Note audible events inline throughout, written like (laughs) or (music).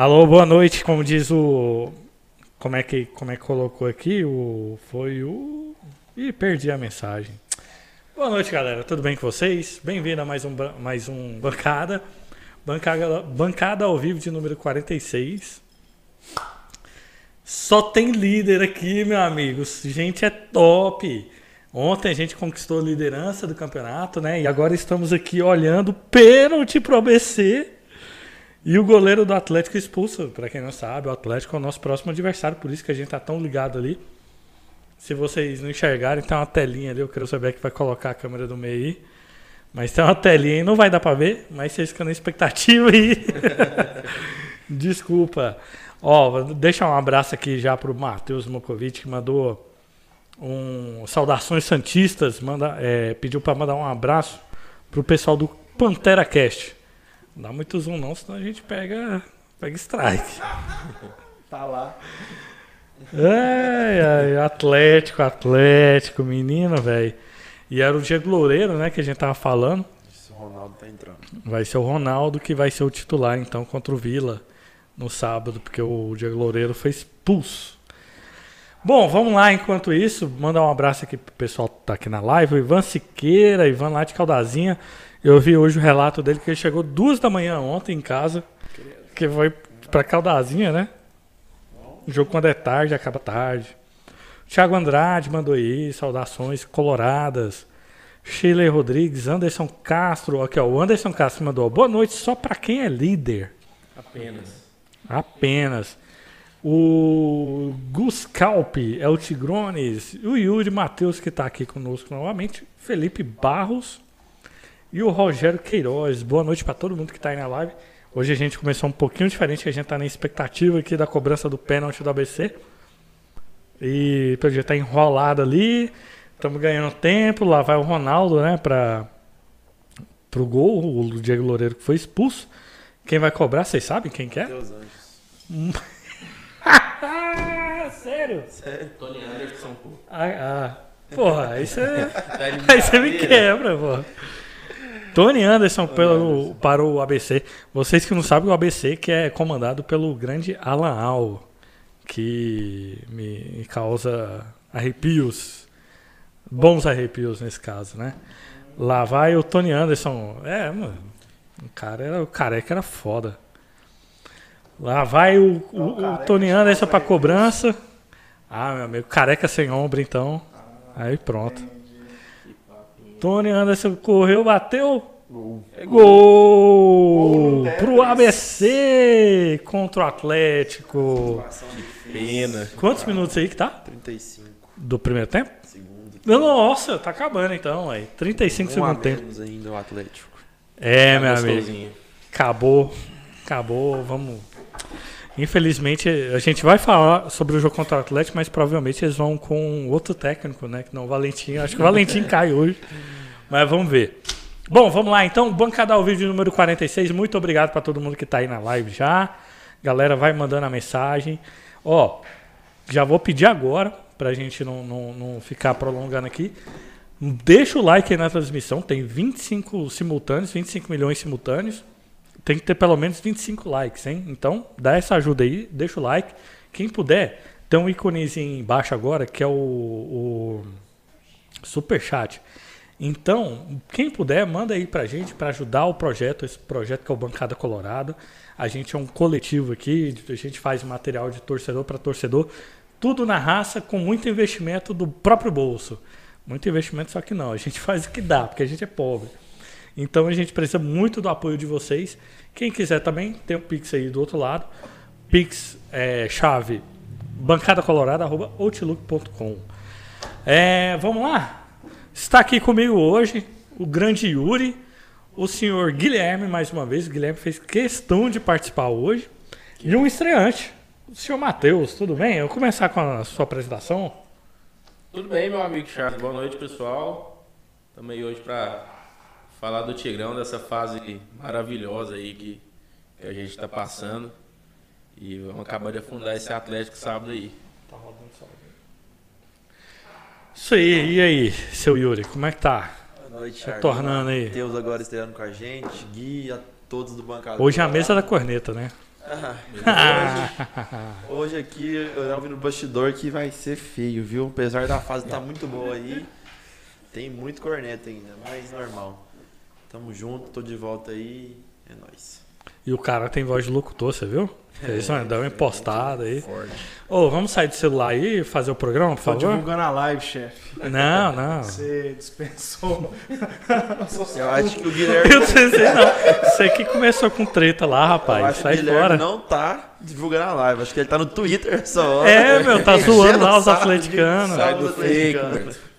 Alô, boa noite, como diz o. Como é que, como é que colocou aqui? O, foi o. Ih, perdi a mensagem. Boa noite, galera. Tudo bem com vocês? Bem-vindo a mais um, mais um Bancada. Bancada. Bancada ao vivo de número 46. Só tem líder aqui, meu amigo. Gente, é top. Ontem a gente conquistou a liderança do campeonato, né? E agora estamos aqui olhando pênalti pro ABC. E o goleiro do Atlético expulso. Pra quem não sabe, o Atlético é o nosso próximo adversário, por isso que a gente tá tão ligado ali. Se vocês não enxergarem, tem uma telinha ali. Eu quero saber que vai colocar a câmera do meio aí. Mas tem uma telinha aí, não vai dar pra ver, mas vocês ficam na expectativa aí. (laughs) Desculpa. Ó, deixa um abraço aqui já pro Matheus Mokovic, que mandou um saudações santistas, manda, é, pediu para mandar um abraço pro pessoal do Pantera Cast. Não dá muito zoom não, senão a gente pega, pega strike. (laughs) Tá lá. Ai, ai, Atlético, Atlético, menino, velho. E era o Diego Loureiro, né, que a gente tava falando. Esse Ronaldo tá entrando. Vai ser o Ronaldo que vai ser o titular, então, contra o Vila no sábado, porque o Diego Loureiro foi expulso. Bom, vamos lá, enquanto isso, mandar um abraço aqui pro pessoal que tá aqui na live, o Ivan Siqueira, Ivan lá de Caldazinha. Eu vi hoje o relato dele que ele chegou duas da manhã ontem em casa, que foi pra Caldazinha, né? O jogo quando é tarde, acaba tarde. Thiago Andrade mandou aí, saudações coloradas. Sheila Rodrigues, Anderson Castro, aqui ó, o Anderson Castro mandou, boa noite só pra quem é líder. Apenas. Apenas. O Gus Calpe, é o Tigrones, o Yuri Matheus que está aqui conosco novamente, Felipe Barros e o Rogério Queiroz. Boa noite para todo mundo que está aí na live. Hoje a gente começou um pouquinho diferente, a gente está na expectativa aqui da cobrança do pênalti do ABC. E pelo jeito tá enrolado ali, estamos ganhando tempo, lá vai o Ronaldo, né, para pro gol, o Diego Loureiro que foi expulso. Quem vai cobrar, vocês sabem quem que é? Deus anjos. (laughs) Ah, sério? Tony Anderson, pô. Ah, ah. Porra, aí você, Tá (laughs) aí você me brincadeira. quebra, porra. Tony Anderson pelo, para o ABC. Vocês que não sabem, o ABC que é comandado pelo grande Alan Al, que me causa arrepios, bons arrepios nesse caso, né? Lá vai o Tony Anderson. É, mano, o cara era, o careca era foda. Lá vai o, o, o Tony Anderson para cobrança. Ah, meu amigo, careca sem ombro, então. Aí pronto. Tony Anderson correu, bateu. É Gol! Pro ABC contra o Atlético. Pena. Quantos minutos aí que tá? 35 Do primeiro tempo? segundos. Nossa, tá acabando então, aí. 35 um a segundos tempo. ainda o Atlético. É, Tá meu amigo. Acabou. Acabou. Vamos. Infelizmente, a gente vai falar sobre o jogo contra o Atlético, mas provavelmente eles vão com outro técnico, né? Que não o Valentim. Acho que o Valentim cai hoje. Mas vamos ver. Bom, vamos lá então. Bancada ao vídeo número 46. Muito obrigado para todo mundo que tá aí na live já. Galera, vai mandando a mensagem. Ó, já vou pedir agora, pra gente não, não, não ficar prolongando aqui. Deixa o like aí na transmissão. Tem 25 simultâneos, 25 milhões simultâneos. Tem que ter pelo menos 25 likes, hein? Então, dá essa ajuda aí, deixa o like. Quem puder, tem um íconezinho embaixo agora que é o, o super chat. Então, quem puder, manda aí pra gente para ajudar o projeto, esse projeto que é o Bancada Colorado. A gente é um coletivo aqui, a gente faz material de torcedor para torcedor, tudo na raça com muito investimento do próprio bolso. Muito investimento, só que não, a gente (laughs) faz o que dá, porque a gente é pobre. Então a gente precisa muito do apoio de vocês. Quem quiser também, tem o Pix aí do outro lado. Pix é, chave bancadacolorada.outlook.com. É, vamos lá? Está aqui comigo hoje o grande Yuri, o senhor Guilherme, mais uma vez. O Guilherme fez questão de participar hoje. E um estreante, o senhor Matheus. Tudo bem? Eu vou começar com a sua apresentação. Tudo bem, meu amigo Charles? Boa noite, pessoal. Aí hoje para falar do Tigrão, dessa fase maravilhosa aí que, que a gente está passando. E vamos acabar de afundar esse Atlético sábado aí. Tá rodando só. Isso aí, e aí, seu Yuri, como é que tá? Boa noite, Retornando aí. Deus agora estreando com a gente. Gui, a todos do bancada. Hoje é a mesa da corneta, né? (laughs) Hoje aqui eu já ouvi no bastidor que vai ser feio, viu? Apesar da fase estar muito boa aí, tem muito corneta ainda, mas normal. Tamo junto, tô de volta aí, é nóis. E o cara tem voz de locutor, você viu? Fez uma, deu uma impostada aí. Ô, vamos sair do celular aí e fazer o programa, por Tô favor? divulgando a live, chefe. Não, não. Você dispensou. Eu acho que o Guilherme, Eu sei, sei não. Você que começou com treta lá, eu rapaz. acho que o Sai Guilherme fora. não tá divulgando a live. Acho que ele tá no Twitter essa hora. É, meu, tá zoando lá os atleticanos. Sai do fake.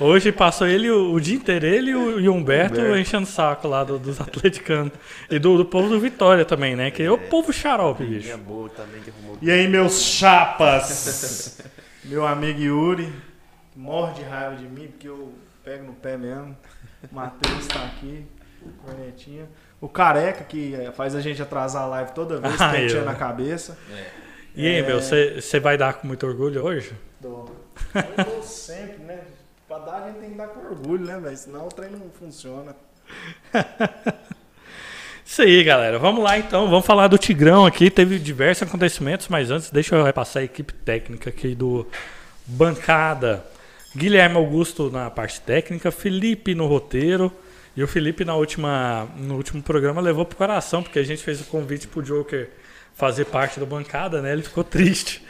Hoje passou ele o, o dia inteiro, ele e o, e o Humberto, Humberto. enchendo o saco lá do- dos (laughs) atleticanos. E do, do povo do Vitória também, né? Que é o povo xarope, Minha bicho. boa também que arrumou. E aí, meus chapas? (laughs) Meu amigo Yuri, morre de raiva de mim, porque eu pego no pé mesmo. O Matheus tá aqui, cornetinha. O careca, que eh, faz a gente atrasar a live toda vez, (laughs) Ah, penteando eu. na cabeça. E aí, É. meu, você vai dar com muito orgulho hoje? Dou. Eu dou sempre, né? Pra dar, a gente tem que dar com orgulho, né, velho? Senão o trem não funciona. (laughs) Isso aí, galera. Vamos lá então. Vamos falar do Tigrão aqui. Teve diversos acontecimentos, mas antes, deixa eu repassar a equipe técnica aqui do Bancada. Guilherme Augusto na parte técnica, Felipe no roteiro. E o Felipe na última, no último programa levou pro coração, porque a gente fez o convite pro Joker fazer parte da bancada, né? Ele ficou triste.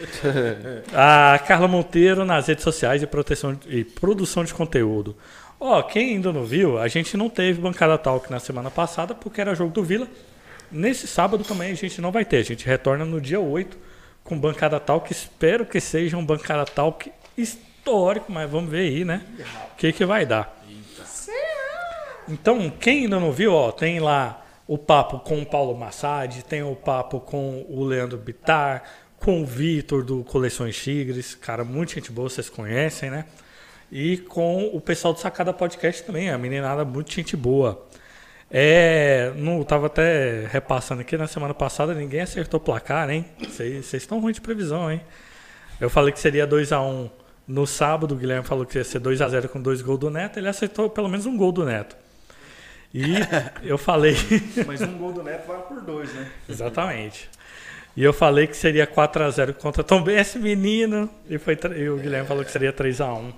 (laughs) a Carla Monteiro nas redes sociais e, proteção, e produção de conteúdo. Ó, quem ainda não viu, a gente não teve bancada talk na semana passada porque era jogo do Vila. Nesse sábado também a gente não vai ter. A gente retorna no dia 8 com bancada talk. Espero que seja um bancada talk histórico, mas vamos ver aí, né? O que, que vai dar. Então, quem ainda não viu, ó, tem lá o papo com o Paulo Massad, tem o papo com o Leandro Bitar, com o Vitor do Coleções Tigres, cara, muita gente boa, vocês conhecem, né? E com o pessoal do Sacada Podcast também, a meninada muito gente boa. É, não tava até repassando aqui na semana passada, ninguém acertou o placar, hein? Vocês estão ruins de previsão, hein? Eu falei que seria 2 a 1 no sábado, o Guilherme falou que ia ser 2 a 0 com dois gols do Neto, ele acertou pelo menos um gol do Neto. E eu falei, (laughs) Mas um gol do Neto vale por dois, né? exatamente. E eu falei que seria 4 a 0 contra Tom Benz, esse menino, e, foi, e o Guilherme falou que seria 3 a 1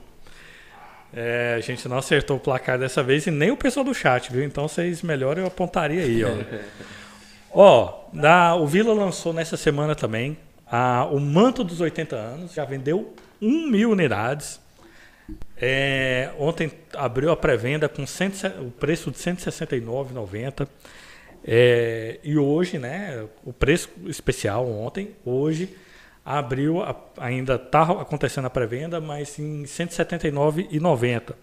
É, a gente não acertou o placar dessa vez e nem o pessoal do chat, viu? Então vocês melhor eu apontaria aí, ó. (laughs) Ó, da, o Vila lançou nessa semana também a, o manto dos 80 anos, já vendeu 1 mil unidades. É, ontem abriu a pré-venda com 100 o preço de R$ 169,90. É, e hoje, né, o preço especial ontem, hoje abriu, a- ainda está acontecendo a pré-venda, mas em R$ 179,90.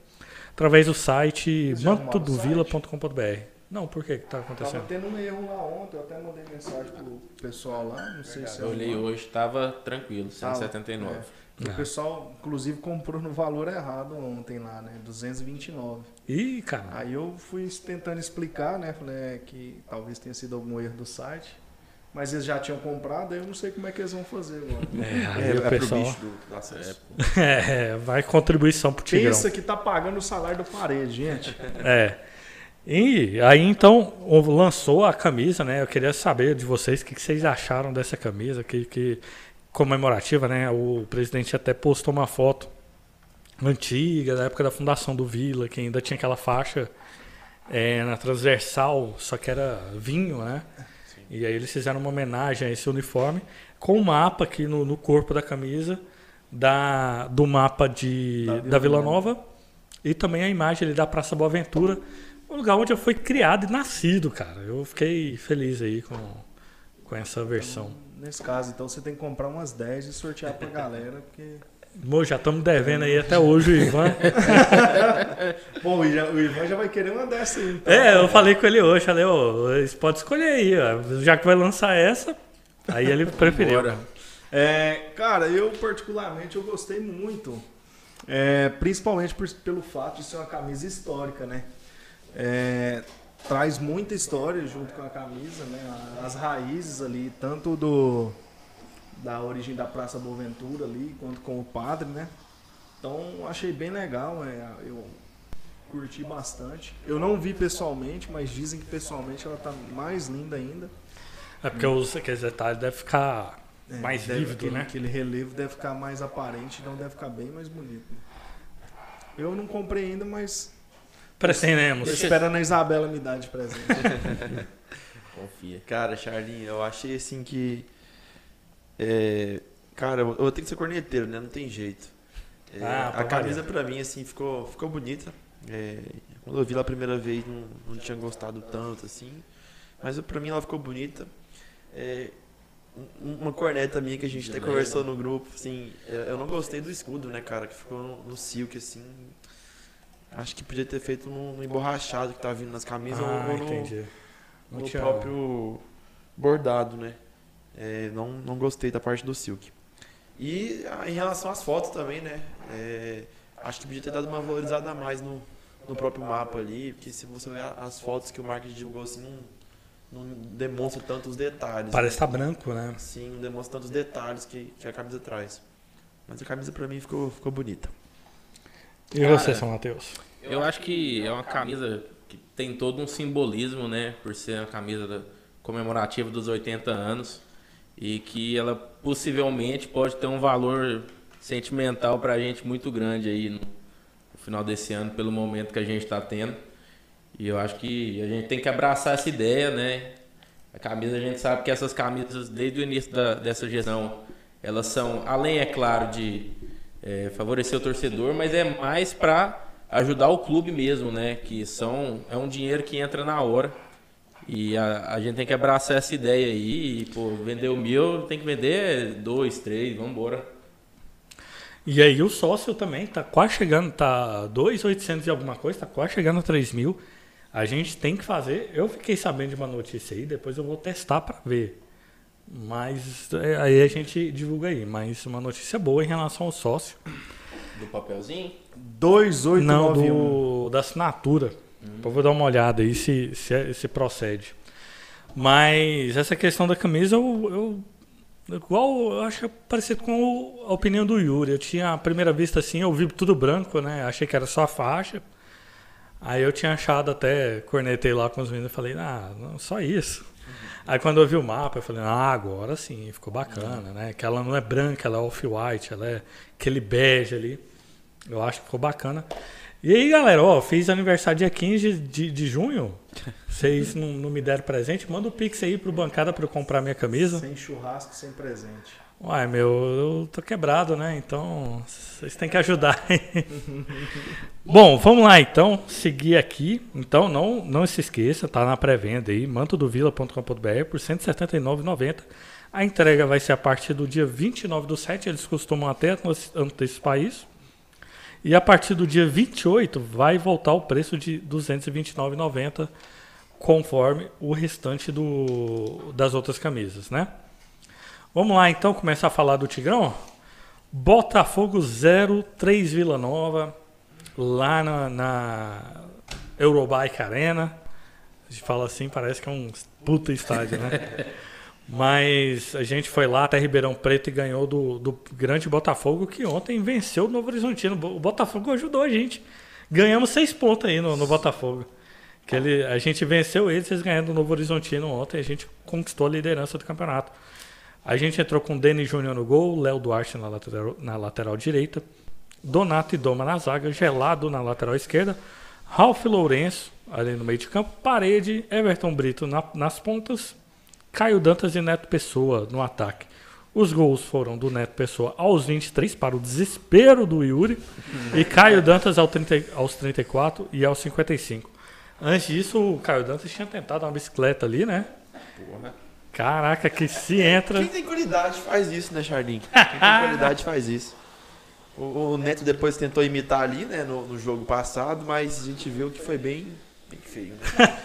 Através do site mantodovila.com.br. Não, por que está Tava acontecendo? tendo um erro lá ontem, eu até mandei mensagem pro pessoal lá, não sei se Eu olhei hoje, tava tranquilo, 179. O Ah. pessoal, inclusive, comprou no valor errado ontem lá, né? 229. Ih, cara. Aí eu fui tentando explicar, né? Falei é, que talvez tenha sido algum erro do site. Mas eles já tinham comprado, aí eu não sei como é que eles vão fazer agora. É, aí É, o é pro pessoal bicho do, do acesso. é, (laughs) vai contribuição pro Tigrão. Pensa que tá pagando o salário do parede, gente. (laughs) É. E aí então o- lançou a camisa, né? Eu queria saber de vocês o que, que vocês acharam dessa camisa, que, que comemorativa, né? O presidente até postou uma foto antiga, da época da fundação do Vila, que ainda tinha aquela faixa é, na transversal, só que era vinho, né? E aí eles fizeram uma homenagem a esse uniforme com o mapa aqui no, no corpo da camisa da, do mapa de, Da da, Vila Nova e também a imagem ali da Praça Boa Ventura, o lugar onde eu fui criado e nascido, cara. Eu fiquei feliz aí com, com essa versão. Nesse caso, então você tem que comprar umas 10 e sortear pra galera, porque. Mo, já estamos devendo aí até hoje o Ivan. (laughs) Pô, o Ivan já vai querer uma dessa aí, então. É, eu falei com ele hoje, falei, ô, eles podem escolher aí, ó. já que vai lançar essa, aí ele preferiu. É, cara, eu particularmente eu gostei muito, é, principalmente por- pelo fato de ser uma camisa histórica, né? É, traz muita história junto com a camisa, né? As raízes ali, tanto do da origem da Praça Boaventura ali, quanto com o padre, né? Então achei bem legal, é, eu curti bastante. Eu não vi pessoalmente, mas dizem que pessoalmente ela tá mais linda ainda. É porque os, aqueles detalhes devem ficar É, mais deve- vívido, aquele, né? Aquele relevo deve ficar mais aparente, então deve ficar bem mais bonito. né? Eu não comprei ainda, mas Pretendemos. Deixa- esperando a Isabela me dar de presente. (laughs) Confia. Cara, Charlinho, eu achei assim que. é, cara, eu ter que ser corneteiro, né? Não tem jeito. É, Ah, a camisa pra mim, assim, ficou, ficou bonita. É, quando eu vi ela a primeira vez, não, não tinha gostado tanto, assim. Mas pra mim ela ficou bonita. É, um- uma corneta minha que a gente até conversou no grupo, assim, é, eu não gostei do escudo, né, cara? Que ficou no, no silk, assim. Acho que podia ter feito no, no emborrachado que tá vindo nas camisas Ah, ou no, entendi. No tinha- próprio bordado, né? É, não, não gostei da parte do silk. E ah, em relação às fotos também, né? É, acho que podia ter dado uma valorizada a mais no, no próprio mapa ali, porque se você ver as fotos que o marketing divulgou assim, não, não demonstra tantos detalhes. Parece né? estar branco, né? Sim, não demonstra tantos detalhes que, que a camisa traz. Mas a camisa pra mim ficou, ficou bonita. E Cara, você, São Mateus? Eu acho que é uma camisa que tem todo um simbolismo, né? Por ser uma camisa da- comemorativa dos 80 anos. E que ela possivelmente pode ter um valor sentimental pra gente muito grande aí no, no final desse ano, pelo momento que a gente tá tendo. E eu acho que a gente tem que abraçar essa ideia, né? A camisa, a gente sabe que essas camisas, desde o início da- dessa gestão, elas são, além, é claro, de é, favorecer o torcedor, mas é mais para ajudar o clube mesmo, né? Que são, é um dinheiro que entra na hora. E a, a gente tem que abraçar essa ideia aí. E, pô, vender o mil, tem que vender dois, três, vamos embora. E aí o sócio também tá quase chegando, tá 2.800 e alguma coisa, tá quase chegando a 3 mil. A gente tem que fazer. Eu fiquei sabendo de uma notícia aí, depois eu vou testar para ver. Mas é, aí a gente divulga aí. Mas uma notícia boa em relação ao sócio. Do papelzinho? 2891. Não, do, da assinatura. Eu vou dar uma olhada aí se, se, é- se procede. Mas essa questão da camisa, eu, eu igual eu acho é parecido com a opinião do Yuri. Eu tinha, à primeira vista assim, eu vi tudo branco, né? Achei que era só a faixa. Aí eu tinha achado até, cornetei lá com os meninos e falei, ah, não, só isso. Aí quando eu vi o mapa, eu falei, ah, agora sim, ficou bacana, né? Que ela não é branca, ela é off-white, ela é aquele bege ali. Eu acho que ficou bacana. E aí, galera, ó, fiz aniversário dia 15 de, de junho. Vocês não, não me deram presente? Manda o Pix aí pro bancada pra eu comprar minha camisa. Sem churrasco, sem presente. Uai, meu, eu tô quebrado, né? Então, vocês têm que ajudar. (laughs) Bom, vamos lá então, seguir aqui. Então, não, não se esqueça, tá na pré-venda aí, mantodovila.com.br por R$ 179,90. A entrega vai ser a partir do dia 29 do 7, eles costumam até ante- antecipar isso. E a partir do dia 28 vai voltar o preço de R$ 229,90, conforme o restante do, das outras camisas, né? Vamos lá então começar a falar do Tigrão? Botafogo 0, 3 Vila Nova, lá na, na Eurobike Arena. A gente fala assim, parece que é um puta estádio, né? (laughs) Mas a gente foi lá até Ribeirão Preto e ganhou do, do grande Botafogo, que ontem venceu o Novo Horizontino. O Botafogo ajudou a gente. Ganhamos seis pontos aí no, no Botafogo. Que ele, a gente venceu eles, eles ganhando o Novo Horizontino ontem, a gente conquistou a liderança do campeonato. A gente entrou com Denis Júnior no gol, Léo Duarte na lateral, na lateral direita, Donato e Doma na zaga, Gelado na lateral esquerda, Ralf Lourenço ali no meio de campo, Parede, Everton Brito na- nas pontas, Caio Dantas e Neto Pessoa no ataque. Os gols foram do Neto Pessoa aos 23, para o desespero do Yuri, e Caio Dantas ao 30 aos 34 e aos 55. Antes disso, o Caio Dantas tinha tentado uma bicicleta ali, né? Porra. Caraca, que se entra. Quem tem qualidade faz isso, né, Charlinho? (laughs) Quem tem qualidade faz isso. O, o Neto depois tentou imitar ali, né, no, no jogo passado, mas a gente viu que foi bem, bem feio. Né?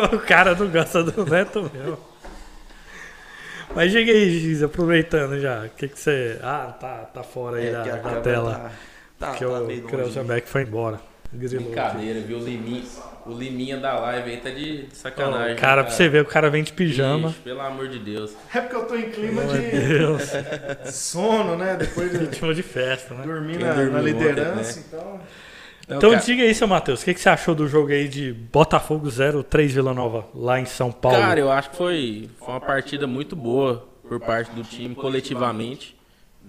(laughs) o cara não gosta do Neto mesmo. Mas chega aí, Giz, aproveitando já. O que, que você. Ah, tá, tá fora aí É, da, da tela. Tá, tá, que tá o. Krausenbeck foi embora. Grilou. Brincadeira, viu? O Liminha, o Liminha da live aí tá de de sacanagem. Ó, cara, né, pra você ver, o cara vem de pijama. Ixi, pelo amor de Deus. É porque eu tô em clima Meu de Deus. (laughs) sono, né? Depois de (laughs) Ritmo de festa, né? dormir na, na ontem, liderança, né? então. Não, Então cara, diga aí, seu Matheus, o que, que você achou do jogo aí de Botafogo 0, 3 Vila Nova, lá em São Paulo? Cara, eu acho que foi, foi uma partida muito boa por parte do time coletivamente.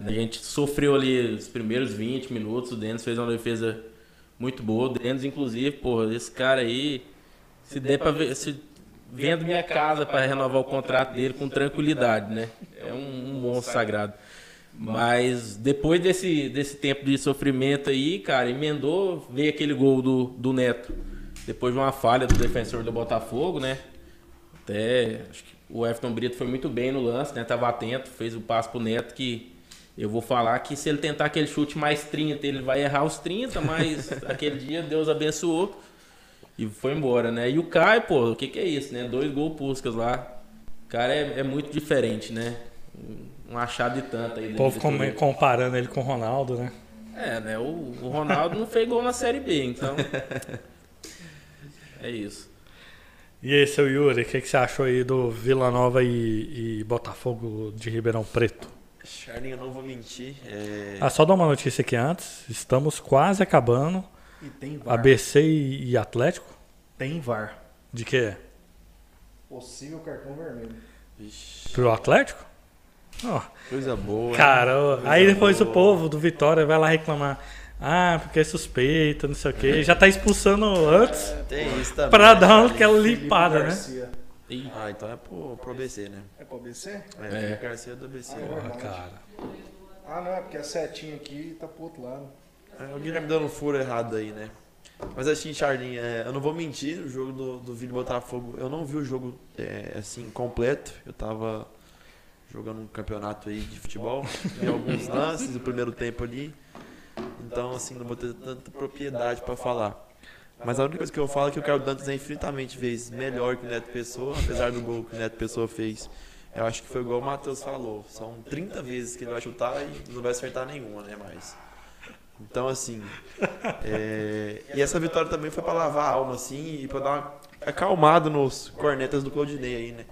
A gente sofreu ali os primeiros 20 minutos, o Denis fez uma defesa muito boa. O Denis, inclusive, pô, esse cara aí, se der pra ver, se vendo minha casa para renovar o contrato dele com tranquilidade, né? É um, um monstro sagrado. Mas depois desse, desse tempo de sofrimento aí, cara, emendou, veio aquele gol do, do Neto. Depois de uma falha do defensor do Botafogo, né? Até acho que o Everton Brito foi muito bem no lance, né? Tava atento, fez o passo pro Neto que eu vou falar que se ele tentar aquele chute mais 30, ele vai errar os 30, mas (laughs) aquele dia Deus abençoou e foi embora, né? E o Caio, pô, o que que é isso, né? Dois gols puscas lá. O cara é, é muito diferente, né? Um achado de tanto aí. o povo com- comparando ele com o Ronaldo, né? É, né? O, o Ronaldo não fez gol na Série B, então... (laughs) É isso. E aí, seu Yuri, o que, que você achou aí do Vila Nova e, e Botafogo de Ribeirão Preto? Charlinho, eu não vou mentir. É... Ah, só dar uma notícia aqui antes. Estamos quase acabando. E tem VAR. ABC e, Atlético? Tem VAR. De quê? Possível cartão vermelho. Vixe, Pro Atlético? Ó, coisa boa. cara, Coisa aí depois o boa. povo do Vitória vai lá reclamar. Ah, porque é suspeito, não sei o quê. Já tá expulsando antes Tem isso também. pra né, dar Charlinho? aquela Felipe limpada, né? Garcia. Ih, Ah, então é pro, pro ABC, né? É pro ABC? É, É. Garcia do ABC. Porra, cara. Ah, não, é porque a setinha aqui tá pro outro lado. É, o Guilherme dando um furo errado aí, né? Mas assim, Charlinho, é, eu não vou mentir, o jogo do, do Vila Botafogo, eu não vi o jogo é, assim completo. Eu tava jogando um campeonato aí de futebol, vi alguns (laughs) lances do primeiro tempo ali. Então, assim, não vou ter tanta propriedade pra falar. Mas a única coisa que eu falo é que o Carlos Dantas é infinitamente vezes melhor que o Neto Pessoa, apesar do gol que o Neto Pessoa fez. Eu acho que foi igual o Matheus falou. São 30 vezes que ele vai chutar e não vai acertar nenhuma, né? Mais. Então, assim. é, E essa vitória também foi pra lavar a alma, assim, e pra dar uma acalmada nos cornetas do Claudinei aí, né?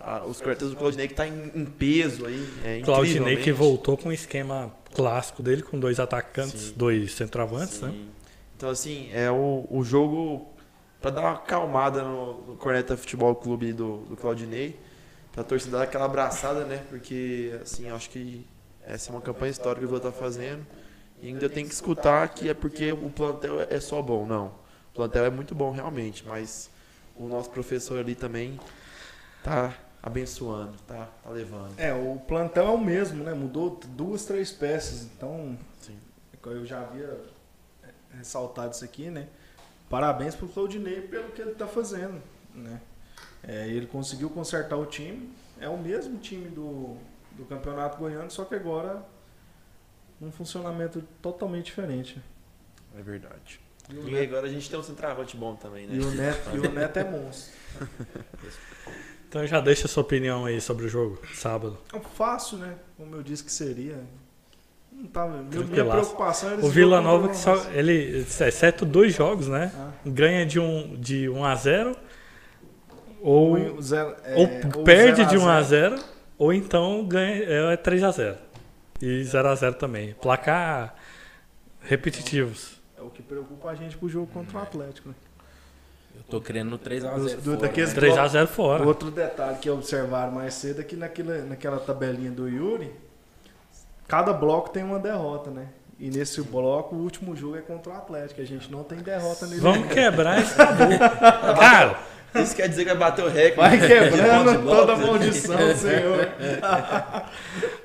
Ah, os cornetas do Claudinei que tá em, em peso aí. É, Claudinei que voltou com o esquema clássico dele, com dois atacantes, Sim. dois centroavantes, né? Então, assim, é o, o jogo pra dar uma acalmada no, no Corneta Futebol Clube do, do Claudinei. Pra torcida dar aquela abraçada, né? Porque, assim, acho que essa é uma campanha histórica que o Vila tá fazendo. E ainda tem que escutar que é porque o plantel é só bom. Não. O plantel é muito bom, realmente. Mas o nosso professor ali também tá abençoando, tá, tá levando. É, o plantão é o mesmo, né? Mudou duas, três peças. Então, Sim. eu já havia ressaltado isso aqui, né? Parabéns pro Claudinei pelo que ele tá fazendo, né? É, ele conseguiu consertar o time. É o mesmo time do, do Campeonato Goiano, só que agora um funcionamento totalmente diferente. É verdade. E E Neto, agora a gente tem um centroavante bom também, né? e o Neto, e o Neto é monstro. Então já deixa a sua opinião aí sobre o jogo, sábado. É fácil, né? Como eu disse que seria. Não tava, minha, minha Tranquilaço. preocupação era O Vila Nova que só ele exceto dois jogos, né? Ah. Ganha de um de 1 a 0 ou, Ou, zero- é, ou ou perde zero de 1 a 0 ou então ganha é 3 a 0. E 0 a 0 também. Placar repetitivos. É o que preocupa a gente pro jogo contra o Atlético. Né? eu tô querendo no 3x0. Do- do- fora, daqueles- né? 3 a 0 fora. Outro detalhe que observaram mais cedo é que naquela, naquela tabelinha do Yuri, cada bloco tem uma derrota, né? E nesse bloco, o último jogo é contra o Atlético. A gente não tem derrota nele. Vamos quebrar esse tabu. Cara, Isso quer dizer que vai bater o recorde. Vai quebrando (laughs) toda a maldição, Senhor.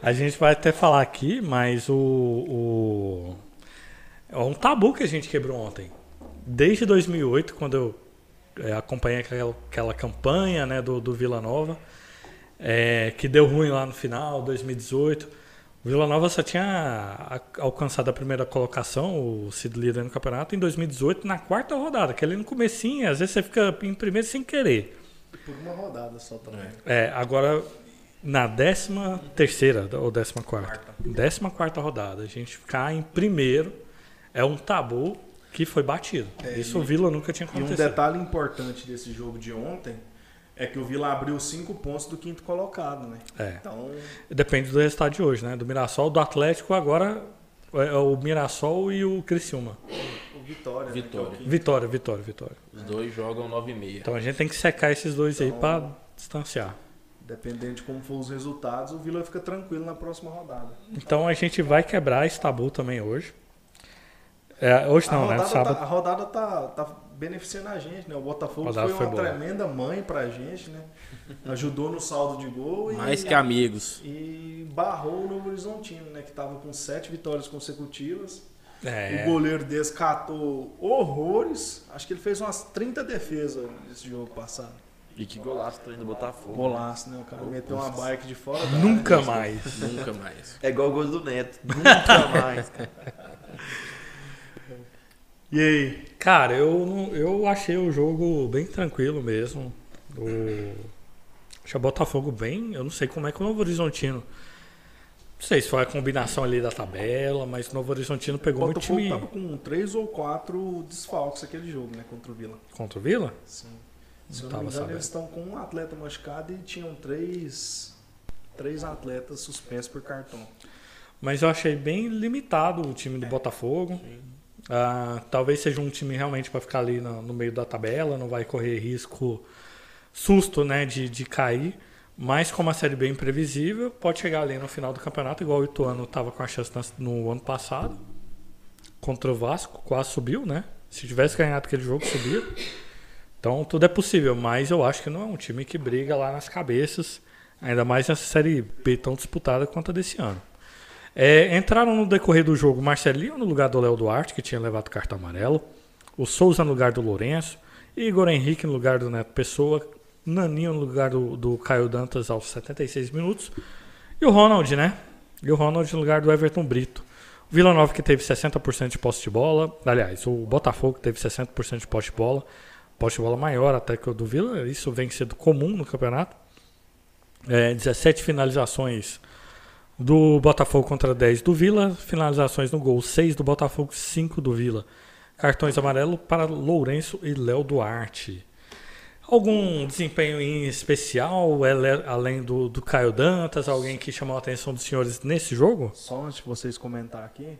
a gente vai até falar aqui, mas o, o é um tabu que a gente quebrou ontem. Desde 2008, quando eu é, acompanhei aquela, aquela campanha né, do, do Vila Nova, é, que deu ruim lá no final, 2018. Vila Nova só tinha alcançado a primeira colocação, o sido líder no campeonato, em 2018, na quarta rodada, que ali no comecinho, às vezes você fica em primeiro sem querer. Por uma rodada só também. É, agora na décima terceira ou décima quarta, décima quarta rodada, a gente ficar em primeiro é um tabu que foi batido. É, Isso o Vila nunca tinha E um acontecido. detalhe importante desse jogo de ontem é que o Vila abriu cinco pontos do quinto colocado, né? É, Então, depende do resultado de hoje, né? Do Mirassol, do Atlético agora É o Mirassol e o Criciúma. O Vitória. né, Vitória. que é o. Vitória, Vitória, Vitória. Os dois jogam 9 e meia. Então a gente tem que secar esses dois aí pra distanciar. Dependendo de como for os resultados, o Vila fica tranquilo na próxima rodada. Então a gente vai quebrar esse tabu também hoje. É, hoje a não, né? Sábado. tá, a rodada tá, tá beneficiando a gente, né? O Botafogo foi foi uma boa. tremenda mãe pra gente, né? Ajudou no saldo de gol e, Mais que amigos. e barrou o Novo Horizontino, né? Que tava com sete vitórias consecutivas. É, O goleiro descatou horrores. Acho que ele fez umas 30 defesas nesse jogo passado. E que golaço também do Botafogo. Golaço, né? O cara meteu uma bike de fora nunca área. mais. Nunca mais. É igual o gol do Neto. Nunca mais, cara. E aí? Cara, eu, não- eu achei o jogo bem tranquilo mesmo. O, achei o Botafogo bem. Eu não sei como é que o Novo Horizontino. Não sei se foi a combinação ali da tabela, mas o Novo Horizontino O pegou muito Botafogo time tava com três ou quatro desfalques aquele jogo, né? Contra o Vila. contra o Vila. Sim. Não Se eu não tava me engano, sabendo. eles estão com um atleta machucado e tinham três, três atletas suspensos por cartão. Mas eu achei bem limitado o time do Botafogo. Ah, talvez seja um time realmente para ficar ali no, no meio da tabela, não vai correr risco, susto né, de, de cair. Mas como a Série B é imprevisível, pode chegar ali no final do campeonato, igual o Ituano estava com a chance no ano passado, contra o Vasco, quase subiu, né? Se tivesse ganhado aquele jogo, subia. Então tudo é possível, mas eu acho que não é um time que briga lá nas cabeças, ainda mais nessa Série B tão disputada quanto a desse ano. É, entraram no decorrer do jogo Marcelinho no lugar do Léo Duarte, que tinha levado cartão amarelo, o Souza no lugar do Lourenço, Igor Henrique no lugar do Neto Pessoa, Naninho no lugar do, do Caio Dantas aos 76 minutos, e o Ronald, né? E o Ronald no lugar do Everton Brito. O Vila Nova que teve 60% de posse de bola, aliás, o Botafogo que teve 60% de posse de bola, posse de bola maior até que o do Vila, isso vem sendo comum no campeonato. É, 17 finalizações do Botafogo contra 10 do Vila, finalizações no gol 6 do Botafogo, 5 do Vila. Cartões amarelos para Lourenço e Léo Duarte. Algum desempenho em especial, além do, do Caio Dantas, alguém que chamou a atenção dos senhores nesse jogo? Só antes de vocês comentar aqui,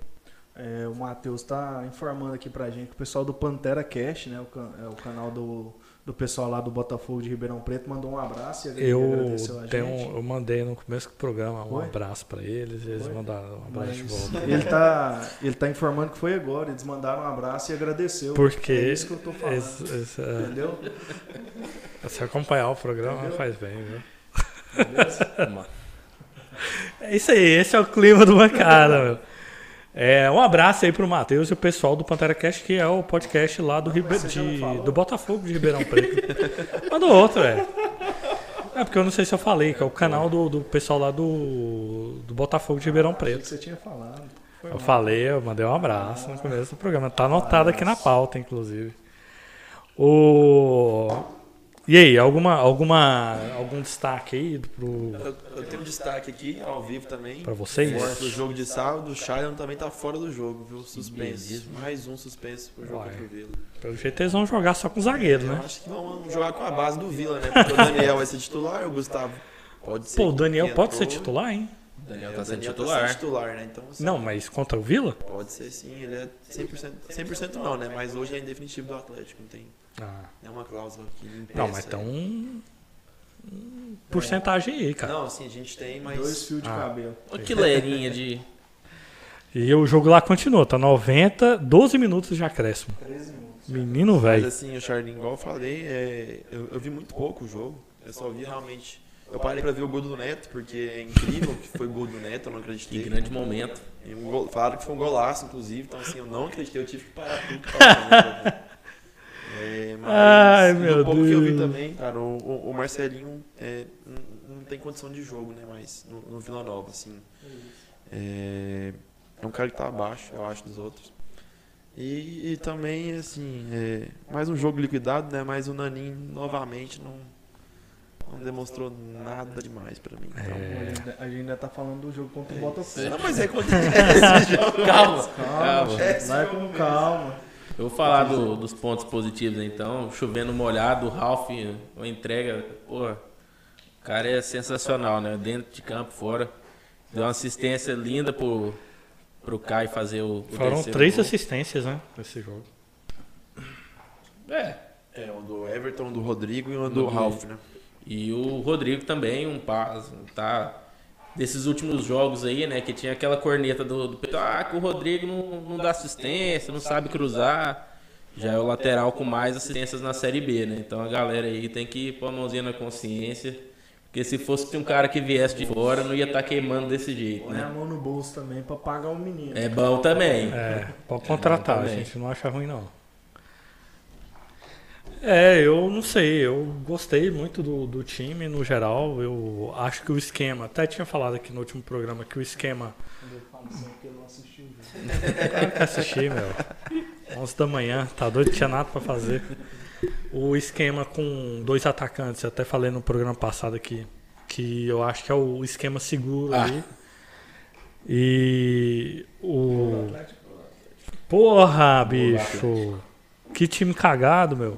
é, o Matheus está informando aqui pra gente que o pessoal do Pantera Cash, né, o, can- é o canal do, do pessoal lá do Botafogo de Ribeirão Preto, mandou um abraço e Eu, agradeceu a tenho, gente. eu mandei no começo do programa um Foi? abraço para eles, eles Foi? mandaram um abraço de Mas volta. ele tá, ele tá informando que foi agora, eles mandaram um abraço e agradeceu. Porque é isso que eu tô falando. esse- esse, é, Entendeu? (laughs) se acompanhar o programa Entendeu? faz bem, viu? Beleza? (laughs) É isso aí, esse é o clima do bancada, meu. É, um abraço aí pro Matheus e o pessoal do Pantera Cast, que é o podcast lá do, Ribe... de- falou? do Botafogo de Ribeirão Preto. Manda outro, é. É porque eu não sei se eu falei, que é o canal do, do pessoal lá do, do Botafogo de Ribeirão Achei que Preto. você tinha falado. Foi Eu mal. falei, eu mandei um abraço no começo do programa. Tá anotado aqui na pauta, inclusive. O... E aí, alguma, alguma, algum destaque aí pro, Eu, eu tenho um destaque aqui, ao vivo também. pra vocês? Fora do jogo de sábado, o Shailon também tá fora do jogo, viu? Suspenso. Mais um suspenso pro jogo Vai. contra o Vila. Pelo jeito eles vão jogar só com zagueiro, Eu né? acho que vão jogar com a base do Vila, né? Porque o Daniel vai ser titular, o Gustavo pode ser. Pô, o Daniel pode ser entrou. titular, hein? O Daniel É, tá o sendo Daniel titular. Tá sendo titular, né? Então, assim, Não, mas contra o Vila? Pode ser sim, ele é 100%, 100% não, né? Mas hoje é indefinitivo do Atlético, não tem Ah, nenhuma cláusula que impeça. não, mas então. um- um porcentagem aí, cara. Não, assim, a gente tem, mas... Dois fios de Ah. cabelo. Que lerinha de. (laughs) E o jogo lá continua, tá 90, 12 minutos de acréscimo. 13 minutos. Menino Mas velho. assim, o Charlin, igual eu falei, é, eu, eu vi muito pouco o jogo. Eu só vi realmente. Eu parei pra ver o gol do Neto, porque é incrível que foi o gol do Neto, eu não Que acreditei. grande momento. E um gol- falaram que foi um golaço, inclusive, então assim, eu não acreditei, eu tive que parar tudo que pra (laughs) ver. É, mas Ai, meu pouco que eu vi Deus. também, cara, o, o- Marcelinho é, não, não tem condição de jogo, né? Mas no, no Vila Nova, assim. É, é um cara que tá abaixo, eu acho, dos outros. E, e também, assim, é, mais um jogo liquidado, né? Mas o Nanin novamente não, não demonstrou nada demais pra mim. Então, É. A gente- ainda tá falando do jogo contra o Botafogo. Não, mas é acontece. (laughs) Calma, Calma, calma. vai com calma. Eu vou falar do- dos pontos positivos então. Chovendo molhado, o Ralph, uma entrega, porra. O cara é sensacional, né? Dentro de campo, fora. Deu uma assistência linda pro, pro Kai fazer o, o Foram três gol. assistências, né? Nesse jogo. É. É, um do Everton, um do Rodrigo e um Do do Ralph, né? E o Rodrigo também, um passo, tá? Desses últimos jogos aí, né? Que tinha aquela corneta do, do Pedro, ah, que o Rodrigo não, não dá assistência, não sabe cruzar. Já é o lateral com mais assistências na Série B, né? Então a galera aí tem que pôr a mãozinha na consciência. Porque se fosse um cara que viesse de fora, não ia estar queimando desse jeito, Põe a né? mão no bolso também pra pagar o menino. É bom também. É, pode contratar, a também. gente não acha ruim não. É, eu não sei, eu gostei muito do, do time no geral. Eu acho que o esquema, até tinha falado aqui no último programa que o esquema. Eu não assisti o. Claro que assisti, meu. 11 da manhã, tá doido, tinha nada pra fazer. O esquema com dois atacantes, eu até falei no programa passado aqui, que eu acho que é o esquema seguro Ah. ali. E o. Porra, bicho! Que time cagado, meu.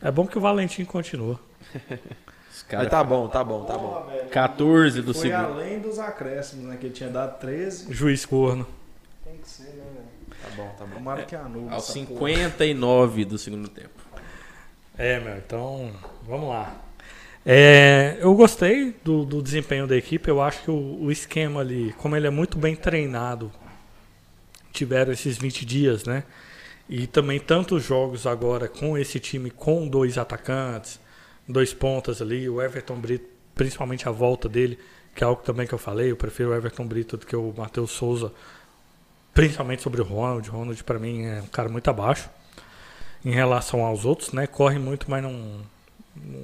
É bom que o Valentim continua. Os Mas tá bom, tá bom, tá bom. Porra, velho. 14 do Foi segundo. além dos acréscimos, né? Que ele tinha dado 13. Juiz corno. Tem que ser, né, velho? Tá bom, tá bom. Tomara que anule. Aos essa porra. 59 do segundo tempo. É, meu, então vamos lá. É, eu gostei do, do desempenho da equipe. Eu acho que o, o esquema ali, como ele é muito bem treinado, tiveram esses 20 dias, né? E também tantos jogos agora com esse time com dois atacantes, dois pontas ali, o Everton Brito, principalmente a volta dele, que é algo também que eu falei, eu prefiro o Everton Brito do que o Matheus Souza, principalmente sobre o Ronald. O Ronald para mim é um cara muito abaixo em relação aos outros, né? Corre muito, mas não não,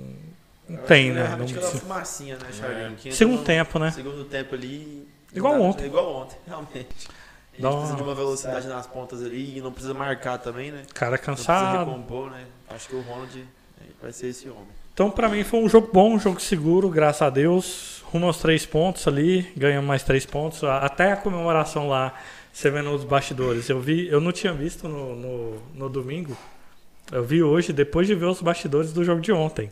não tem, né? Não- Realmente aquela fumacinha, né, Charlinho? Que entra segundo no tempo, né? Segundo tempo ali. Igual ontem. Igual ontem, (laughs) realmente. A gente Dá precisa uma- de uma velocidade nas pontas ali e não precisa marcar também, né? Cara Não cansado. recompor, né? Acho que o Ronald eh, vai ser esse homem. Então, pra mim, foi um jogo bom, um jogo seguro, graças a Deus. Rumo aos três pontos ali, ganhamos mais três pontos. Até a comemoração lá, você vendo os bastidores. Eu vi, eu não tinha visto no, no, no domingo. Eu vi hoje, depois de ver os bastidores do jogo de ontem.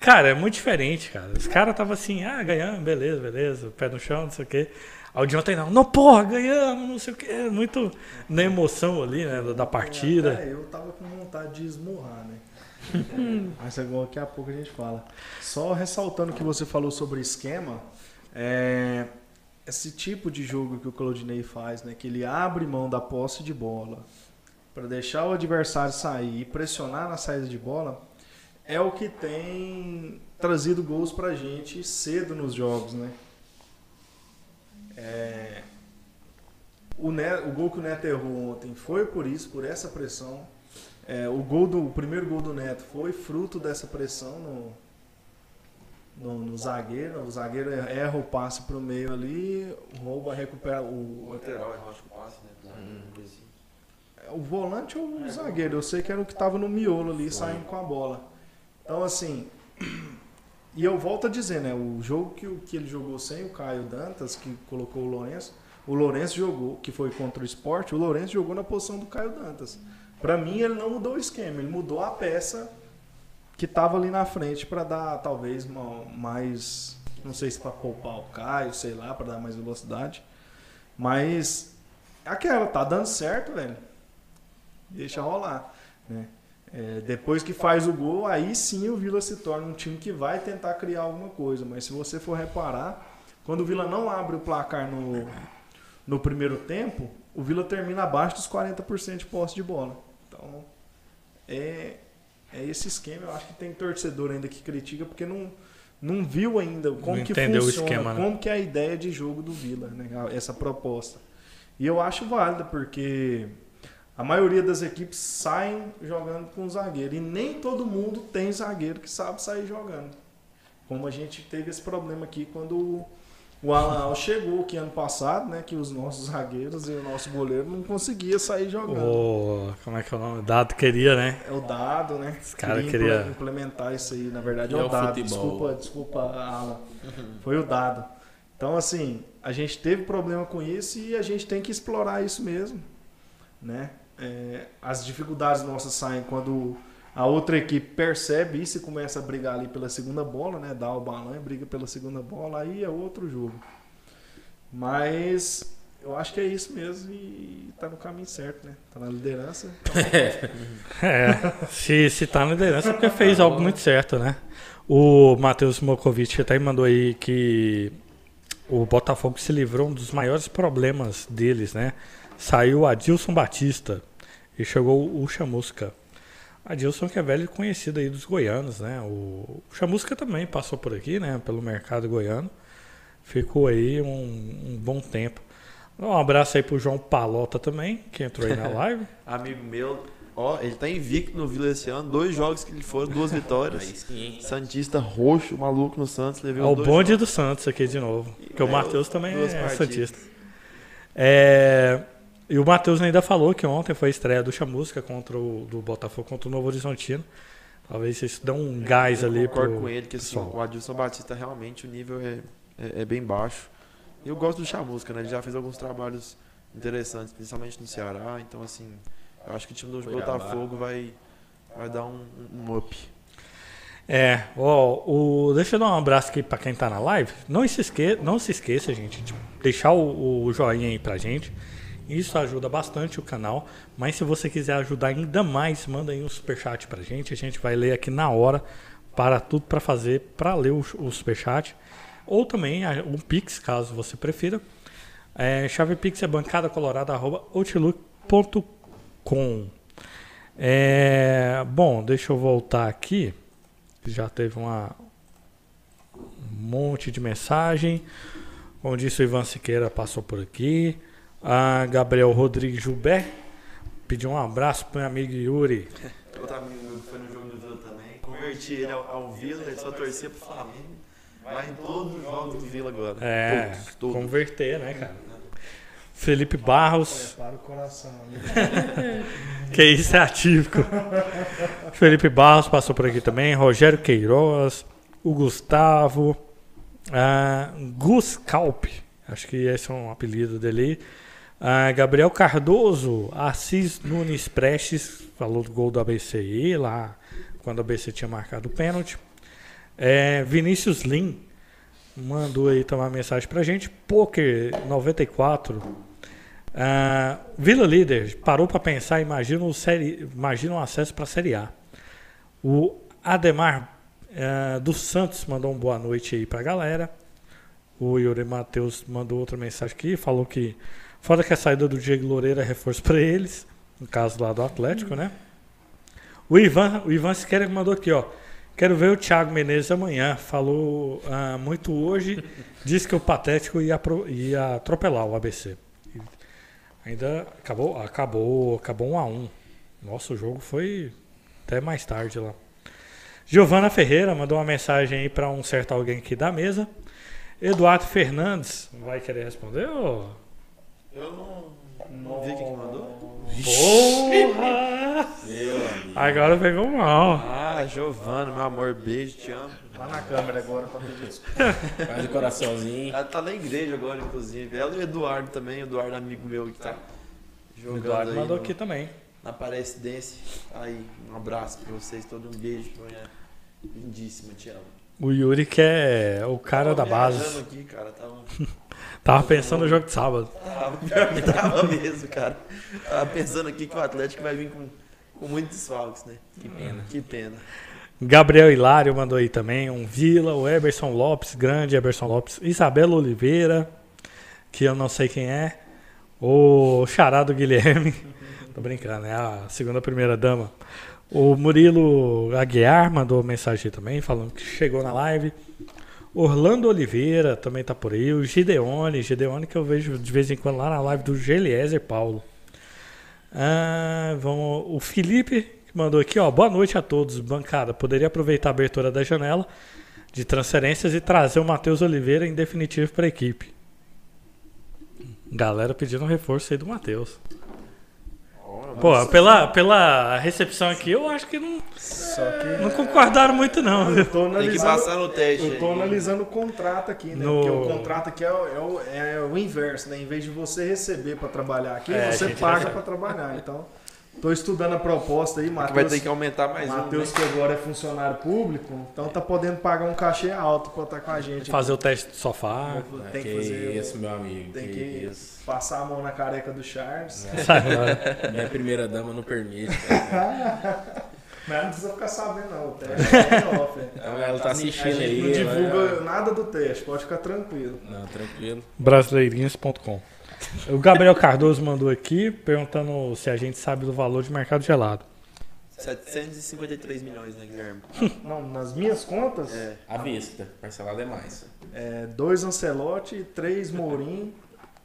Cara, é muito diferente, cara. Os caras estavam assim, ah, ganhamos, beleza, beleza, pé no chão, não sei o quê. Aí o de ontem não, não, porra, ganhamos, não sei o quê. Muito na emoção ali, né, da- da partida. É, eu tava com vontade de esmurrar, né? (laughs) Mas é igual daqui a pouco a gente fala. Só ressaltando o que você falou sobre esquema, é, esse tipo de jogo que o Claudinei faz, né? Que ele abre mão da posse de bola para deixar o adversário sair e pressionar na saída de bola, é o que tem trazido gols pra gente cedo nos jogos, né? É, o, Ne- o gol que o Neto errou ontem foi por isso, por essa pressão. É, o, gol do, o primeiro gol do Neto foi fruto dessa pressão no, no, no zagueiro. O zagueiro erra o passe pro meio ali, rouba, recupera o, lateral, eu acho que passa, né? o volante ou o zagueiro. Eu sei que era o que estava no miolo ali, saindo com a bola. Então, assim. E eu volto a dizer, né? O jogo que, que ele jogou sem o Caio Dantas, que colocou o Lourenço, o Lourenço jogou, que foi contra o esporte, o Lourenço jogou na posição do Caio Dantas. Pra mim, ele não mudou o esquema, ele mudou a peça que tava ali na frente para dar, talvez, uma- mais. Não sei se para poupar o Caio, sei lá, para dar mais velocidade. Mas. Aquela, tá dando certo, velho. Deixa rolar. Né? É, depois que faz o gol, aí sim o Vila se torna um time que vai tentar criar alguma coisa. Mas se você for reparar, quando o Vila não abre o placar no, no primeiro tempo, o Vila termina abaixo dos 40% de posse de bola. Então, é, é esse esquema. Eu acho que tem torcedor ainda que critica porque não, não viu ainda como Não que funciona, esquema, né? como que é a ideia de jogo do Vila, né? essa proposta. E eu acho válida, porque a maioria das equipes saem jogando com zagueiro. E nem todo mundo tem zagueiro que sabe sair jogando. Como a gente teve esse problema aqui quando o- o Alan Al chegou que ano passado, né? Que os nossos zagueiros e o nosso goleiro não conseguia sair jogando. O, como é que é o nome? Dado queria, né? É o dado, né? Esse cara Queria queria- imple- implementar isso aí. Na verdade, E é é o o dado. futebol. Desculpa, desculpa, Alan. Foi o dado. Então, assim, a gente teve problema com isso e a gente tem que explorar isso mesmo, né? É, as dificuldades nossas saem quando a outra equipe percebe isso e começa a brigar ali pela segunda bola, né? Dá o balão e briga pela segunda bola, aí é outro jogo. Mas eu acho que é isso mesmo e tá no caminho certo, né? Tá na liderança. (laughs) É, se, se tá na liderança é porque fez algo muito certo, né? O Matheus Mokovic até mandou aí que o Botafogo se livrou um dos maiores problemas deles, né? Saiu Adilson Batista e chegou o Chamusca. Adilson que é velho conhecido aí dos goianos, né? O Chamusca também passou por aqui, né? Pelo mercado goiano. Ficou aí um, um bom tempo. Um abraço aí pro João Palota também, que entrou aí na (laughs) live. Amigo meu, ó, ele tá invicto no Vila esse ano. Dois jogos que ele foram, duas (laughs) vitórias. Santista roxo, maluco no Santos. É o bonde jogos. do Santos aqui de novo. Porque o É, Matheus também é partidas. Santista. É, e o Matheus ainda falou que ontem foi a estreia do Chamusca contra o do Botafogo contra o Novo Horizontino. Talvez isso dê um gás Eu ali concordo pro com ele que assim, o Adilson Batista realmente o nível é, é, é bem baixo. E eu gosto do Chamusca, né? Ele já fez alguns trabalhos interessantes, principalmente no Ceará. Então, assim, eu acho que o time do Cuiabá. Botafogo vai, vai dar um, um up. É, ó, o, deixa eu dar um abraço aqui pra quem tá na live. Não se, esque, não se esqueça, gente, de deixar o, o joinha aí pra gente. Isso ajuda bastante o canal. Mas se você quiser ajudar ainda mais, manda aí um superchat pra gente. A gente vai ler aqui na hora. Para tudo pra fazer, pra ler o, o superchat. Ou também um Pix, caso você prefira. É, chave Pix é bancadacolorada.outlook.com. É, bom, deixa eu voltar aqui. Já teve uma, um monte de mensagem. Como disse o Ivan Siqueira, passou por aqui. A Gabriel Rodrigues Gilbert pediu um abraço para meu amigo Yuri. Outro amigo meu que foi no jogo do Vila também. Converti ele ao, ao Vila, ele só torcia pro Flamengo. Vai em todos os jogos do Vila agora. É, Todos, todos. converter, né, cara? Felipe Barros, Para o coração, (laughs) que isso é atípico. Felipe Barros passou por aqui também. Rogério Queiroz, o Gustavo, ah, Gus Calp, acho que esse é um apelido dele. Ah, Gabriel Cardoso, Assis Nunes Prestes, falou do gol do ABCI lá, quando o ABC tinha marcado o pênalti. É, Vinícius Lim mandou aí tomar mensagem pra gente. Poker 94. Ah, Vila Líder parou para pensar, imagina, o série, imagina um acesso para a Série A. O Ademar ah, dos Santos mandou um boa noite aí pra galera. O Yuri Matheus mandou outra mensagem aqui, falou que fora que a saída do Diego Loureira é reforço para eles, no caso lá do Atlético, né? O Ivan, o Ivan Siqueira mandou aqui, ó. Quero ver o Thiago Menezes amanhã. Falou ah, muito hoje. (laughs) Disse que o Patético ia, apro- ia atropelar o ABC. E ainda acabou, acabou, acabou um a um. Nossa, o jogo foi até mais tarde lá. Giovana Ferreira mandou uma mensagem aí para um certo alguém aqui da mesa. Eduardo Fernandes vai querer responder? ô? Eu não, não vi quem que mandou. Porra! Meu amigo. Agora pegou mal. Ah, Giovana, meu amor, beijo, te amo. Lá na câmera agora pra pedir desculpa. (laughs) Faz o coraçãozinho. Ela tá na igreja agora, inclusive. Ela e o Eduardo também, o Eduardo, amigo meu que tá O jogando Eduardo aí mandou no- aqui também. na Parecidência. Aí, um abraço pra vocês, todo um beijo. Manhã. Lindíssima, te amo. O Yuri que é o cara da base. aqui, cara. Tava, (laughs) Tava pensando no jogo de sábado. tava pior que tava mesmo, cara. Tava pensando aqui que o Atlético vai vir com, com muitos desfalques, né? Que pena. Que pena. Gabriel Hilário mandou aí também. Um Vila, o Eberson Lopes, grande Eberson Lopes. Isabela Oliveira, que eu não sei quem é. O Charado Guilherme. (laughs) Tô brincando, é a segunda primeira dama. O Murilo Aguiar mandou mensagem também, falando que chegou na live. Orlando Oliveira também tá por aí. O Gideone, Gideone que eu vejo de vez em quando lá na live do Geliezer Paulo. Ah, vamos, o Felipe que mandou aqui, ó. Boa noite a todos, bancada. Poderia aproveitar a abertura da janela de transferências e trazer o Matheus Oliveira em definitivo para a equipe. Galera pedindo um reforço aí do Matheus. Pô, pela, pela recepção aqui, eu acho que não, Só que não concordaram muito, não. eu tô Tem que analisando. passar no teste. Eu tô aí. analisando o contrato aqui, né? No- Porque o contrato aqui é o, é o- é o inverso, né? Em vez de você receber para trabalhar aqui, É, você paga para trabalhar. Então, Tô estudando a proposta aí, Que vai Matheus. ter que aumentar mais um. Matheus né? que agora é funcionário público, então tá podendo pagar um cachê alto pra estar com a gente. Fazer o teste do sofá. Tem que que fazer. isso, meu amigo. Tem que, que isso. passar a mão na careca do Charles. Sai lá. Minha primeira dama não permite. cara. (laughs) Mas não precisa ficar sabendo, não. O teste (laughs) é off. é. Então ela tá A assistindo gente aí. não divulga ela- nada do teste, pode ficar tranquilo. Não, tranquilo. Brasileirinhas.com. O Gabriel Cardoso mandou aqui perguntando se a gente sabe do valor de mercado gelado. 753 milhões, né, Guilherme? (laughs) Não, nas minhas contas, É. À vista. Parcelado é mais. é dois Ancelotti, três Mourinho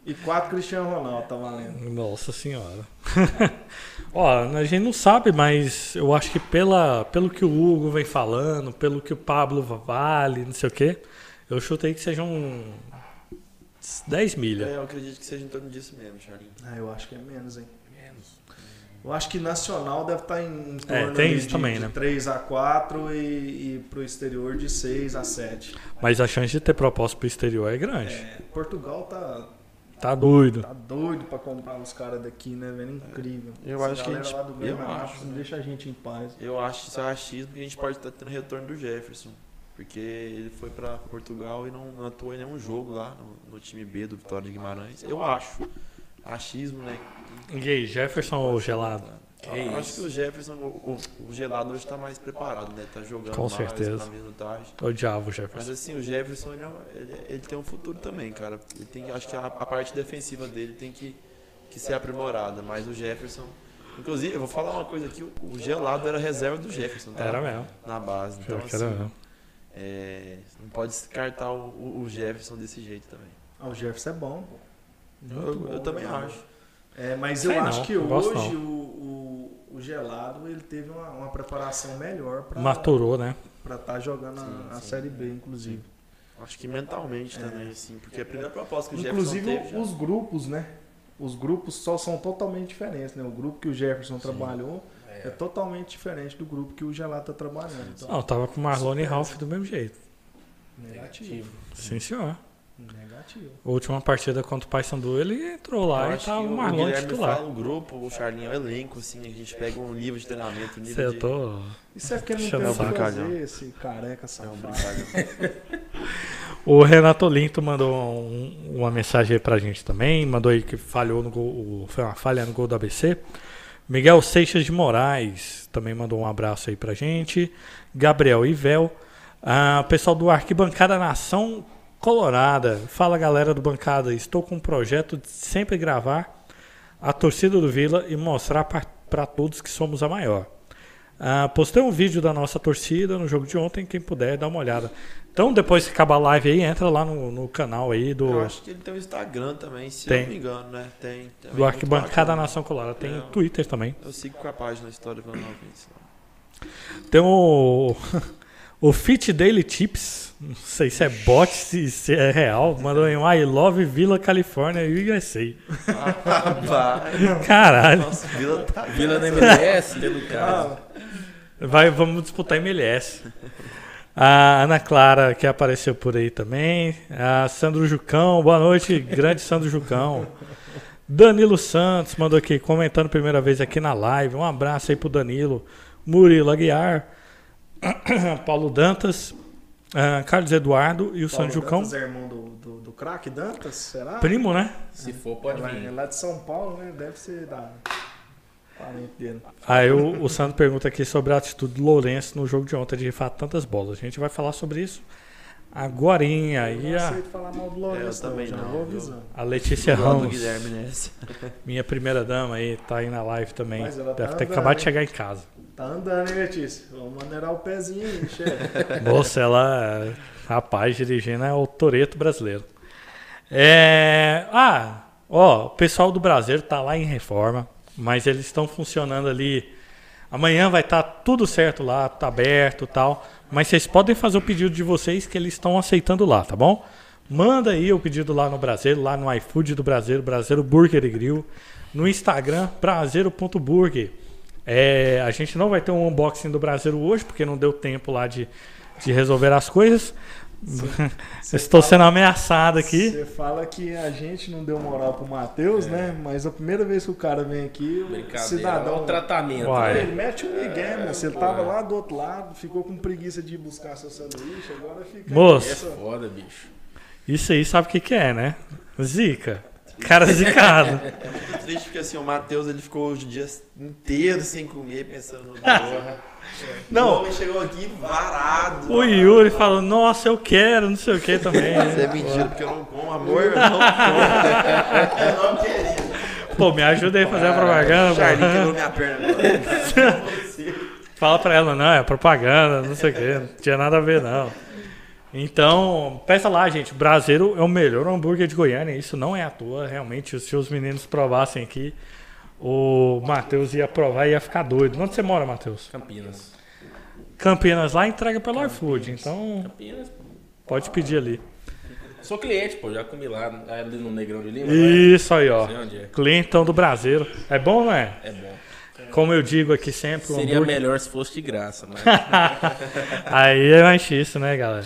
e quatro Cristiano Ronaldo, tá valendo. Nossa senhora. (laughs) Ó, a gente não sabe, mas eu acho que pela, pelo que o Hugo vem falando, pelo que o Pablo vale, não sei o quê, eu chutei que sejam 10 milhas. É, eu acredito que seja em torno disso mesmo, Charlinho. Ah, eu acho que é menos, hein? Eu acho que nacional deve estar em, em É, torno tem ali isso de, também, de né? 3 a 4 e, e pro exterior de 6 a 7. Mas a chance de ter proposta pro exterior é grande. É, Portugal tá, Tá doido. tá doido pra comprar os caras daqui, né, velho? Incrível. Eu Essa acho que a gente- eu Anápolis acho, não né? deixa a gente em paz. Eu acho que isso é achismo que a gente pode estar tendo retorno do Jefferson. Porque ele foi pra Portugal e não, não atuou em nenhum jogo lá no, no time B do Vitória de Guimarães. Eu acho. Achismo, né? E aí, Jefferson ou gelado? Que Eu acho que o Jefferson, o, o, gelado hoje tá mais preparado, né? Tá jogando Com mais, certeza. tá minutagem. Odiava o Mas Jefferson. assim, o Jefferson, ele, é ele- ele tem um futuro também, cara. Ele tem, acho que a, a parte defensiva dele tem que, que ser aprimorada. Mas o Jefferson. Inclusive, eu vou falar uma coisa aqui: o, gelado era reserva do Jefferson, tá? Era mesmo. Na base. Então, Pior que era assim, mesmo. É, não pode descartar o, o- Jefferson desse jeito também. Ah, o Jefferson é bom. pô. Eu, Muito eu bom, também né? acho. É, mas Sei eu não, acho que gosto hoje o, o, o gelado ele teve uma, uma preparação melhor para Maturou, né? estar jogando Sim, a, a sim. Série B, inclusive. Acho que mentalmente também, assim. Porque a primeira proposta que o Inclusive Jefferson teve. já- os grupos, né? Os grupos só são totalmente diferentes, né? O grupo que o Jefferson trabalhou é. totalmente diferente do grupo que o Gelado tá trabalhando. Então, Não, tava com Marlon e Ralph do mesmo jeito. negativo. Sim, senhor. Negativo. A última partida contra o Paysandu, ele entrou Eu lá e que o o Marlon Guilherme titular. fala o grupo, o Charlinho é o elenco, assim, a gente pega um nível de treinamento, um nível eu de... tô... Isso é porque não Deixa tem o que fazer, esse careca É um safado. brincadeira. (laughs) O Renato Linto mandou um- uma mensagem aí pra gente também. Mandou aí que falhou no gol, o- foi uma falha no gol do ABC. Miguel Seixas de Moraes também mandou um abraço aí pra gente. Gabriel Ivel. Ah, pessoal do Arquibancada Nação Colorada. Fala galera do Bancada. Estou com um projeto de sempre gravar a torcida do Vila e mostrar para todos que somos a maior. Ah, postei um vídeo da nossa torcida no jogo de ontem. Quem puder, dá uma olhada. Então, depois que acabar a live aí, entra lá no, no canal aí do, Eu acho que ele tem um Instagram também, se Tem. eu não me engano, né? Tem. do Arquibancada bacana. Nação Colorada. Tem É. Twitter também. Eu sigo com a página História Novense. Tem o, (laughs) o Fit Daily Tips. Não sei se é bot, se, se é real. Mandou em um I Love Vila Califórnia USA. Caralho. Nossa, Vila tá. Vila (laughs) da MLS, pelo caso. Vai, vamos disputar MLS. A Ana Clara, que apareceu por aí também. A Sandro Jucão, boa noite, grande Sandro Jucão. Danilo Santos mandou aqui, comentando primeira vez aqui na live. Um abraço aí pro Danilo. Murilo Aguiar. (coughs) Paulo Dantas. ah, Carlos Eduardo e o Paulo Sandro Jucão. Dantas é irmão do, do, do craque Dantas, será? Primo, né? Se for, pode é vir. lá de São Paulo, né? Deve ser da. Aí o, o Sandro pergunta aqui sobre a atitude do Lourenço no jogo de ontem de rifar tantas bolas. A gente vai falar sobre isso agorinha. Eu E não a, aceito falar mal do Lourenço, É, eu não, também já não, vou avisando. a Letícia Ramos. Guilherme nessa. (laughs) Minha primeira dama aí, tá aí na live também. Mas ela tá Deve ter andando, acabado de hein? chegar em casa. Tá andando, hein, Letícia? Vamos maneirar o pezinho aí, chefe. (laughs) Moça, ela, rapaz, dirigindo é o Toreto brasileiro. É, ah, ó, o pessoal do Brasileiro tá lá em reforma, mas eles estão funcionando ali. Amanhã vai estar tudo certo lá, tá aberto tal. Mas vocês podem fazer o pedido de vocês que eles estão aceitando lá, tá bom? Manda aí o pedido lá no Brasileiro, lá no iFood do Brasileiro, Brasileiro Burger e Grill. No Instagram, brasileiro.burger. É, a gente não vai ter um unboxing do Brasileiro hoje, porque não deu tempo lá de, de resolver as coisas. Estou sendo ameaçado aqui. Você fala que a gente não deu moral pro Matheus, né? Mas a primeira vez que o cara vem aqui, o cidadão. Olha o tratamento. Uai. né? Ele mete um migué, moço. Ele tava lá do outro lado, ficou com preguiça de ir buscar seu sanduíche, agora fica. Moço. É foda, bicho. Isso aí sabe o que, que é, né? Zica. Cara zicado. É muito triste porque assim, o Matheus ele ficou os dias inteiros sem comer, pensando no porra. (laughs) Não. O homem chegou aqui varado. O Yuri falou, nossa, eu quero, não sei o que também. (laughs) Isso é mentira, porque eu não como amor, eu não como. (laughs) Eu não queria. Pô, me ajuda aí a fazer a propaganda. Charlie quebrou minha perna agora. Você. Fala pra ela, não, é propaganda, não sei o que, não tinha nada a ver, não. Então, peça lá, gente. Brasileiro é o melhor hambúrguer de Goiânia. Isso não é à toa. Realmente, se os meninos provassem aqui, o Matheus ia provar e ia ficar doido. Onde você mora, Matheus? Campinas. Campinas lá entrega pelo iFood. Então, Campinas, pode pedir ali. Sou cliente, pô. Já comi lá, ali no Negrão de Lima. né? Isso aí, ó. É. Clientão do Brasileiro. É bom, não é? É bom. Como eu digo aqui sempre, Seria hambúrguer... melhor se fosse de graça, mas (laughs) Aí é mais isso, né, galera?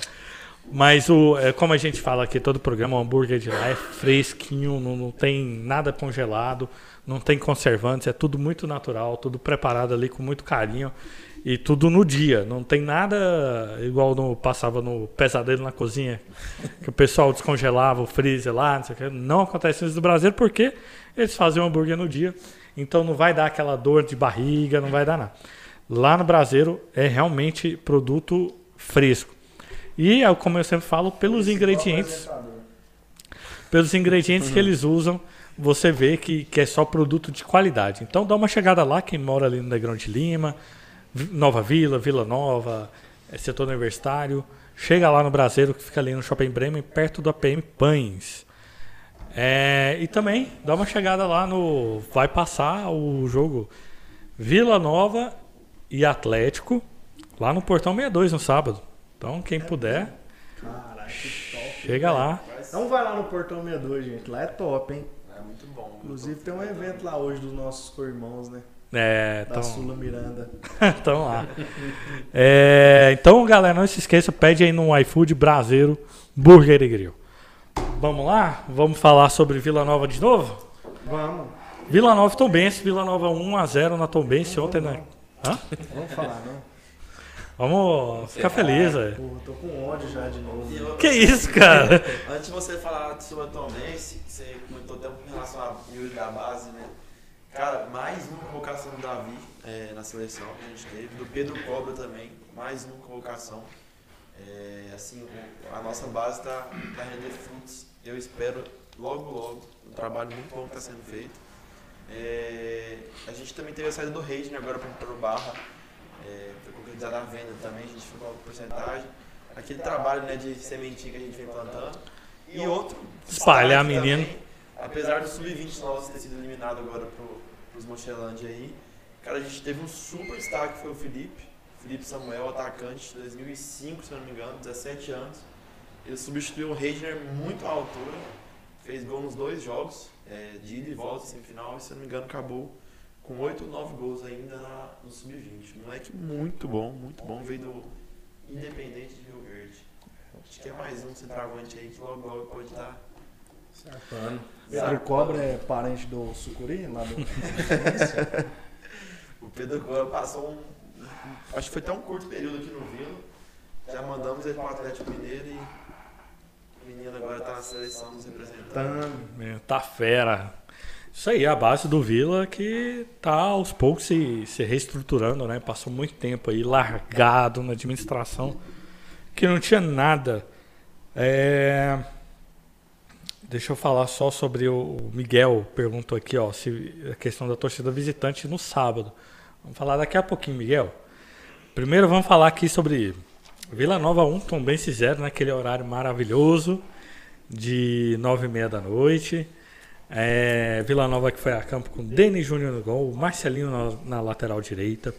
Mas o, é, como a gente fala aqui, todo programa, o hambúrguer de lá é fresquinho, não, não tem nada congelado, não tem conservantes, é tudo muito natural, tudo preparado ali com muito carinho e tudo no dia. Não tem nada igual no, passava no pesadelo na cozinha, que o pessoal descongelava o freezer lá, não sei o que. Não acontece isso no Brasil porque eles fazem o hambúrguer no dia, então não vai dar aquela dor de barriga, não vai dar nada. Lá no Brasileiro é realmente produto fresco. E, é como eu sempre falo, pelos ingredientes, pelos ingredientes que eles usam, você vê que, que é só produto de qualidade. Então dá uma chegada lá, quem mora ali no Negrão de Lima, Nova Vila, Vila Nova, eh, setor universitário, chega lá no Brasileiro, que fica ali no Shopping Bremen, perto do APM Pães. É, e também dá uma chegada lá no. Vai passar o jogo Vila Nova e Atlético, lá no Portão 62 no sábado. Então, quem puder, Caraca, que top. chega lá. Não vai lá no Portão 62, gente. Lá é top, hein? É muito bom. Inclusive tem um evento lá hoje dos nossos co-irmãos, né? É, Da então, Sula Miranda. (laughs) então lá. É, então, galera, não se esqueça, pede aí no iFood Brasileiro Burger e Grill. Vamos lá? Vamos falar sobre Vila Nova de novo? Vamos. Vila Nova Tombense, Vila Nova 1x0 na Tombense ontem, né? Hã? Vamos falar, não? Vamos ficar felizes, velho. Pô, tô com ódio já de novo. Eu- Que isso, cara? (laughs) Antes de você falar sobre a Tom Benz, que você comentou até com relação a Yuri da base, né? Cara, mais uma convocação do Davi é, na seleção que a gente teve, do Pedro Cobra também, mais uma convocação. É, assim, a nossa base está tá rendendo frutos. Eu espero logo, logo, um trabalho muito bom que está sendo feito. É, a gente também teve a saída do Reis, né, agora para o Barra. É, foi concretizada a venda também, a gente ficou com a porcentagem. Aquele trabalho né, de sementinha que a gente vem plantando. E outro. Espalhar menino. também, apesar do Sub-20 nosso ter sido eliminado agora pro, pros Mochelândia aí, cara, a gente teve um super destaque, que foi o Felipe. Felipe Samuel, atacante de 2005, se não me engano, 17 anos. Ele substituiu o Reisner muito à altura, fez gol nos dois jogos, é, de ida e volta, semifinal, e se eu não me engano acabou com 8 ou 9 gols ainda na- no Sub-20. Moleque muito bom, muito bom, veio do Independente de Rio Verde. Acho que é mais um centroavante aí que logo logo pode estar. Sarpano. Pedro Cobra é parente do Sucuri, lá do. (laughs) O Pedro Cora passou um, Acho que foi até um curto período aqui no Vila. Já mandamos ele para o Atlético Mineiro e o menino agora está na seleção nos representando. Tam. Tá fera. Isso aí, a base do Vila que tá aos poucos se, se reestruturando, né? Passou muito tempo aí largado na administração, que não tinha nada. É, Deixa eu falar só sobre o Miguel, perguntou aqui, ó, se a questão da torcida visitante no sábado. Vamos falar daqui a pouquinho, Miguel. Primeiro vamos falar aqui sobre Vila Nova 1, Tombense 0, naquele horário maravilhoso de 9 e meia da noite. É, Vila Nova que foi a campo com Denis Júnior no gol, Marcelinho na, na lateral direita,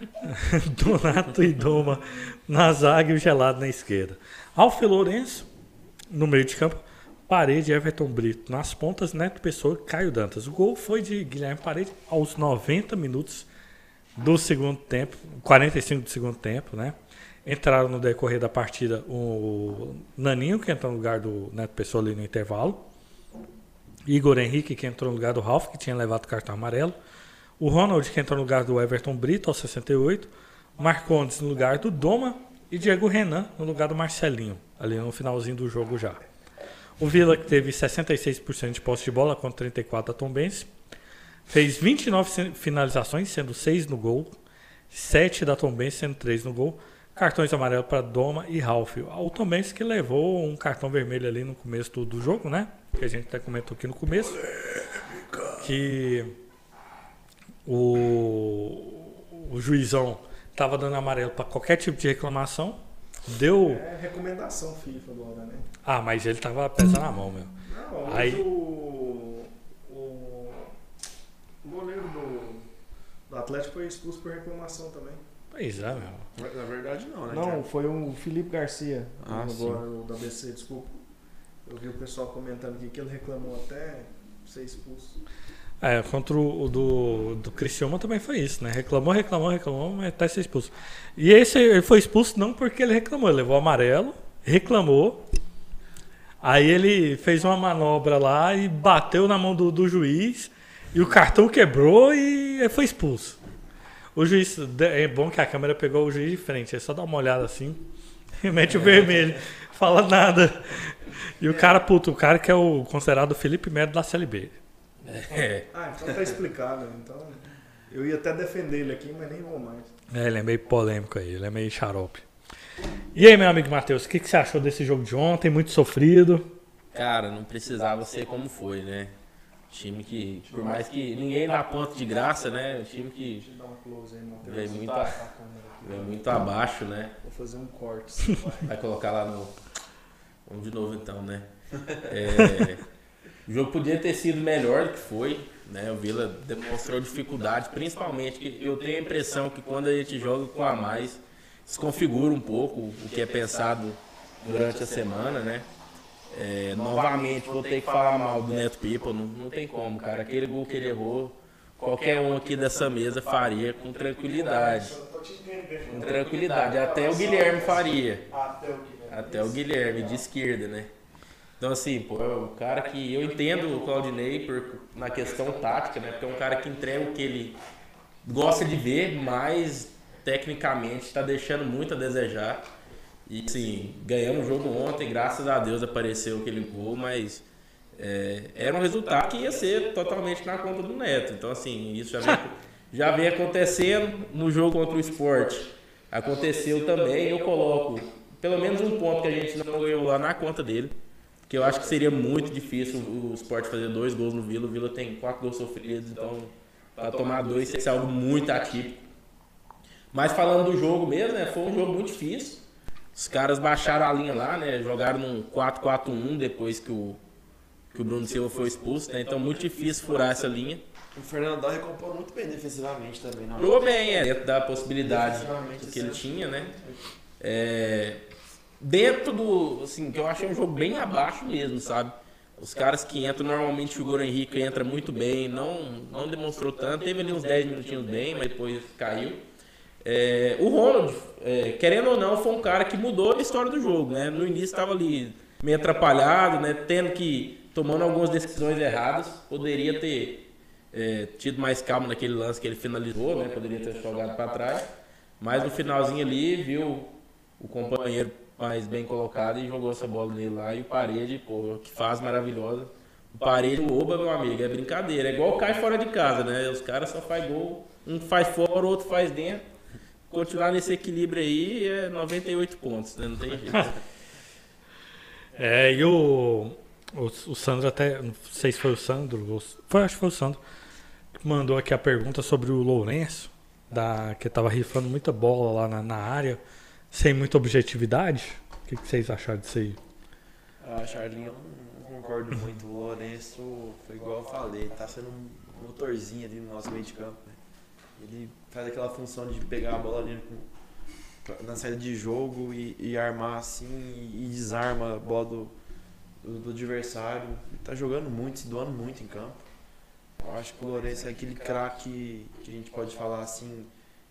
(laughs) Donato e Doma na zaga e o Gelado na esquerda. Alfe Lourenço no meio de campo, Parede, Everton Brito nas pontas, Neto Pessoa e Caio Dantas. O gol foi de Guilherme Parede aos 90 minutos do segundo tempo, 45 do segundo tempo, né? entraram no decorrer da partida o Naninho, que entrou no lugar do Neto Pessoa ali no intervalo. Igor Henrique, que entrou no lugar do Ralf, que tinha levado o cartão amarelo. O Ronald, que entrou no lugar do Everton Brito, aos 68. Marcondes no lugar do Doma. E Diego Renan no lugar do Marcelinho, ali no finalzinho do jogo já. O Vila, que teve 66% de posse de bola contra 34% da Tombense. Fez 29 finalizações, sendo 6 no gol. 7 da Tombense, sendo 3 no gol. Cartões amarelos para Doma e Ralf. O Tombense que levou um cartão vermelho ali no começo do, do jogo, né? Que a gente até comentou aqui no começo. Que o, o juizão estava dando amarelo para qualquer tipo de reclamação. Deu. É recomendação FIFA agora, né? Ah, mas ele tava pesando a mão, meu. Não, mas Aí- o, o goleiro do, do Atlético foi expulso por reclamação também. Pois é, meu. Na verdade, não, né? Não, foi o Felipe Garcia, Ah, agora o da BC, desculpa. Eu vi o pessoal comentando aqui que ele reclamou até ser expulso. É, contra o, o do, do Criciúma também foi isso, né? Reclamou, reclamou, reclamou, mas até ser expulso. E esse ele foi expulso não porque ele reclamou, ele levou amarelo, reclamou. Aí ele fez uma manobra lá e bateu na mão do, do juiz. E o cartão quebrou e foi expulso. O juiz. É bom que a câmera pegou o juiz de frente. É só dar uma olhada assim. (laughs) E mete o vermelho. Fala nada. E o cara, puto, o cara que é o considerado Felipe Melo da Série B. É. Ah, então tá explicado. Então, eu ia até defender ele aqui, mas nem vou mais. É, ele é meio polêmico aí, ele é meio xarope. E aí, meu amigo Matheus, o que, que você achou desse jogo de ontem? Muito sofrido. Cara, não precisava ser como foi, né? Time que, por mais que ninguém dá ponto de graça, né? O time que Deixa eu dar um close aí, Matheus. Veio muito Tá a- vem muito abaixo, né? Vou fazer um corte. (laughs) Vai colocar lá no. Vamos de novo então, né? (laughs) É, O jogo podia ter sido melhor do que foi, né? O Vila demonstrou dificuldade, principalmente que eu tenho a impressão que quando a gente joga com a mais, desconfigura um pouco o que é pensado durante a semana, né? É, novamente, vou ter que falar mal do Neto People, não, não tem como, cara. Aquele gol que ele errou, qualquer um aqui dessa mesa faria com tranquilidade. Com tranquilidade, até o Guilherme faria. Até o Guilherme. De esquerda, né? Então, assim, pô, é o cara que eu entendo o Claudinei por, na questão tática, né? Porque é um cara que entrega o que ele gosta de ver, mas tecnicamente está deixando muito a desejar. E, assim, ganhamos o jogo ontem, graças a Deus apareceu aquele gol, mas é, era um resultado que ia ser totalmente na conta do Neto. Então, assim, isso já vem, (laughs) já vem acontecendo no jogo contra o esporte. Aconteceu também, eu coloco pelo menos um ponto que a gente não ganhou lá na conta dele. Que eu acho que seria muito difícil o Sport fazer dois gols no Vila. O Vila tem quatro gols sofridos, então para tomar dois seria algo muito atípico. Mas falando do jogo mesmo, né? Foi um jogo muito difícil. Os caras baixaram a linha lá, né? Jogaram num 4-4-1 depois que o, que o Bruno Silva foi expulso, né? Então muito difícil furar essa linha. O Fernandão recompôs muito bem defensivamente também, não. Jogou bem, é, dentro da possibilidade que ele tinha, né? É, dentro do, assim, que eu achei um jogo bem abaixo mesmo, sabe? Os caras que entram, normalmente o Igor Henrique entra muito bem, não, não demonstrou tanto, teve ali uns 10 minutinhos bem, mas depois caiu. É, o Ronald, é, querendo ou não, foi um cara que mudou a história do jogo, né? No início estava ali meio atrapalhado, né? Tendo que, tomando algumas decisões erradas, poderia ter é, tido mais calma naquele lance que ele finalizou, né? Poderia ter jogado para trás. Mas no finalzinho ali, viu o companheiro mais bem colocado e jogou essa bola nele lá. E o Parede, pô, que faz maravilhosa. O Parede, o Oba, meu amigo, é brincadeira. É igual cai fora de casa, né? Os caras só faz gol. Um faz fora, o outro faz dentro. Continuar nesse equilíbrio aí é 98 pontos, né? Não tem jeito. (laughs) É, e o, o, o Sandro até, não sei se foi o Sandro, foi, acho que foi o Sandro, que mandou aqui a pergunta sobre o Lourenço, da, que tava rifando muita bola lá na, na área, sem muita objetividade. O que, que vocês acharam disso aí? Ah, Charlinho, eu não não concordo muito. O Lourenço, foi igual eu falei, tá sendo um motorzinho ali no nosso meio de campo. né? Ele faz aquela função de pegar a bola ali com- na saída de jogo e, e armar assim e, e desarma a bola do, do, do adversário. Ele tá jogando muito, se doando muito em campo. Eu acho que o Lourenço é aquele craque que a gente pode falar assim,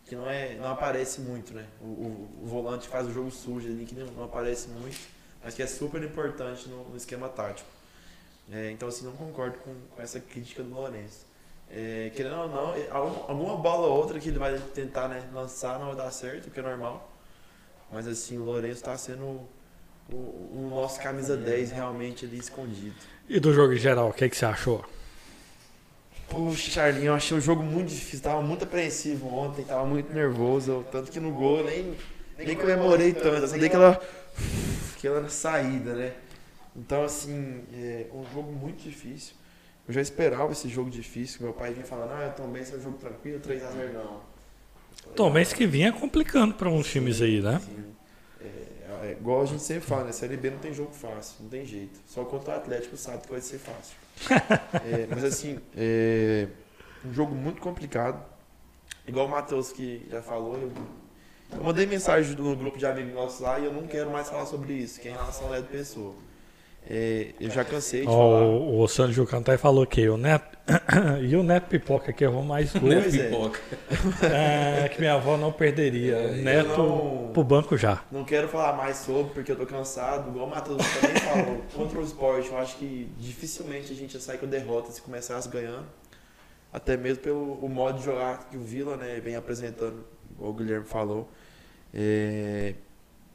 que não, é, não aparece muito, né? O, o, o volante faz o jogo sujo ali, que não, não aparece muito, mas que é super importante no, no esquema tático. É, então, assim, não concordo com, com essa crítica do Lourenço. É, querendo ou não, é, alguma bola ou outra que ele vai tentar né, lançar não vai dar certo, o que é normal. Mas, assim, o Lourenço está sendo o, o, nosso camisa 10 realmente ali escondido. E do jogo em geral, o que, que você achou? Poxa, Charlinho, eu achei o jogo muito difícil. Tava muito apreensivo ontem, tava muito nervoso. Tanto que no gol eu nem, nem comemorei tanto. Eu só dei aquela, aquela saída, né? Então, assim, é um jogo muito difícil. Eu já esperava esse jogo difícil. Meu pai vinha falando, ah, Tom Benz é um jogo tranquilo, 3x0 não. Tom Benz que vinha complicando para uns times aí, né? Sim. É, é, igual a gente sempre fala, né? Série B não tem jogo fácil, não tem jeito. Só contra o Atlético sabe que vai ser fácil. (laughs) é, mas assim, é um jogo muito complicado. Igual o Matheus que já falou, eu, eu mandei mensagem no grupo de amigos nossos lá e eu não quero mais falar sobre isso, que é em relação ao Léo Pessoa. É, eu já cansei de oh, falar. O, o Sandro Jucantai falou que o Neto. (coughs) e o Neto Pipoca que errou mais gols. Neto é. Pipoca. É, que minha avó não perderia. É, Neto não, pro banco já. Não quero falar mais sobre, porque eu tô cansado. Igual o Matheus também (laughs) falou. Contra o esporte, eu acho que dificilmente a gente ia sair com derrota se começasse ganhando. Até mesmo pelo o modo de jogar que o Vila né, vem apresentando, igual o Guilherme falou. É,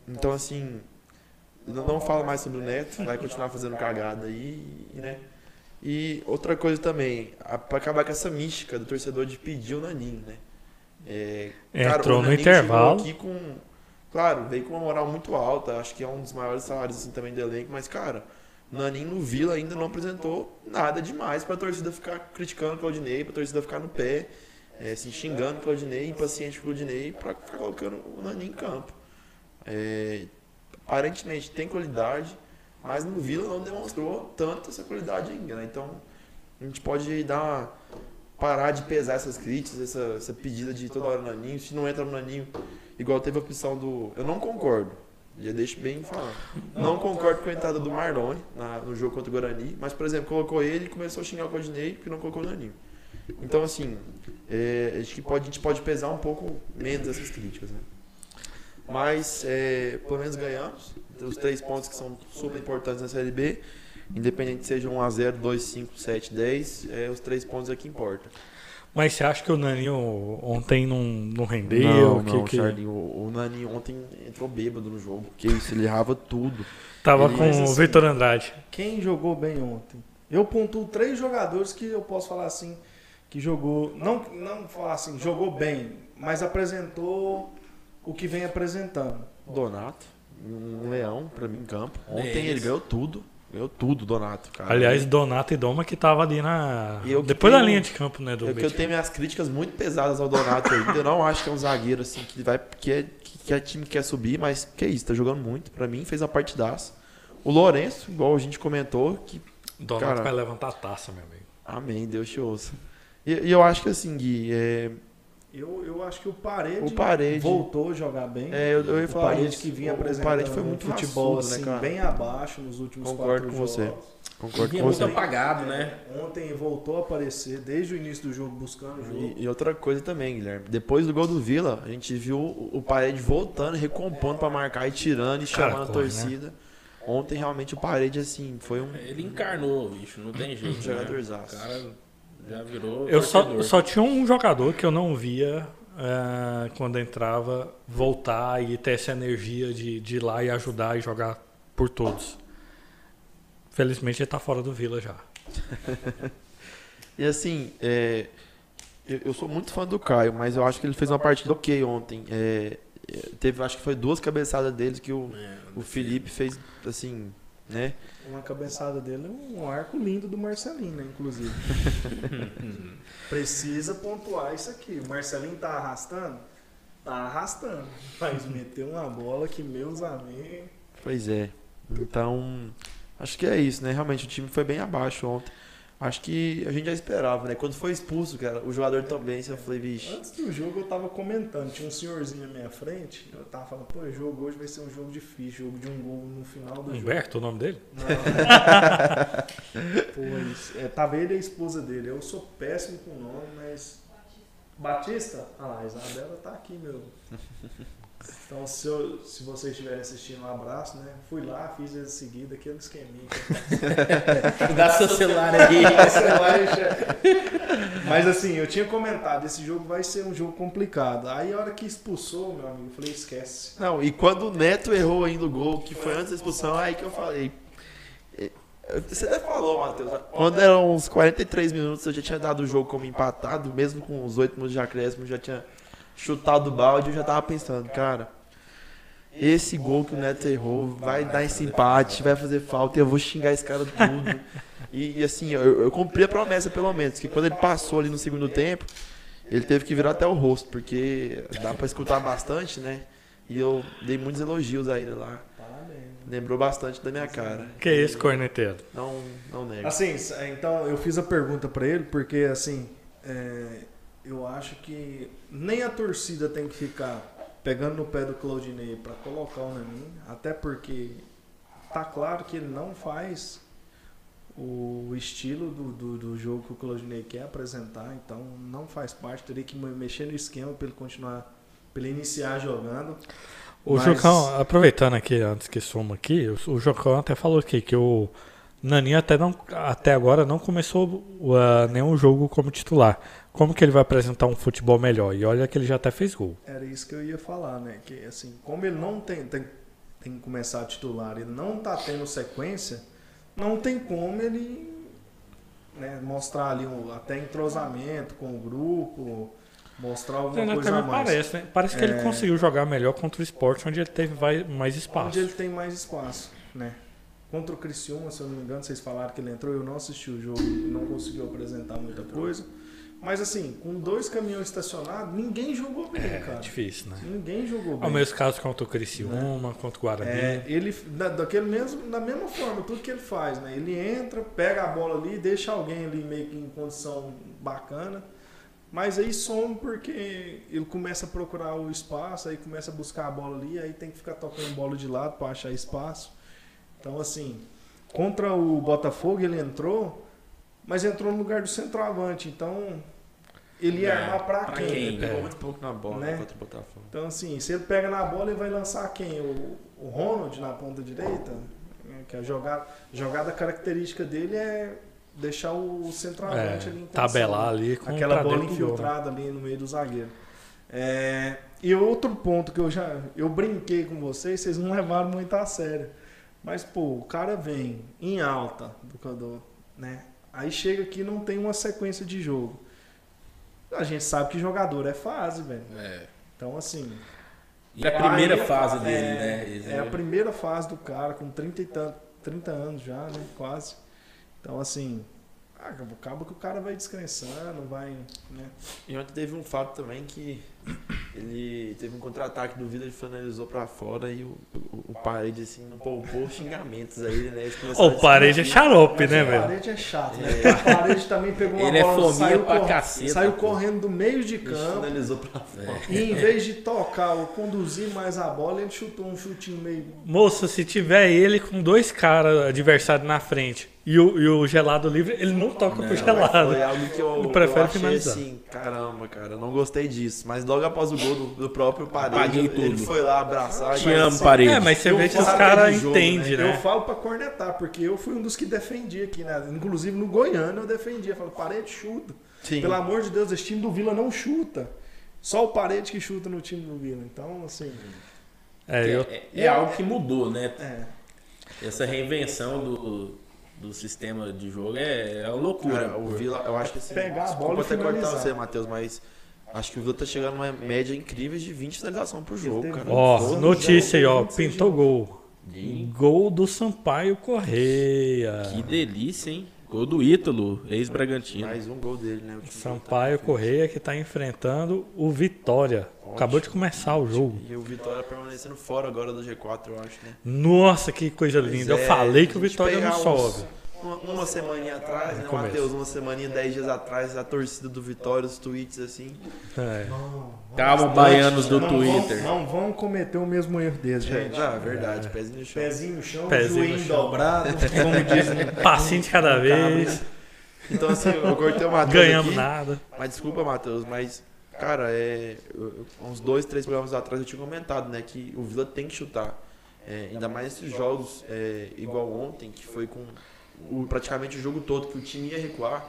então, assim, não fala mais sobre o Neto, vai continuar fazendo cagada aí, né? E outra coisa também, para acabar com essa mística do torcedor de pedir o Naninho, né? É, cara, Entrou no intervalo. Aqui com, claro, veio com uma moral muito alta, acho que é um dos maiores salários assim, também do elenco, mas, cara, o Naninho no Vila ainda não apresentou nada demais para a torcida ficar criticando o Claudinei, para a torcida ficar no pé, é, assim, xingando o Claudinei, impaciente com o Claudinei, para ficar colocando o Naninho em campo. É, aparentemente tem qualidade, mas no Vila não demonstrou tanto essa qualidade ainda. Né? Então a gente pode dar uma, parar de pesar essas críticas, essa, essa pedida de toda hora no Naninho. Se não entra no Naninho, igual teve a opção do. Eu não concordo. Já deixo bem falar. Não concordo com a entrada do Marlone na, no jogo contra o Guarani, mas, por exemplo, colocou ele e começou a xingar o Codinei porque não colocou o Naninho. Então, assim, é, acho que pode, a gente pode pesar um pouco menos essas críticas. Né? Mas é, pelo menos ganhamos. Os três pontos que são super importantes na Série B. Independente seja 1x0, 2, 5, 7, 10, é, os três pontos é que importam. Mas você acha que o Naninho ontem não, não rendeu? Não, não, que, que... o, o Naninho ontem entrou bêbado no jogo. Que isso, ele errava tudo. Tava ele, com assim, o Vitor Andrade. Quem jogou bem ontem? Eu pontuo três jogadores que eu posso falar assim, que jogou, não, não falar assim, jogou bem, mas apresentou o que vem apresentando. Donato, um leão para mim em campo. Ontem é ele ganhou tudo. Ganhou tudo, Donato, cara. Aliás, Donato e Doma que tava ali na. Depois tenho, da linha de campo, né? Do eu, que eu tenho minhas críticas muito pesadas ao Donato ainda. Eu não acho que é um zagueiro assim que vai. Que é, que é time que quer subir, mas que é isso, tá jogando muito. Para mim, fez a partidaça. O Lourenço, igual a gente comentou, que. Donato cara, vai levantar a taça, meu amigo. Amém, Deus te ouça. E, e eu acho que assim, Gui, é, eu, eu acho que o Parede, o Parede voltou a jogar bem. É, eu, eu ia falar o Parede isso. que vinha apresentando o Parede foi muito futebol raçudo, né, assim, né, bem abaixo nos últimos Concordo com você. Concordo com você. muito apagado, né? Ontem voltou a aparecer desde o início do jogo buscando o jogo. E, e outra coisa também, Guilherme. Depois do gol do Vila, a gente viu o Parede voltando, recompondo para marcar e tirando e chamando a né? torcida. Né? Ontem realmente o Parede assim foi um ele encarnou, bicho, não tem jeito. (laughs) Um jogador né? cara já virou Eu só, só tinha um jogador que eu não via é, quando entrava, voltar e ter essa energia de, de ir lá e ajudar e jogar por todos. Felizmente ele está fora do Vila já. (laughs) e assim, é, eu, eu, sou muito fã do Caio, mas eu acho que ele fez uma partida ok ontem. É, é teve, acho que foi duas cabeçadas dele que o, é, o Felipe fez, assim, né? Uma cabeçada dele é um arco lindo do Marcelinho, né? Inclusive. (laughs) Precisa pontuar isso aqui. O Marcelinho tá arrastando? Tá arrastando. Mas meteu uma bola que, meus amigos. Pois é. Então, acho que é isso, né? Realmente o time foi bem abaixo ontem. Acho que a gente já esperava, né? Quando foi expulso, cara, o jogador também, eu falei, vixe. Antes do jogo eu tava comentando, tinha um senhorzinho na minha frente, eu tava falando, pô, o jogo hoje vai ser um jogo difícil, jogo de um gol no final do Humberto, jogo. o nome dele? Não. (laughs) pô, isso. É, tava ele e a esposa dele. Eu sou péssimo com o nome, mas Batista? Ah, a Isabela tá aqui, meu. Então, se, eu- se vocês estiverem assistindo, um abraço, né? Fui lá, fiz em seguida, aquele esqueminha. (laughs) Dá seu celular aí. Mas assim, eu tinha comentado, esse jogo vai ser um jogo complicado. Aí a hora que expulsou, meu amigo, eu falei, esquece. Não, e quando o Neto errou ainda o gol, que foi antes da expulsão, aí que eu falei. Você até falou, Matheus. Quando eram uns 43 minutos, eu já tinha dado o jogo como empatado, mesmo com os 8 minutos de acréscimo, já tinha chutado o balde, eu já tava pensando, cara. Esse gol que o Neto errou vai dar esse empate, vai fazer falta e eu vou xingar esse cara tudo. E, e, assim, eu, eu cumpri a promessa pelo menos, que quando ele passou ali no segundo tempo, ele teve que virar até o rosto, porque dá pra escutar bastante, né? E eu dei muitos elogios a ele lá. Lembrou bastante da minha cara. Que é esse corneteiro? Não, não nego. Assim, s- então eu fiz a pergunta pra ele porque assim, é, eu acho que nem a torcida tem que ficar pegando no pé do Claudinei pra colocar o Nanin, até porque tá claro que ele não faz o estilo do, do, do jogo que o Claudinei quer apresentar, então não faz parte, teria que me- mexer no esquema pra ele continuar, pra ele iniciar jogando. O Mas- Jocão, aproveitando aqui, antes que suma aqui, o, o Jocão até falou aqui que o Naninho até, não, até agora não começou uh, nenhum jogo como titular. Como que ele vai apresentar um futebol melhor? E olha que ele já até fez gol. Era isso que eu ia falar, né? Que assim, como ele não tem, tem, tem que começar a titular, ele não tá tendo sequência, não tem como ele né, mostrar ali um, até entrosamento com o grupo, mostrar alguma coisa a mais. parece, né? Parece que ele É. conseguiu jogar melhor contra o esporte, onde ele teve mais espaço. Onde ele tem mais espaço, né? Contra o Criciúma, se eu não me engano, vocês falaram que ele entrou, eu não assisti o jogo, não conseguiu apresentar muita coisa. Mas assim, com dois caminhões estacionados, ninguém jogou bem, É, cara. difícil, né? Ninguém jogou bem. Ao mesmo caso contra o Criciúma, contra o Guarani. É, ele da, daquele mesmo, da mesma forma, tudo que ele faz, né? Ele entra, pega a bola ali, deixa alguém ali meio que em condição bacana, mas aí some porque ele começa a procurar o espaço, aí começa a buscar a bola ali, aí tem que ficar tocando bola de lado para achar espaço. Então assim, contra o Botafogo ele entrou, mas entrou no lugar do centroavante, então ele ia É, armar para pra quem? quem? Ele pegou É. muito pouco na bola Né? contra o Botafogo. Então, assim, se ele pega na bola, ele vai lançar quem? O, o Ronald na ponta direita? É, Que a jogada, jogada característica dele é deixar o centroavante É, ali em condição, tabelar ali com Aquela bola né? infiltrada ali no meio do zagueiro. É, e outro ponto que eu já eu brinquei com vocês, vocês não levaram muito a sério. Mas, pô, o cara vem em alta do do- né? Aí chega aqui e não tem uma sequência de jogo. A gente sabe que jogador é fase, velho. É. Então, assim, E a primeira Aí, fase é, dele, né? Esse- É a primeira fase do cara, com 30, e tanto, 30 anos já, né? Quase. Então, assim, ah, acaba que o cara vai descrençando, vai. Né? E ontem teve um fato também que ele teve um contra-ataque do Vila, ele finalizou pra fora e o, o, o Parede, assim, não poupou xingamentos a ele, né? Ô, o parede é xarope, né, o velho? parede é chato, né? Porque O parede também pegou uma Ele é bola, fominha saiu, pra cor- caceta, saiu pô. correndo do meio de Ele campo. finalizou pra fora. É. E em vez de tocar ou conduzir mais a bola, ele chutou um chutinho meio. Moço, se tiver ele com dois caras adversários na frente e o, e o gelado livre, ele não toca pro Não, gelado. Foi algo que eu, Ele prefere eu achei finalizar. assim, caramba, cara, eu não gostei disso. Mas logo após o gol do, do próprio Parede, ele tudo. foi lá abraçar. Te mas, amo, assim, Parede. É, mas você Eu vê que os caras entendem, Eu né? falo pra cornetar, porque eu fui um dos que defendi aqui, né? Inclusive no Goiânia eu defendia. Eu falo, parede chuta. Sim. Pelo amor de Deus, esse time do Vila não chuta. Só o parede que chuta no time do Vila. Então, assim. É, eu, É, é algo que mudou, né? É. Essa reinvenção do, do sistema de jogo é, é uma loucura. Cara, o Vila, eu acho que assim, Pegar a desculpa bola e até cortar finalizar. você, Matheus, mas acho que o Vila tá chegando numa média incrível de 20 finalizações por jogo, cara. ó, Todos notícia aí, ó. Pintou gol. E Gol do Sampaio Correia. que delícia, hein? Gol do Ítalo, ex-Bragantino. Mais um gol dele, né? Sampaio tá Correia que tá enfrentando o Vitória. Acabou de começar o jogo. E o Vitória permanecendo fora agora do G4, eu acho, né? Nossa, que coisa linda. Eu é, falei que o Vitória não uns- sobe. Uma, uma semaninha atrás, né. Matheus? Uma semaninha, dez dias atrás, a torcida do Vitória, os tweets assim. É. Calma, baianos do não Twitter. Vão, não vão cometer o mesmo erro desse, gente. Ah, verdade, pezinho no chão. Pezinho no chão, Pezinho no joelho chão. dobrado, (laughs) como dizem. Passinho de cada vez. Então, assim, eu cortei o Matheus Ganhamos aqui, nada. Mas desculpa, Matheus, mas Cara, é, eu- uns dois, três programas atrás eu tinha comentado, né, que o Vila tem que chutar. É, ainda mais nesses jogos é, igual ontem, que foi com o- praticamente o jogo todo, que o time ia recuar.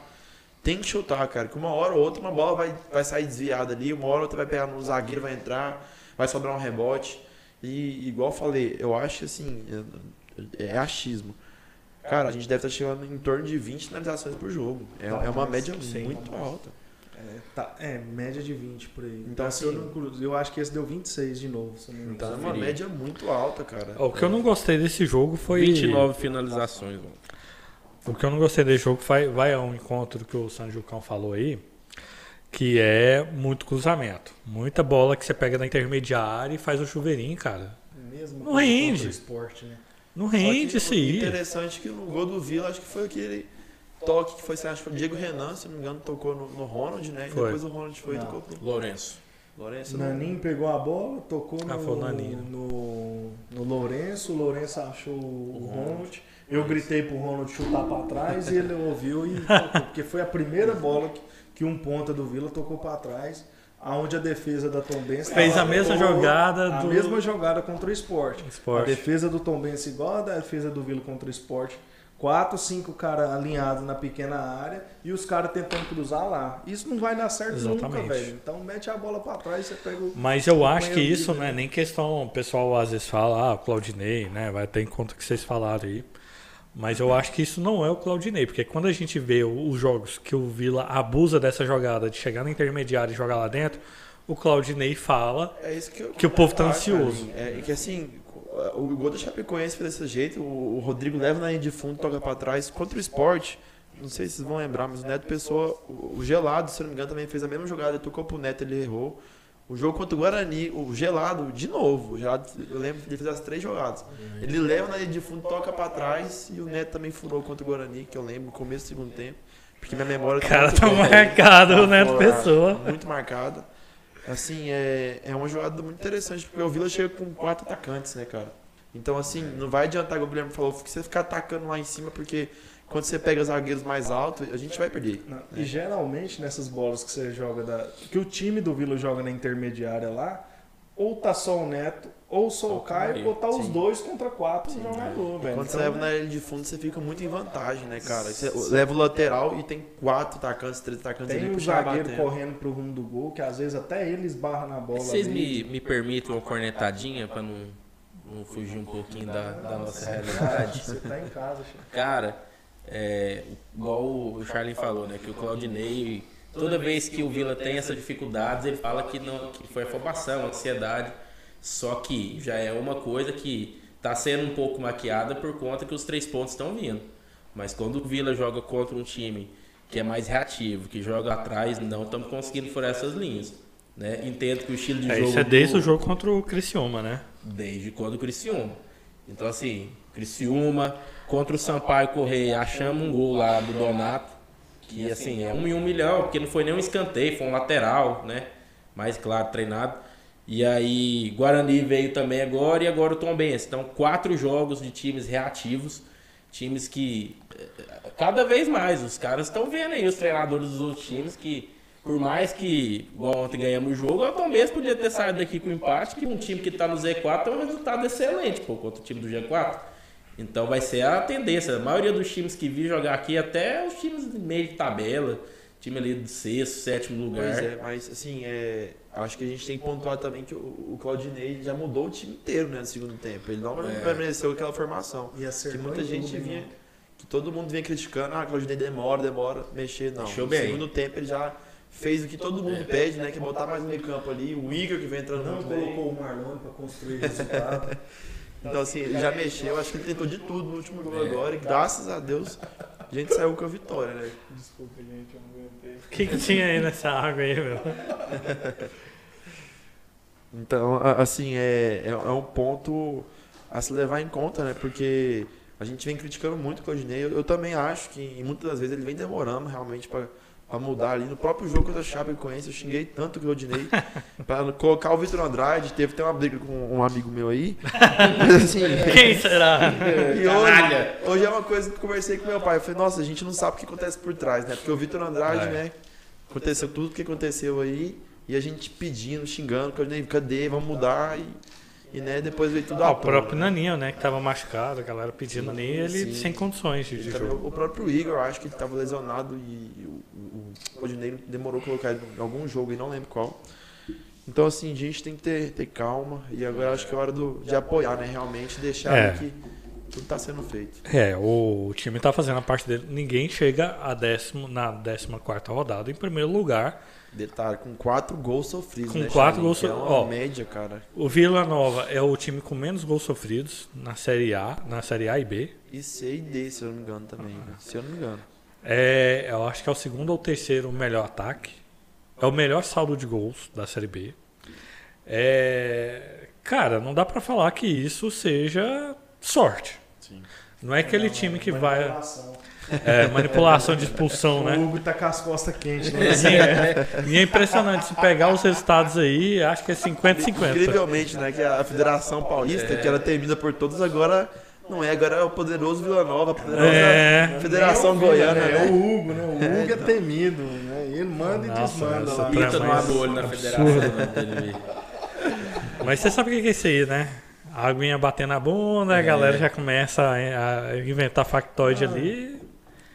Tem que chutar, cara, que uma hora ou outra uma bola vai, vai sair desviada ali, uma hora ou outra vai pegar no zagueiro, vai entrar, vai sobrar um rebote. E igual eu falei, eu acho que assim, é, é achismo. Cara, a gente deve estar chegando em torno de 20 finalizações por jogo. É, é uma média Sim. muito alta. É, tá, é, média de 20 por aí. Então, se eu, assim- não eu acho que esse deu 26 de novo. Se não Então é uma Conferir. média muito alta, cara. O que eu não gostei desse jogo foi. 29 finalizações, mano. O que eu não gostei desse jogo vai, vai ao encontro que o Sanjucão falou aí, que é muito cruzamento. Muita bola que você pega na intermediária e faz o chuveirinho, cara. Mesmo Não rende. o esporte, né? Não rende isso o aí. Interessante é que no gol do Vila, acho que foi aquele toque que foi, acho que foi o Diego Renan, se não me engano, tocou no, no Ronald, né? E Foi. depois o Ronald foi e Não. tocou pro Lourenço. Lourenço. O não- Naninho pegou a bola, tocou Ah, no, foi o Naninho. no, no Lourenço, o Lourenço achou o Ronald. Eu gritei pro Ronald chutar pra trás e ele ouviu e tocou, porque foi a primeira bola que, que um ponta do Vila tocou pra trás, aonde a defesa da Tombense Fez a mesma jogada a do mesma jogada contra o Sport. A esporte. defesa do Tombense igual a defesa do Vila contra o Sport. Quatro, cinco caras alinhados na pequena área e os caras tentando cruzar lá. Isso não vai dar certo Exatamente. nunca, velho. Então mete a bola pra trás e você pega o. Mas eu acho que isso não é nem questão. O pessoal às vezes fala, ah, Claudinei, né? Vai ter em conta que vocês falaram aí. Mas eu acho que isso não é o Claudinei, porque quando a gente vê os jogos que o Vila abusa dessa jogada de chegar na intermediária e jogar lá dentro, o Claudinei fala. É que, eu- Que o povo tá ansioso. cara. É que assim, o gol da Chapecoense foi desse jeito, o Rodrigo leva na linha de fundo, toca pra trás. Contra o esporte, não sei se vocês vão lembrar, mas o Neto Pessoa, o Gelado, se não me engano, também fez a mesma jogada, tocou pro Neto, ele errou. O jogo contra o Guarani, o Gelado, de novo, o Gelado, eu lembro que ele fez as três jogadas. Ele leva na linha de fundo, toca pra trás, e o Neto também furou contra o Guarani, que eu lembro, no começo do segundo tempo. Porque minha memória O cara muito tá marcado, o Tá Neto fora, Pessoa. Muito marcada. Assim, é, é uma jogada muito interessante, porque o Vila chega com quatro atacantes, né, cara? Então, assim, não vai adiantar, o Guilherme falou, que você ficar atacando lá em cima, porque quando você pega zagueiros mais altos, a gente vai perder. Não, E geralmente nessas bolas que você joga da. que o time do Vila joga na intermediária lá, ou tá só o Neto, ou só o Só o Caio, Caio. ou tá os Sim. dois contra quatro Sim. jogadores, velho. Quando você Então, leva na linha de fundo, você fica muito em vantagem, né, cara? Você leva o lateral e tem quatro atacantes, três atacantes Tem ali um zagueiro batendo. correndo pro rumo do gol, que às vezes até ele esbarra na bola. Vocês ali. me, me permitem uma cornetadinha pra não, não fugir um pouquinho da, da nossa realidade? Você tá em casa, chefe. Cara, é, igual o Charlie falou, né? Que o Claudinei, toda vez que o Vila tem essas dificuldades, ele fala que, não, que foi afobação, ansiedade. Só que já é uma coisa que tá sendo um pouco maquiada por conta que os três pontos estão vindo. Mas quando o Vila joga contra um time que é mais reativo, que joga atrás, não estamos conseguindo furar essas linhas. Né? Entendo que o estilo de É, jogo. isso é desde do- o jogo contra o Criciúma, né? Desde quando o Criciúma. Então, assim, Criciúma contra o Sampaio Correia, achamos um gol lá do Donato, que, assim, é um em um milhão, porque não foi nem um escanteio, foi um lateral, né? Mais claro, treinado. E aí, Guarani veio também agora e agora o Tom Benz. Então, quatro jogos de times reativos, times que eh, cada vez mais os caras estão vendo aí os treinadores dos outros times que por mais que igual ontem ganhamos o jogo, o Tom Benz podia ter saído daqui com empate, que um time que está no Z4 tem um resultado excelente, pô, contra o time do G4. Então vai ser a tendência. A maioria dos times que vi jogar aqui, até os times de meio de tabela, time ali do sexto, sétimo lugar. Pois é, mas assim, é, acho que a gente tem que pontuar também que o, o Claudinei já mudou o time inteiro né, no segundo tempo. Ele não É. permaneceu aquela formação. E Que acertou muita em gente vinha, né? que todo mundo vinha criticando, ah, Claudinei demora, demora, mexer, não. Mexeu no bem. segundo tempo ele já fez o que todo mundo pede, né? Que é botar mais no meio campo ali, o Igor que vem entrando Não muito bem. colocou o Marlon pra construir resultado. (laughs) Então assim, ele já mexeu, acho que ele tentou de tudo no último jogo É. agora e graças a Deus a gente saiu com a vitória, né? Desculpa, gente, eu não aguentei. O que, que tinha aí nessa água aí, meu? (laughs) Então, a- assim, é, é, é um ponto a se levar em conta, né? Porque a gente vem criticando muito o Claudinei. Eu, eu também acho que muitas das vezes ele vem demorando realmente para mudar ali. No próprio jogo contra a Chapecoense, eu xinguei tanto o Claudinei para colocar o Vitor Andrade. Teve até uma briga com um amigo meu aí. (laughs) Mas assim. Quem será? E hoje, hoje é uma coisa que eu conversei com meu pai. Eu falei, nossa, a gente não sabe o que acontece por trás, né? Porque o Vitor Andrade, É. né? Aconteceu tudo o que aconteceu aí. E a gente pedindo, xingando, cadê, cadê? vamos mudar. E, e né, depois veio tudo Ah, o próprio né? Naninho, né, que tava machucado, a galera pedindo ali, ele sim. sem condições de, de jogo. o próprio Igor, eu acho que ele estava lesionado e o, o, o demorou a colocar ele em algum jogo e não lembro qual. Então, assim, a gente tem que ter, ter calma e agora acho que é hora do, de apoiar, né? Realmente deixar É. que tudo está sendo feito. É, o time tá fazendo a parte dele. Ninguém chega a décimo, na 14 rodada em primeiro lugar. Detalhe, com quatro gols sofridos, Com né, quatro gols Que é uma ó. média, cara. O Vila Nova é o time com menos gols sofridos na Série A, na Série A e B. E C e D, se eu não me engano, também. né? Se eu não me engano. É, eu acho que é o segundo ou terceiro melhor ataque. É o melhor saldo de gols da Série B. É, cara, não dá pra falar que isso seja sorte. Sim. Não é aquele time que vai. Manipulação. É, manipulação de expulsão, né? O Hugo tá com as costas quentes, né? Sim. E é impressionante. Se pegar os resultados aí, acho que é 50-50. Incrivelmente, né? Que a Federação Paulista, que era temida por todos, agora não é. Agora é o poderoso Vila Nova, a poderosa É. Federação Hugo, Goiana, né? É né? o Hugo, né? O Hugo é temido, né? Ele manda e Nossa, desmanda essa lá. Pita não mas- abre o olho na federação. né. Mas você sabe o que é isso aí, né? A aguinha batendo na bunda, a galera já começa a, a inventar factoide ali.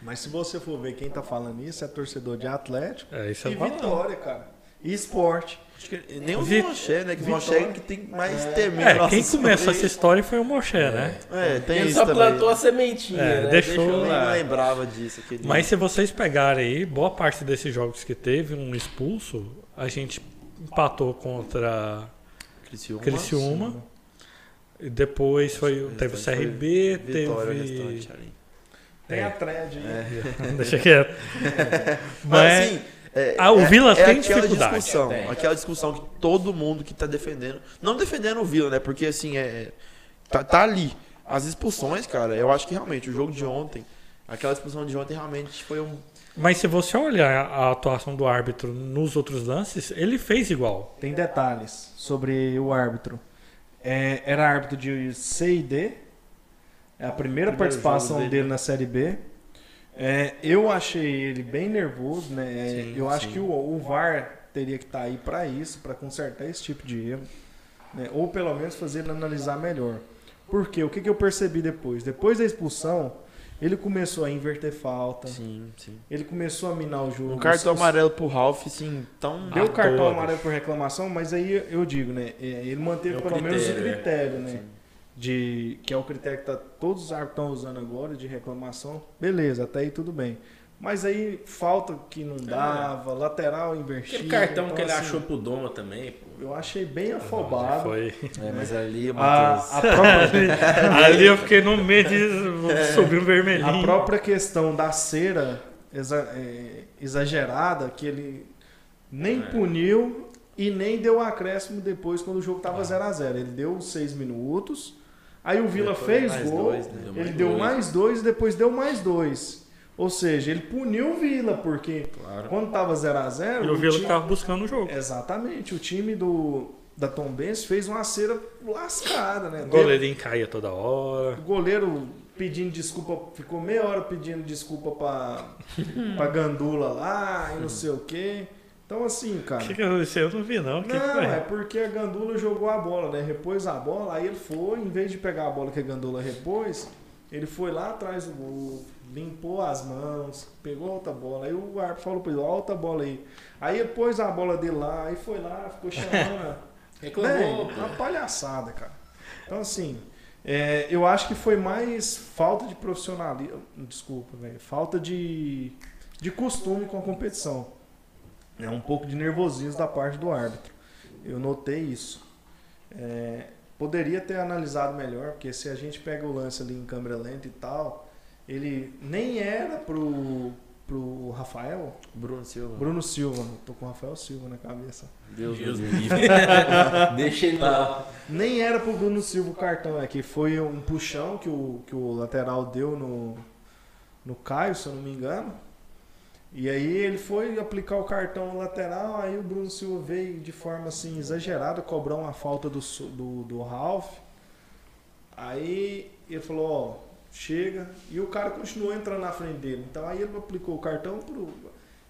Mas se você for ver quem tá falando isso, é torcedor de Atlético É isso e eu falo. Vitória, cara. E esporte. Acho que nem o Vi- Moché, né? Que o Moché é que tem mais. É, nossa quem começou essa história foi o Moché, né? É, tem Ele isso só também. plantou a sementinha, É, né? deixou Eu nem lá. lembrava disso. Aquele Mas se vocês pegarem aí, boa parte desses jogos que teve um expulso, a gente empatou contra Criciúma. Criciúma. E depois foi, teve o foi CRB, Vitória, teve. Tem É. a thread aí. (laughs) Deixa quieto. Mas, Mas assim, é, Ah, o é- Vila é tem aquela dificuldade. Discussão, Tem. aquela discussão que todo mundo que tá defendendo. Não defendendo o Vila, né? Porque assim, é. Tá, tá ali. As expulsões, cara, eu acho que realmente o jogo de ontem, aquela expulsão de ontem realmente foi um. Mas se você olhar a atuação do árbitro nos outros lances, ele fez igual. Tem detalhes sobre o árbitro. É, era árbitro de C e D. É a primeira participação dele. dele. na Série B. É, eu achei ele bem nervoso, né? É, Sim, eu acho sim. que o, o VAR teria que estar aí para isso, para consertar esse tipo de erro. né? Ou pelo menos fazer ele analisar melhor. Por quê? O que, que eu percebi depois? Depois da expulsão, ele começou a inverter falta. Sim, sim. Ele começou a minar o jogo. Um cartão amarelo pro Ralph, assim, tão. Deu Ah, cartão todos. amarelo por reclamação, mas aí eu digo, né? é, Ele manteve É pelo menos o critério, é. critério, né? De, que é o critério que tá, todos os árbitros estão usando agora de reclamação. Beleza, até aí tudo bem. Mas aí falta que não dava, lateral invertido. Aquele cartão então, que ele assim, achou pro Doma também, pô. Eu achei bem afobado. Foi. É, mas ali, A, Matheus. a, própria, (laughs) Ali eu fiquei no meio de subir um vermelhinho. a própria questão da cera exa- é, exagerada, que ele nem É. puniu e nem deu acréscimo depois quando o jogo tava 0 a 0 Ele deu os seis minutos, aí o Vila Depois fez gol, dois, né? Deu ele deu dois. mais dois e depois deu mais dois. Ou seja, ele puniu o Vila, porque Claro. quando tava 0 a 0 E o Vila tava buscando o jogo. Exatamente, o time do, da Tombense fez uma cera lascada, né? O goleirinho caía toda hora. O goleiro pedindo desculpa, ficou meia hora pedindo desculpa pra, pra Gandula lá e não sei o quê. Então, assim, O cara. que, que aconteceu? Eu não vi, não. O que, Não, é porque a Gandula jogou a bola, né? Repôs a bola, aí ele foi, em vez de pegar a bola que a Gandula repôs, ele foi lá atrás do gol, limpou as mãos, pegou outra bola. Aí o árbitro falou pra ele, ó, outra bola aí. Aí ele pôs a bola dele lá, aí foi lá, ficou chamando. (laughs) Reclamou, Bem, uma palhaçada, cara. Então, assim, é, eu acho que foi mais falta de profissionalismo. Desculpa, velho. Falta de, de costume com a competição. É um pouco de nervosismo da parte do árbitro. Eu notei isso. É, poderia ter analisado melhor, porque se a gente pega o lance ali em câmera lenta e tal, ele nem era pro, pro Rafael, Bruno Silva. Bruno Silva. Tô com o Rafael Silva na cabeça. Deus, Deus me livre. (laughs) Deixa ele lá. Nem era pro Bruno Silva o cartão, é que foi um puxão que o, que o lateral deu no, no Caio, se eu não me engano. E aí ele foi aplicar o cartão no lateral, aí o Bruno Silva veio de forma assim exagerada cobrar uma falta do, do, do Ralph. Aí ele falou, ó, chega. E o cara continuou entrando na frente dele. Então aí ele aplicou o cartão pro.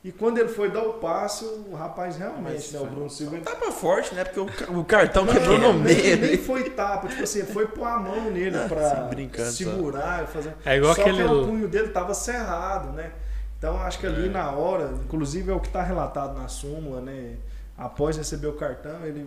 E quando ele foi dar o passe, o rapaz realmente, Mas né, o Bruno Silva, ele Tapa forte, né? Porque o, o cartão Não, quebrou no nem, meio. nem foi tapa, tipo assim, foi pôr a mão nele pra Sim, segurar, fazer. É igual Só aquele- que o punho dele tava cerrado, né? Então acho que ali É. na hora, inclusive é o que tá relatado na súmula, né? Após receber o cartão, ele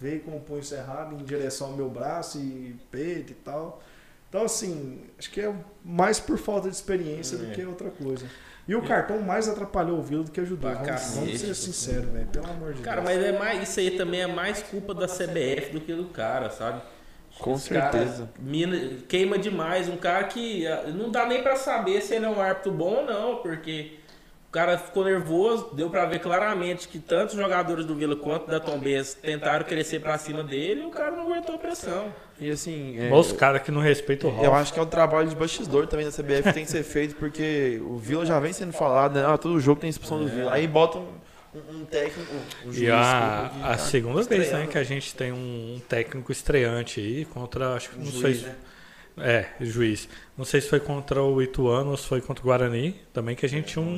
veio com o punho cerrado em direção ao meu braço e peito e tal. Então assim, acho que é mais por falta de experiência do É. que outra coisa. E o cartão mais atrapalhou o Vila do que ajudou. Vamos, vamos ser sinceros, velho. Pelo amor de Cara, Deus. mas é mais, isso aí também é mais culpa da CBF do que do cara, sabe? Com Esse cara certeza. mina- queima demais. Um cara que ah, não dá nem pra saber se ele é um árbitro bom ou não, porque o cara ficou nervoso. Deu pra ver claramente que tanto os jogadores do Vila quanto da Tombense tentaram crescer pra cima dele e o cara não aguentou a pressão. E assim. é, Os caras que não respeitam o Eu Ralf. acho que é um trabalho de bastidor também da CBF que tem que ser feito, porque o Vila já vem sendo falado, né? Ah, todo jogo tem expulsão do Vila. Aí bota um, técnico, um juiz. E a, que a segunda vez né, que a gente tem um técnico estreante aí contra, acho que não juiz, sei, né? é, juiz. Não sei se foi contra o Ituano ou se foi contra o Guarani, também que a gente tinha um,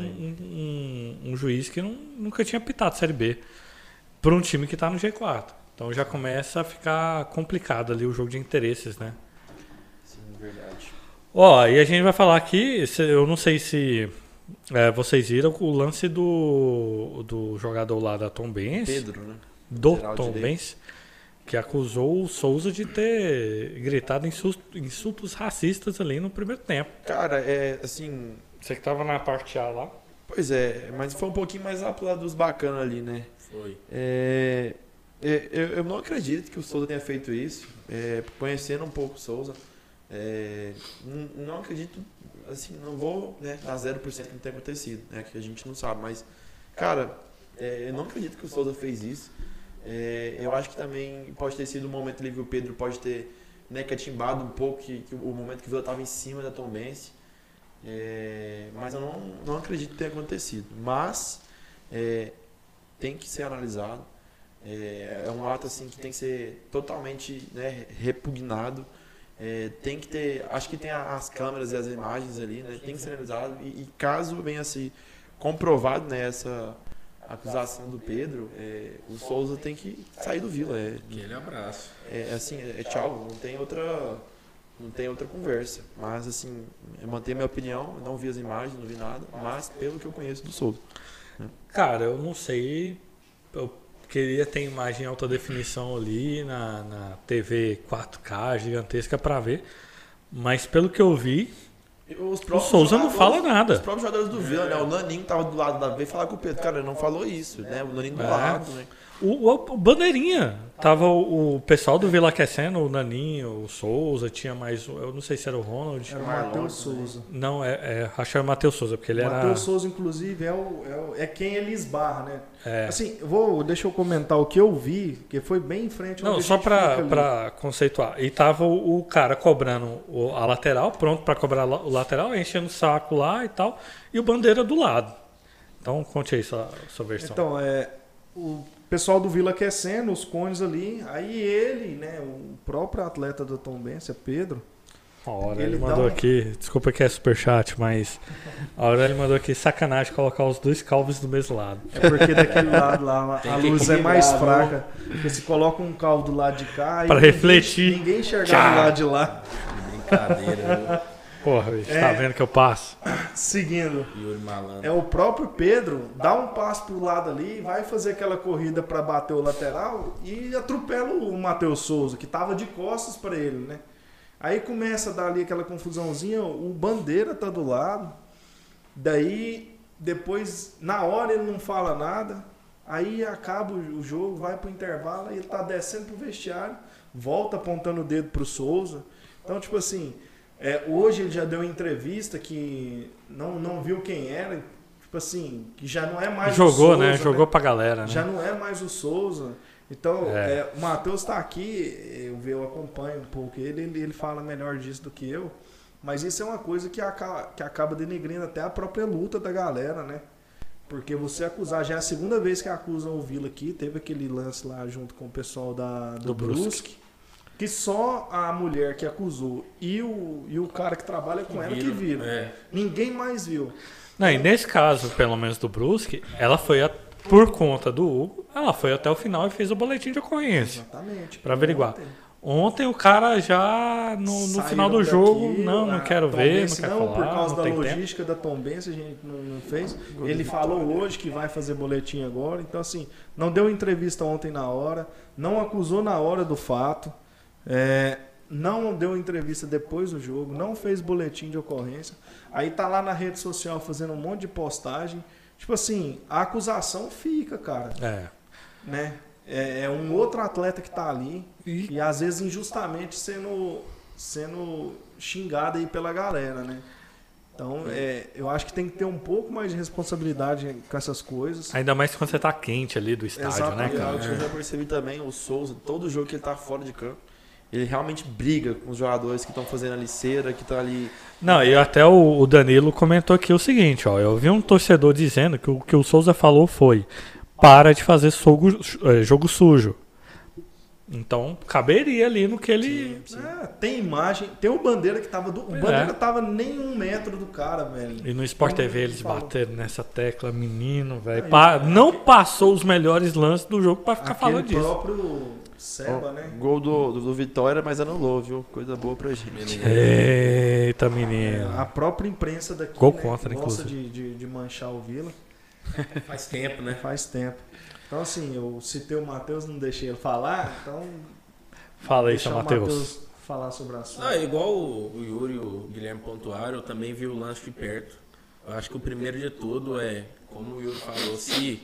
um, um juiz que não- nunca tinha pitado Série B para um time que está no G4. Então já começa a ficar complicado ali o jogo de interesses, né? Sim, verdade. Ó, e a gente vai falar aqui, eu não sei se é, vocês viram o lance do, do jogador lá da Tom Benz, Pedro, né? do lateral Tom. Benz, que acusou o Souza de ter gritado insultos, insultos racistas ali no primeiro tempo. Cara, é assim. Você que tava na parte A lá. Pois é, mas foi um pouquinho mais lá pro lado dos bacanas ali, né? Foi. É, é, eu, eu não acredito que o Souza tenha feito isso. É, conhecendo um pouco o Souza, é, não, não acredito, assim, não vou né, dar 0% que não tenha acontecido, né, que a gente não sabe. Mas, cara, é, eu não acredito que o Souza fez isso. É, eu acho que também pode ter sido um momento ali que o Pedro pode ter né, catimbado um pouco que, que o momento que o Vila estava em cima da Tombense. É, mas eu não, não acredito tenha acontecido. Mas é, tem que ser analisado. É, é um ato assim que tem que ser totalmente né, repugnado. É, tem que ter, acho que tem as câmeras e as imagens ali, né, tem que ser analisado. E, e caso venha a ser comprovado né, essa acusação do Pedro, é, o Souza tem que sair do Vila. É, Aquele abraço. é assim, é tchau, não tem outra não tem outra conversa. Mas assim, eu mantenho minha opinião, não vi as imagens, não vi nada, mas pelo que eu conheço do Souza. Cara, eu não sei. Eu queria ter imagem em alta definição ali na, na TV 4K gigantesca pra ver. Mas pelo que eu vi, Os o Souza não fala Os nada. próprios jogadores do Vila, né? O Naninho tava do lado da veio falar com o Pedro, cara, ele não falou isso, né? O Naninho do É. lado, né? O, o- o Bandeirinha. Tava o, o pessoal do Vila Aquecendo, o Naninho, o Souza, tinha mais. um- Eu não sei se era o Ronald. Era o Matheus também. Souza. Não, é, é acho que era o Matheus Souza, porque ele O era. Matheus Souza, inclusive, é, o, é, o- é quem ele esbarra, né? é. Assim, vou, deixa eu comentar o que eu vi, que foi bem em frente Não, só pra, pra conceituar. E tava o, o cara cobrando o- a lateral, pronto pra cobrar la- o lateral, enchendo o saco lá e tal, e o bandeira do lado. Então, conte aí sua, sua versão. Então, é, o pessoal do Vila aquecendo, os cones ali, aí ele, né, o próprio atleta da Tombense, Pedro, Uma hora ele ele, mandou um- aqui, desculpa que é superchat, mas a hora ele mandou aqui, sacanagem colocar os dois calvos do mesmo lado. é porque daquele lado lá a luz é mais equilibrar, fraca. Porque se coloca um calvo do lado de cá... ninguém- refletir. Ninguém enxergar Tchá. do lado de lá. Brincadeira, Porra, bicho, É. tá vendo que eu passo? Seguindo. Yuri Malandro. É o próprio Pedro dá um passo pro lado ali, vai fazer aquela corrida para bater o lateral e atropela o Matheus Souza, que tava de costas para ele, né? Aí começa a dar ali aquela confusãozinha, o Bandeira tá do lado. Daí depois na hora ele não fala nada. Aí acaba o o jogo, vai pro intervalo, e ele tá descendo pro vestiário, volta apontando o dedo pro Souza. Então, tipo assim, é, hoje ele já deu uma entrevista que não, não viu quem era, tipo assim, que já não é mais o Jogou, Souza, né? Jogou pra galera, né? Já não é mais o Souza. Então, É. é, o Matheus tá aqui, eu, eu acompanho um pouco ele, ele, ele fala melhor disso do que eu. Mas isso é uma coisa que acaba, que acaba denegrindo até a própria luta da galera, né? Porque você acusar, já é a segunda vez que acusam o Vila aqui, teve aquele lance lá junto com o pessoal da, do, Do Brusque. Brusque. Que só a mulher que acusou e o, e o cara que trabalha com ela que viram. É. Ninguém mais viu. Não, e nesse caso, pelo menos do Brusque, ela foi, a- por conta do Hugo, ela foi até o final e fez o boletim de ocorrência. Exatamente. Pra averiguar. Ontem. Ontem o cara já, no, no final do daqui, jogo, não, não a quero ver, não Tombense quero não, falar, por causa não da tem tempo. logística da Tombense, a gente não, não fez. Ele falou hoje que vai fazer boletim agora. Então, assim, não deu entrevista ontem na hora, não acusou na hora do fato, é, não deu entrevista depois do jogo, não fez boletim de ocorrência. Aí tá lá na rede social fazendo um monte de postagem. Tipo assim, a acusação fica, cara, É. né? É, é um outro atleta que tá ali E- e às vezes injustamente sendo, sendo xingado aí pela galera, né? Então, é, eu acho que tem que ter um pouco mais de responsabilidade com essas coisas. Ainda mais quando você tá quente ali do estádio, né, Exatamente. E cara? eu já percebi também, o Souza, todo jogo que ele tá fora de campo, ele realmente briga com os jogadores que estão fazendo ali cera, que estão ali. Não, e até o, o Danilo comentou aqui o seguinte, ó, eu vi um torcedor dizendo que o que o Souza falou foi para de fazer sogo- eh, jogo sujo. Então, caberia ali no que ele... É, tem imagem, tem o Bandeira que tava do. O É. Bandeira tava nem um metro do cara, velho. E no Sport Então, TV eles falou. bateram nessa tecla, menino, velho. Aí, Pa- é. Não passou os melhores lances do jogo pra ficar falando disso. próprio Seba, né? Gol do, do, do Vitória, mas anulou, viu? Coisa boa pra gente. Eita, menino. A própria imprensa daqui Gol né, contra, gosta inclusive. de, de, de manchar o Vila. (laughs) Faz tempo, né? Faz tempo. Então, assim, eu citei o Matheus, não deixei ele falar, então. Fala aí, deixar seu o Matheus. falar sobre assunto. Não, é igual o o Yuri e o Guilherme pontuaram, eu também vi o lance de perto. Eu acho que o primeiro de tudo é, como o Yuri falou, se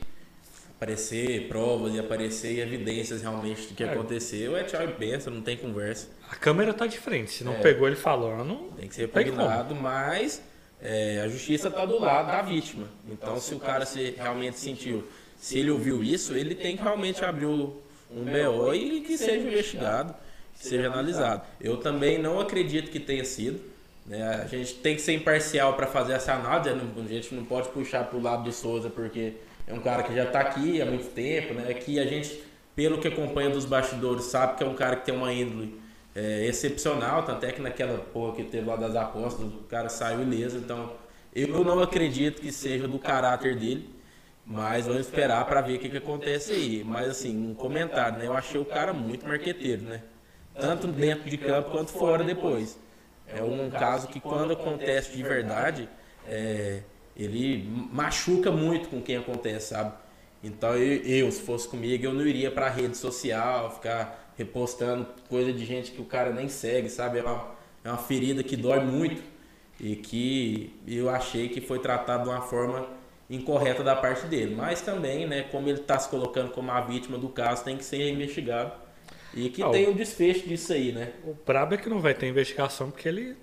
aparecer provas e aparecer evidências realmente do que É. aconteceu, é tchau e benção, não tem conversa. A câmera tá de frente. Se não É. pegou ele falando, Tem que ser Tem impugnado, mas é, a justiça está do lado da vítima. Então, se o cara se realmente sentiu, se ele ouviu isso, ele tem que realmente abrir o- um BO e que seja investigado, que seja analisado. Eu também não acredito que tenha sido. né? A gente tem que ser imparcial para fazer essa análise. né? A gente não pode puxar para o lado do Souza, porque é um cara que já está aqui há muito tempo, né? Que a gente, pelo que acompanha dos bastidores, sabe que é um cara que tem uma índole é, excepcional, tanto é que naquela porra que teve lá das apostas, o cara saiu ileso, então eu não acredito que seja do caráter dele, mas vamos esperar para ver o que, que acontece aí. Mas assim, um comentário, né? Eu achei o cara muito marqueteiro, né? Tanto dentro de campo quanto fora depois. É um caso que quando acontece de verdade, é, ele machuca muito com quem acontece, sabe? Então eu, eu, se fosse comigo, eu não iria pra rede social, ficar repostando coisa de gente que o cara nem segue, sabe? É uma, é uma ferida que dói muito e que eu achei que foi tratado de uma forma incorreta da parte dele. Mas também, né, como ele está se colocando como a vítima do caso, tem que ser investigado e que Ah, o- tenha um desfecho disso aí, né? o brabo é que não vai ter investigação porque ele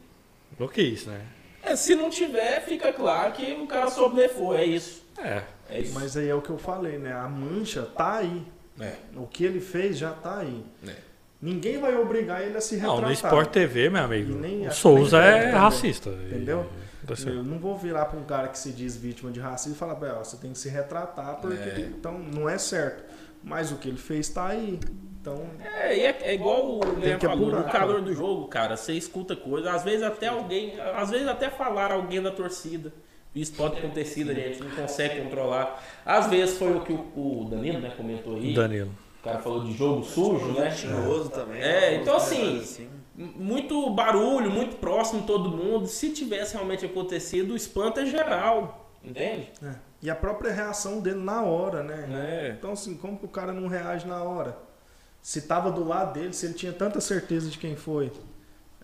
não quis, né? É, se não tiver, fica claro que o cara soube levou, é isso. É. É isso. Mas aí é o que eu falei, né? A mancha tá aí. É, O que ele fez já tá aí. é. Ninguém vai obrigar ele a se retratar. Não, no Sport TV, meu amigo, E nem- o Souza nem é também, racista. entendeu? E- tá certo. Eu não vou virar para um cara que se diz vítima de racismo e falar, "Bel, você tem que se retratar, porque É. então não é certo. Mas o que ele fez tá aí. Então, É, e é, é igual o Guilherme que falou, apurar, no calor do jogo, cara, você escuta coisa, às vezes até alguém, às vezes até falar alguém da torcida. Isso pode ter acontecido, a gente não consegue controlar. Às vezes foi o que o, o Danilo, né, comentou aí. Danilo. O cara falou de jogo sujo, né? Tinhoso também. É, então Uns assim, comentários M- Muito barulho, muito próximo todo mundo. Se tivesse realmente acontecido, o espanto é geral, entende? é. E a própria reação dele na hora, né? É. Então, assim, como que o cara não reage na hora? Se tava do lado dele, se ele tinha tanta certeza de quem foi.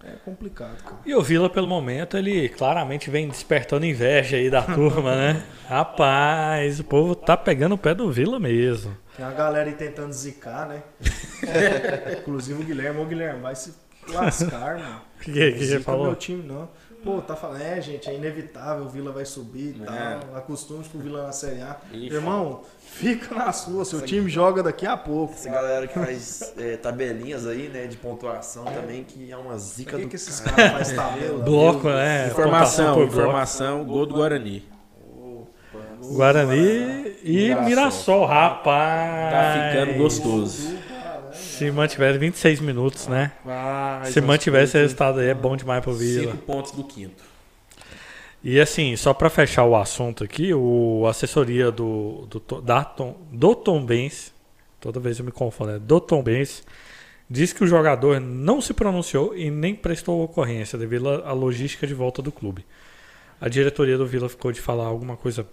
É complicado, cara. E o Vila, pelo momento, ele claramente vem despertando inveja aí da (laughs) turma, né? Rapaz, o povo tá pegando o pé do Vila mesmo. Tem a galera aí tentando zicar, né? (laughs) Inclusive o Guilherme. Ô, Guilherme, vai se lascar, mano. O (laughs) que, que, que você falou? meu time, não. Pô, tá falando, é, gente, é inevitável, o Vila vai subir e É. tal. Acostume-se com o Vila na Série A. Ixi. Irmão, fica na sua, seu time joga daqui a pouco. Essa galera que faz é, tabelinhas aí, né, de pontuação também, que é uma zica que, do que esses cara. caras fazem tabela? (laughs) Bloco, né? Informação, por bloco. informação, gol do Guarani. Guarani e Mirassol. Mirassol, rapaz. Tá ficando gostoso. Se mantiver 26 minutos, né? Vai, Se mantiver esse resultado aí, é bom demais pro Vila. Cinco pontos do quinto. E assim, só pra fechar o assunto aqui, o assessoria do, do, da Tom, do Tom Benz, toda vez eu me confundo, é do Tom Benz, diz que o jogador não se pronunciou e nem prestou ocorrência devido à logística de volta do clube. A diretoria do Vila ficou de falar alguma coisa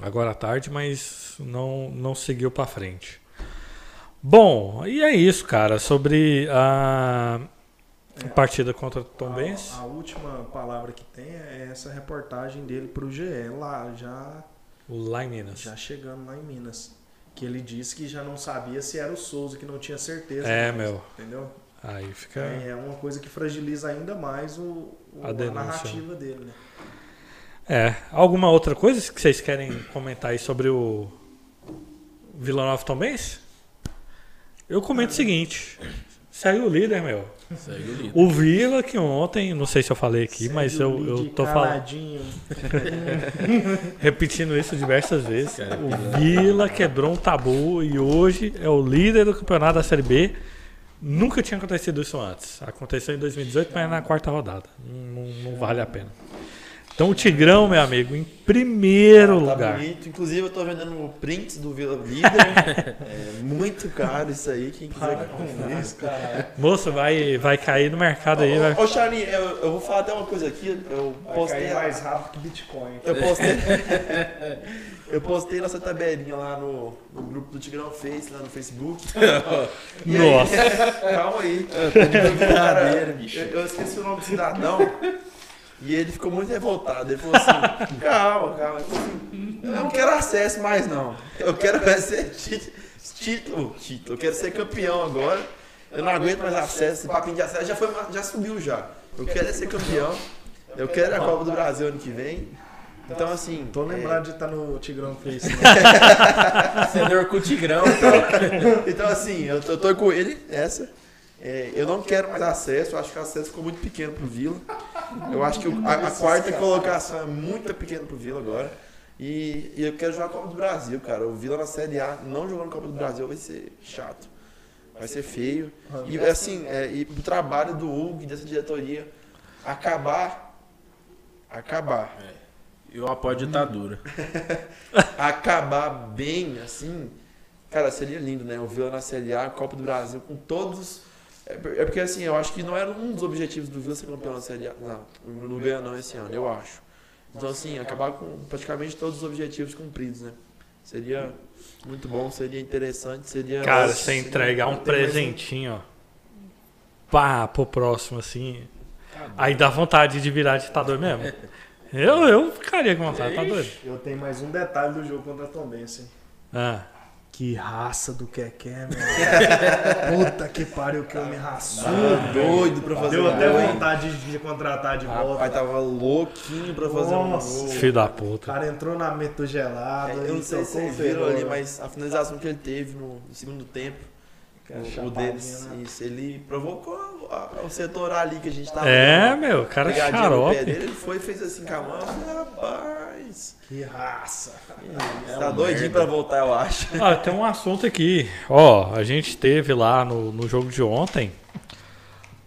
agora à tarde, mas não, não seguiu pra frente. Bom, e é isso, cara, sobre a partida contra o Tom Benz. A, a última palavra que tem é essa reportagem dele pro GE, lá já, Lá em Minas. já chegando lá em Minas. Que ele disse que já não sabia se era o Souza, que não tinha certeza. É, mais, meu. Entendeu? Aí fica. É, é uma coisa que fragiliza ainda mais o, o- A a, narrativa dele, né? É. Alguma outra coisa que vocês querem comentar aí sobre o Vila Nova Tom Benz? Eu comento o seguinte. Saiu o líder, meu. Segue o líder. O Vila, que ontem, não sei se eu falei aqui, mas Segue o eu, eu tô falando, (laughs) repetindo isso diversas vezes. O Vila quebrou um tabu e hoje é o líder do campeonato da Série B. Nunca tinha acontecido isso antes. Aconteceu em 2018, mas é na quarta rodada. Não- não vale a pena. Então o Tigrão, meu amigo, em primeiro Tá lugar. bonito. Inclusive, eu tô vendendo prints do Vila Líder. (laughs) é muito caro isso aí. Quem quiser comprar. Isso, cara. Moço, vai, vai cair no mercado aí. Vai... Ô, Charlie, eu, eu vou falar até uma coisa aqui. Eu Vai postei, cair mais rápido que Bitcoin. eu postei, (laughs) eu postei nossa tabelinha lá no, no grupo do Tigrão Face, lá no Facebook. (laughs) E aí- Nossa. Calma aí. Eu, eu esqueci o nome do cidadão. E ele ficou muito revoltado. Ele falou assim: (laughs) calma, calma. Assim, eu não quero acesso mais, não. Eu quero (laughs) ser tí- título. Título. Eu quero ser campeão agora. Eu não aguento mais acesso. Esse papinho de acesso já, foi, já subiu já. Eu quero é ser campeão. Eu quero a Copa do Brasil ano que vem. Então, assim. Tô é, lembrado de estar no Tigrão Face. Senhor com o Tigrão. (laughs) Então, assim, eu tô, eu tô com ele, essa. É, eu não quero mais acesso, eu acho que o acesso ficou muito pequeno pro Vila. Eu acho que o- a, a quarta colocação é muito pequena pro Vila agora. E, e eu quero jogar a Copa do Brasil, cara. O Vila na Série A não jogando Copa do Brasil vai ser chato. Vai ser feio. E assim, é, e o trabalho do Hugo e dessa diretoria acabar. Acabar. Eu apoio a ditadura. (laughs) acabar bem, assim, cara, seria lindo, né? O Vila na Série A, Copa do Brasil, com todos. É é porque, assim, eu acho que não era um dos objetivos do Vila ser campeão na Série A. Não, não ganha não esse ano, eu acho. Então, assim, acabar com praticamente todos os objetivos cumpridos, né? Seria muito bom, seria interessante, seria. Cara, Nossa, você seria- entregar um ter mais presentinho, ó. Pá, pro próximo, assim. Aí dá vontade de virar ditador mesmo. Eu, eu ficaria com vontade, tá doido? Eu tenho mais um detalhe do jogo contra a Tombense. hein? Ah, Que raça do Keké, meu. (laughs) Puta que pariu que eu me raçou. Ah, doido pra fazer Deu um até gol, hein? vontade de contratar de volta. Rapaz, tava louquinho pra fazer um Nossa. gol. filho da O puta. cara entrou na meta gelada. É, eu não sei se vocês o viram ali, mas a finalização que ele teve no, segundo tempo, o, o deles, né? isso, ele provocou a- o setor ali que a gente tava. É, dando meu, cara no pé xarope. dele, ele foi e fez assim com a mão. Rapaz, Que raça. você tá doidinho pra voltar, eu acho. Ah, tem um assunto aqui. Ó, a gente teve lá no, no jogo de ontem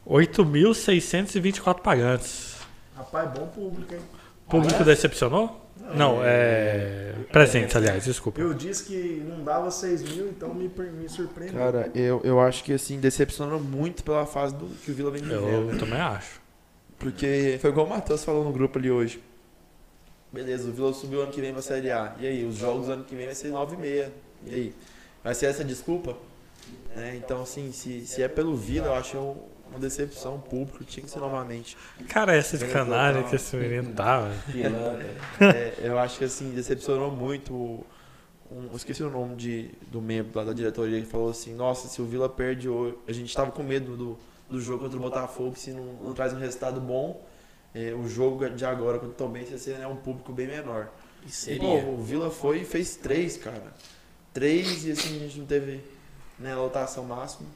8.624 pagantes. Rapaz, bom público, hein? Público decepcionou? Não, é. Presentes, aliás, desculpa. Eu disse que não dava 6 mil, então me, me surpreendeu. Cara, eu, eu acho que assim, decepcionou muito pela fase do, que o Vila vem vivendo. Eu também acho. Porque foi igual o Matheus falou no grupo ali hoje. Beleza, o Vila subiu ano que vem pra Série A. E aí, os jogos ano que vem vai ser 9 e meia. E aí? Vai ser essa desculpa? É, então, assim, se, se é pelo Vila, eu acho um- uma decepção. O público tinha que ser novamente. Cara, essa de canalha que esse menino tá, velho. É, eu acho que, assim, decepcionou muito. Um, esqueci o nome de, do membro lá da diretoria que falou assim: Nossa, se o Vila perde hoje. A gente tava com medo do, do jogo contra o Botafogo, se não, não traz um resultado bom. é, o jogo de agora contra o Tombense ia ser né, um público bem menor. E E, seria. pô, o Vila foi e fez três, cara. Três e assim a gente não teve né, lotação máxima.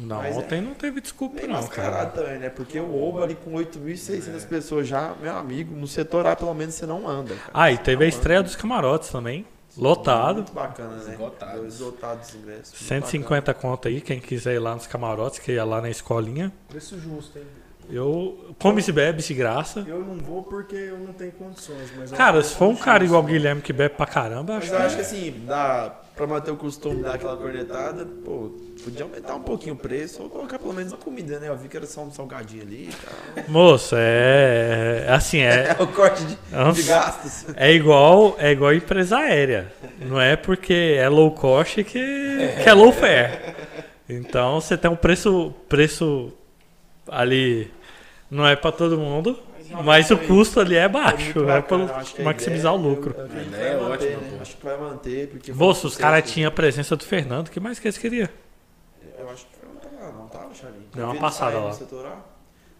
Não, Mas é- ontem não teve desculpa, não, cara. também, né? Porque o Oba ali com É. 8.600 pessoas já, meu amigo, no setor A pelo menos você não anda. cara. Ah, e teve a estreia anda. dos camarotes também. Lotado. Muito bacana, né? Esgotados. Esgotados os ingressos. muito 150 conto aí, quem quiser ir lá nos camarotes, que é lá na escolinha. Preço justo, hein? Eu come e bebe de graça. Eu não vou porque eu não tenho condições, mas... é Cara, se for um cara igual o Guilherme que bebe pra caramba, Mas acho eu que acho que assim, dá pra manter o costume de dar aquela cornetada, pô, podia aumentar um pouquinho o preço ou colocar pelo menos a comida, né? Eu vi que era só um salgadinho ali e tal. Moço, é. é Assim, é. (laughs) É o corte de, é de gastos. É igual, é igual empresa aérea. Não é porque é low cost que, que é low fare. Então você tem um preço, preço ali. Não é pra todo mundo, mas o custo ali é baixo. É bacana, pra eu acho que a maximizar o ideia- lucro. eu- eu é manter, ótima, né? Acho que vai manter, Moço, os caras tinham a presença do Fernando. O que mais que eles queriam? Acho que foi um não tava, Charlie? Deu uma passada lá. no setor A.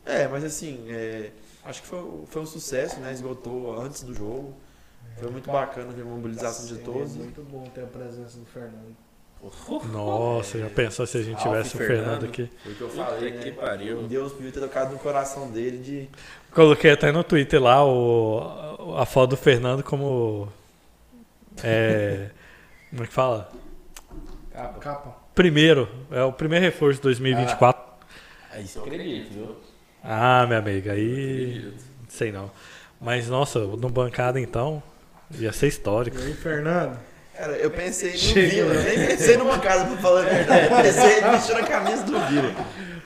É, mas assim, é, acho que foi, foi um sucesso, né? Esgotou antes do jogo. Foi muito bacana ver a mobilização de Seria todos. muito bom ter a presença do Fernando. Nossa, já pensou se a gente tivesse o Fernando Fernando. aqui? Foi o que eu falei, que né? pariu. Deus podia ter tocado no coração dele de. Coloquei até no Twitter lá o, a foto do Fernando como. É. Como é que fala? Capa. Capa. Primeiro, é o primeiro reforço de 2024. Aí você acredita, viu? Ah, minha amiga, aí. Acredito. Sei não. Mas nossa, no bancada então, ia ser histórico. E aí, Fernando? Cara, eu pensei no Chega. Vila, eu nem pensei numa casa pra falar a verdade. Eu pensei em vestir a camisa do Vila.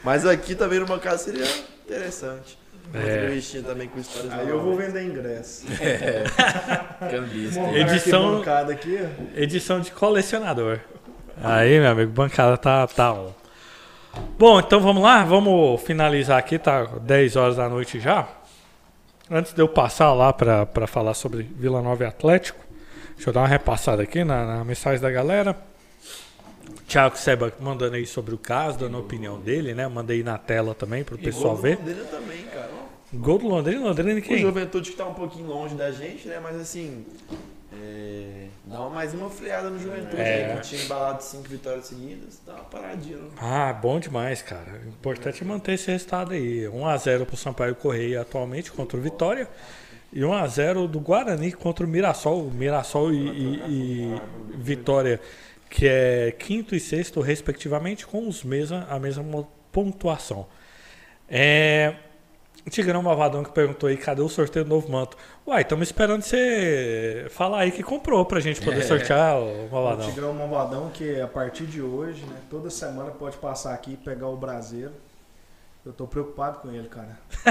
Mas aqui também numa casa seria interessante. É. É. Também com histórias Aí eu vou vender ingresso. Cambista. Ver Edição- aqui, bancada aqui, ó. Edição de colecionador. Aí, meu amigo, bancada tá, tá on. Bom, então vamos lá, vamos finalizar aqui, tá 10 horas da noite já. Antes de eu passar lá pra pra falar sobre Vila Nova e Atlético, deixa eu dar uma repassada aqui na, na mensagem da galera. Thiago Seba mandando aí sobre o caso, dando a opinião dele, né? Mandei na tela também pro pessoal ver. Londrina também, cara. Gol do Londrina, Londrina O quem? Juventude que tá um pouquinho longe da gente, né? Mas assim. É, Dá uma, mais uma freada no Juventude É. aí, que tinha embalado cinco vitórias seguidas. Dá uma paradinha. no- Ah, bom demais, cara. O importante é manter esse resultado aí. 1x0 pro Sampaio Correia atualmente contra o Vitória. E 1x0 do Guarani contra o Mirassol. Mirassol e, e- e Vitória, que é quinto e sexto, respectivamente, com os mesma, a mesma pontuação. É. Tigrão Malvadão que perguntou aí, cadê o sorteio do novo manto? Uai, estamos esperando você falar aí que comprou pra gente poder sortear o O Malvadão. Tigrão Malvadão, que a partir de hoje, né, toda semana pode passar aqui e pegar o braseiro. Eu tô preocupado com ele, cara. (laughs)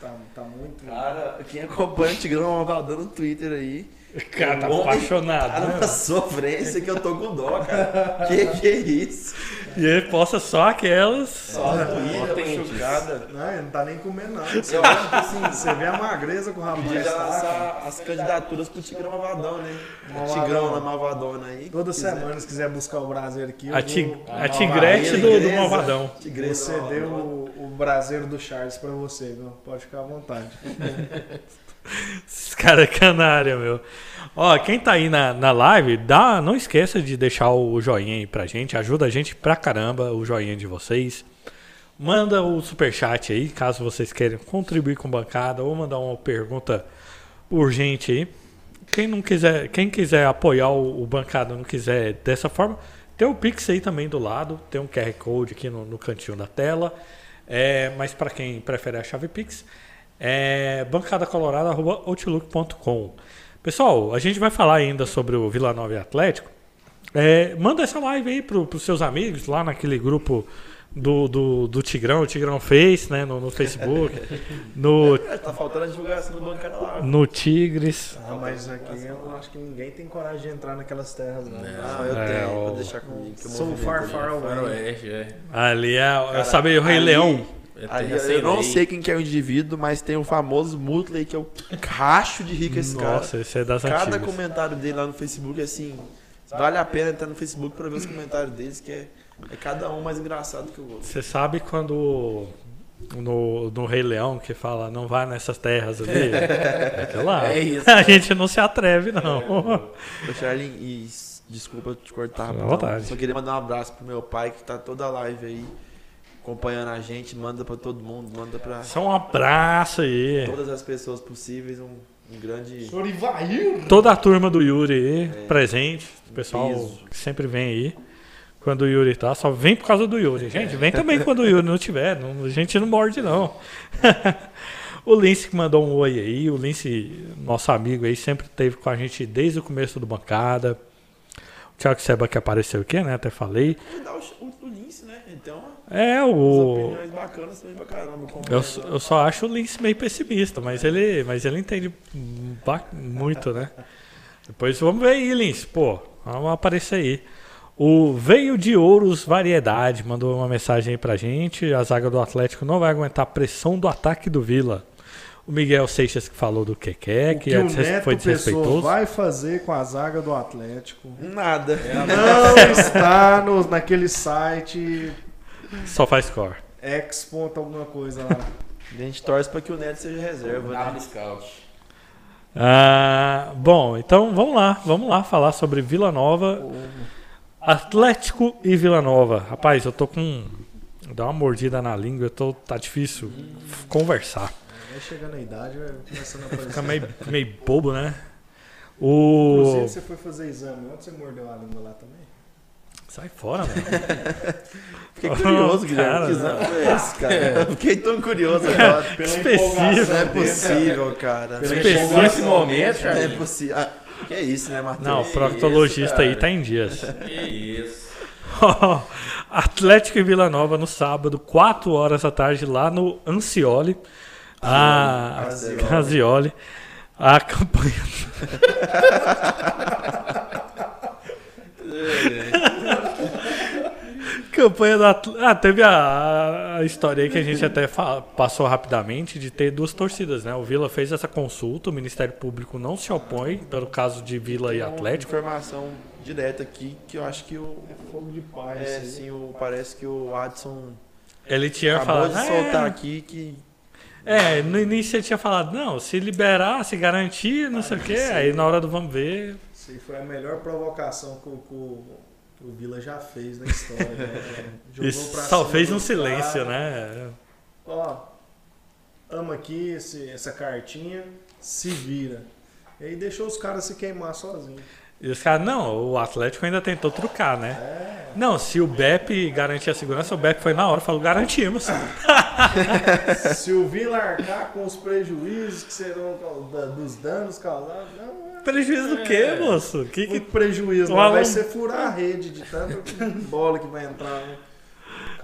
tá, tá muito. Cara, quem acompanha o Tigrão Malvadão no Twitter aí. O cara tá o homem apaixonado. Tá né? numa sofrência que eu tô com dó, cara. que que é isso? E ele posta só aquelas. Só a machucada. Não, ele não tá nem comendo nada. Eu acho que assim, Você vê a magreza com o rapaz. podia tá, lançar as candidaturas pro Tigrão Malvadão, né? Malvadão. Tigrão na Malvadona aí. Toda quiser. semana, se quiser buscar o braseiro aqui, A, vou- tig a Malvadão, tigrete do, do vou Tigresa ceder Malvadão. o, o braseiro do Charles pra você, viu? Pode ficar à vontade. (laughs) Esses caras é canária, meu. Ó, quem tá aí na, na live, dá, não esqueça de deixar o joinha aí pra gente. Ajuda a gente pra caramba o joinha de vocês. Manda o superchat aí, caso vocês queiram contribuir com bancada ou mandar uma pergunta urgente aí. Quem não quiser, quem quiser apoiar o, o bancada, não quiser dessa forma, tem o Pix aí também do lado, tem um QR Code aqui no, no cantinho da tela. É, mas para quem prefere a chave Pix, é bancadacolorada.outlook.com. Pessoal, a gente vai falar ainda sobre o Vila Nova e Atlético. É, manda essa live aí pro, pros seus amigos lá naquele grupo do, do, do Tigrão, o Tigrão Face, né? No, no Facebook, (laughs) no, É, tá faltando a divulgação do bancada lá. no Tigres. Ah, mas aqui eu acho que ninguém tem coragem de entrar naquelas terras, não. Não, eu É, tenho, vou deixar comigo. Sou far, far away. Faroeste, é. Ali é, Cara, sabe, o Rei ali- Leão. É sem eu não lei. sei quem que é o indivíduo, mas tem o famoso Mutley, que é o racho de rico esse cara. Nossa, esse é das Cada antigas. comentário dele lá no Facebook, assim, vale a pena entrar no Facebook pra ver os comentários deles, que é, é cada um mais engraçado que o outro. Você sabe quando no, no Rei Leão que fala não vai nessas terras ali? (laughs) É aquilo lá. É isso. A gente não se atreve, não. Ô, Charlin, e desculpa te cortar, vontade. só queria mandar um abraço pro meu pai, que tá toda a live aí, acompanhando a gente, manda pra todo mundo, manda pra Só um abraço aí. todas as pessoas possíveis, um, um grande Senhor Ivair. Toda a turma do Yuri aí, É. presente. O pessoal Peso. que sempre vem aí. Quando o Yuri tá, só vem por causa do Yuri. Gente, vem também quando o Yuri não tiver. não- a gente não morde, não. (laughs) o Lince que mandou um oi aí. O Lince, nosso amigo aí, sempre esteve com a gente desde o começo do bancada. O Thiago Seba que apareceu aqui, né? Até falei. O, o Lince, né? Então, É, o. opiniões bacanas também pra caramba. Eu, é, só- eu só acho o Lince meio pessimista, mas ele, mas ele entende muito, né? Depois vamos ver aí, Lince. Pô, vamos aparecer aí. O Veio de Ouros Variedade mandou uma mensagem aí pra gente. A zaga do Atlético não vai aguentar a pressão do ataque do Vila. O Miguel Seixas que falou do Keké, que, que é o desres- Neto foi Pessoa desrespeitoso. vai fazer com a zaga do Atlético Nada. não (laughs) está no, naquele site Só faz score. X ponto alguma coisa lá. (laughs) A gente torce pra que o Neto seja reserva, né? Scout. Ah, bom, então vamos lá, vamos lá falar sobre Vila Nova, Atlético e Vila Nova. Rapaz, eu tô com dá uma mordida na língua, eu tô tá difícil conversar. Vai chegando a idade, vai começando a aparecer. Fica meio, meio bobo, né? Inclusive, O você foi fazer exame. Onde você mordeu a língua lá também? Sai fora, mano. (laughs) Fiquei curioso, Oh, Guilherme. cara, Que exame foi esse, cara? Eu (laughs) Fiquei tão curioso agora. Específico. Não é possível, cara. Pela Específico. Nesse momento, Não é possível. Ah, que é isso, né, Matheus? Não, o isso, proctologista aí cara? tá em dias. Que isso. (laughs) Atlético e Vila Nova no sábado, 4 horas da tarde, lá no Ancioli. A Ancioli. Ancioli. A campanha. Campanha da. Ah, teve a, a história aí que a gente até fa- passou rapidamente de ter duas torcidas, né? O Vila fez essa consulta, o Ministério Público não se opõe pelo caso de Vila e Tem uma Atlético. informação direta aqui que eu acho que o. Fogo de paz. É, isso aí. sim, o, parece que o Adson Ele tinha acabou falado. de "É, soltar aqui que. É, no início ele tinha falado, não, se liberar, se garantir, não sei o quê. Aí na hora do vamos ver. Isso aí foi a melhor provocação que o, o- Vila já fez na história. né? (laughs) Jogou pra só cima fez do um silêncio, cara. né? Ó, ama aqui esse- essa cartinha, se vira. E aí deixou os caras se queimar sozinhos. E os caras, não, o Atlético ainda tentou trucar, né? É. Não, se o BEP garantir a segurança, o BEP foi na hora, falou, garantimos. (laughs) Se o Vila arcar com os prejuízos que serão dos danos causados, não, Prejuízo do quê, É. moço? Que é que... prejuízo, O mas vai ser furar a rede de tanta (laughs) bola que vai entrar. Né?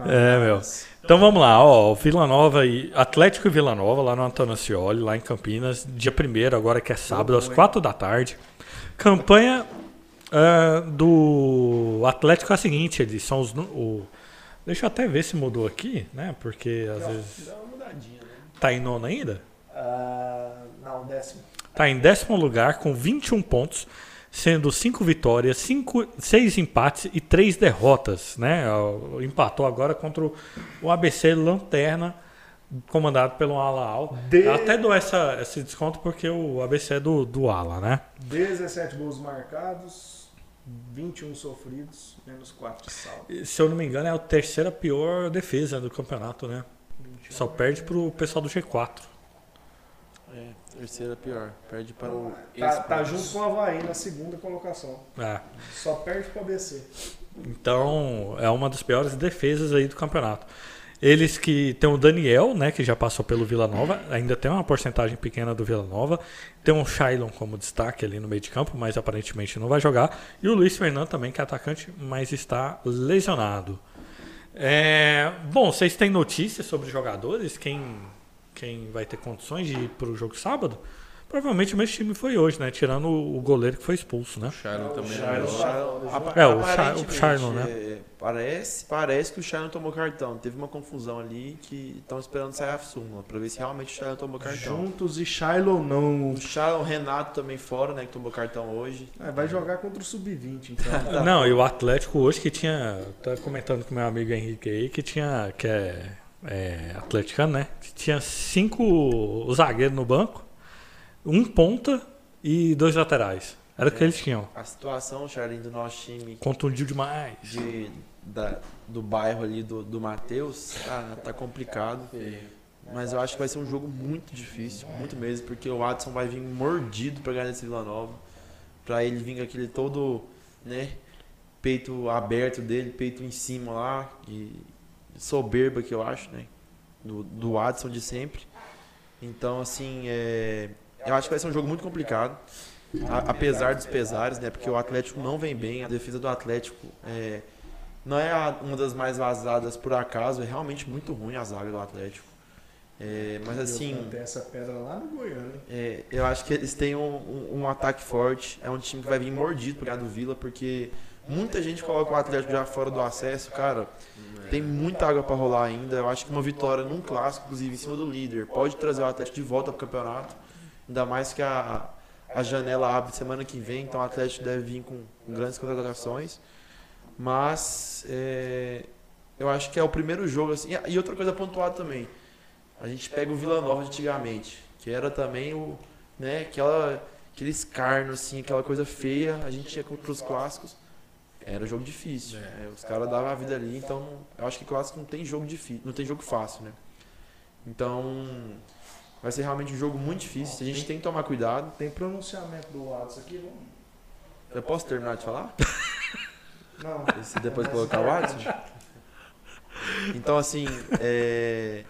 É, meu. Então vamos lá, ó, Vila Nova e Atlético e Vila Nova lá no Antônio Ascioli, lá em Campinas, dia 1 agora que é sábado, às 4 da tarde. Campanha ah, do Atlético é a seguinte, eles são os o Deixa eu até ver se mudou aqui, né? Porque às vezes Dá uma mudadinha, né? tá em nono ainda. Ah, não, décimo. Está em décimo lugar com 21 pontos, sendo 5 vitórias, 6 empates e 3 derrotas. Né? Empatou agora contra o ABC Lanterna, comandado pelo Ala Al. De- até dou essa, esse desconto porque o ABC é do, do Ala, né? 17 gols marcados, 21 sofridos, menos 4 de saldo. Se eu não me engano, é a terceira pior defesa do campeonato, né? 21. Só perde pro pessoal do G4. É, terceira pior. Perde para o. Tá, tá junto com o Havaí na segunda colocação. É. Só perde pro ABC. Então, é uma das piores defesas aí do campeonato. Eles que tem o Daniel, né, que já passou pelo Vila Nova, ainda tem uma porcentagem pequena do Vila Nova. Tem o Shailon como destaque ali no meio de campo, mas aparentemente não vai jogar. E o Luiz Fernando também, que é atacante, mas está lesionado. É, bom, vocês têm notícias sobre jogadores? Quem, quem vai ter condições de ir para o jogo sábado? Provavelmente o meu time foi hoje, né? Tirando o goleiro que foi expulso, né? O Shailon também O Shailon tá- Apa- É, o Charlon, né? é, parece, parece que o Charlon tomou cartão. Teve uma confusão ali que estão esperando sair a súmula pra ver se realmente o Charlon tomou cartão. Juntos e Shiloh não. O Renato também fora, né? Que tomou cartão hoje. É, vai jogar contra o Sub-20, então. (laughs) Não, e o Atlético hoje que tinha. Tá comentando com meu amigo Henrique aí que tinha. que é, é atleticano, né? Que tinha cinco zagueiros no banco, um ponta e dois laterais. Era o que É. eles tinham. A situação, Charlin, do nosso time Contundiu demais. de, da- do bairro ali do, do Matheus tá, tá complicado. Mas eu acho que vai ser um jogo muito difícil, muito mesmo, porque o Watson vai vir mordido pra ganhar esse Vila Nova. Pra ele vir com aquele todo, né, peito aberto dele, peito em cima lá, e soberba que eu acho, né, do, do Watson de sempre. Então, assim, é, eu acho que vai ser um jogo muito complicado, a- apesar dos pesares, né, porque o Atlético não vem bem, a defesa do Atlético é, não é a- uma das mais vazadas por acaso, é realmente muito ruim a zaga do Atlético. É, mas assim, Tem essa pedra lá no Goiânia. é, eu acho que eles têm um, um- um ataque forte. É um time que vai vir mordido por do Vila, porque muita gente coloca o Atlético já fora do acesso, cara. Tem muita água para rolar ainda. Eu acho que uma vitória num clássico, inclusive em cima do líder, pode trazer o Atlético de volta pro campeonato. Ainda mais que a, a janela abre semana que vem, então o Atlético deve vir com, grandes contratações. Mas é, eu acho que é o primeiro jogo assim. E- outra coisa pontuada também. A gente pega o Vila Nova antigamente, que era também o, né, aquela aquele escarno assim, aquela coisa feia, a gente ia contra os clássicos. Era jogo difícil. né? Os caras davam a vida ali, então eu acho que clássico não tem jogo difícil, não tem jogo fácil, né? Então vai ser realmente um jogo muito difícil, a gente tem que tomar cuidado. Tem pronunciamento do Watson aqui, vamos. Eu posso terminar de falar? (laughs) Não. E se depois colocar o Watson? Então assim, é,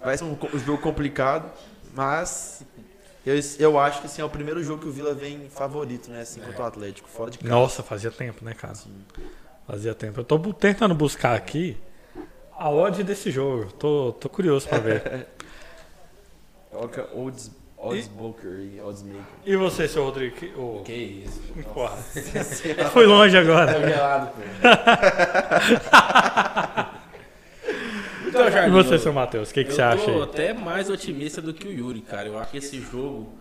vai ser um, jogo complicado, mas eu, eu acho que assim, é o primeiro jogo que o Vila vem favorito, né? Assim, contra o Atlético, fora de casa. Nossa, fazia tempo, né, cara? Fazia tempo. Eu tô tentando buscar aqui a odd desse jogo. Tô, tô curioso pra ver. (laughs) Coloca odds, oddsbooker e oddsmaker. E você, seu Rodrigo? Que- ô, Que isso. (laughs) Foi longe Tá agora. gelado, pô. (laughs) então, E Jardim, você, eu- seu Matheus? O que, que eu você acha tô aí? até mais otimista do que o Yuri, cara. Eu acho que esse jogo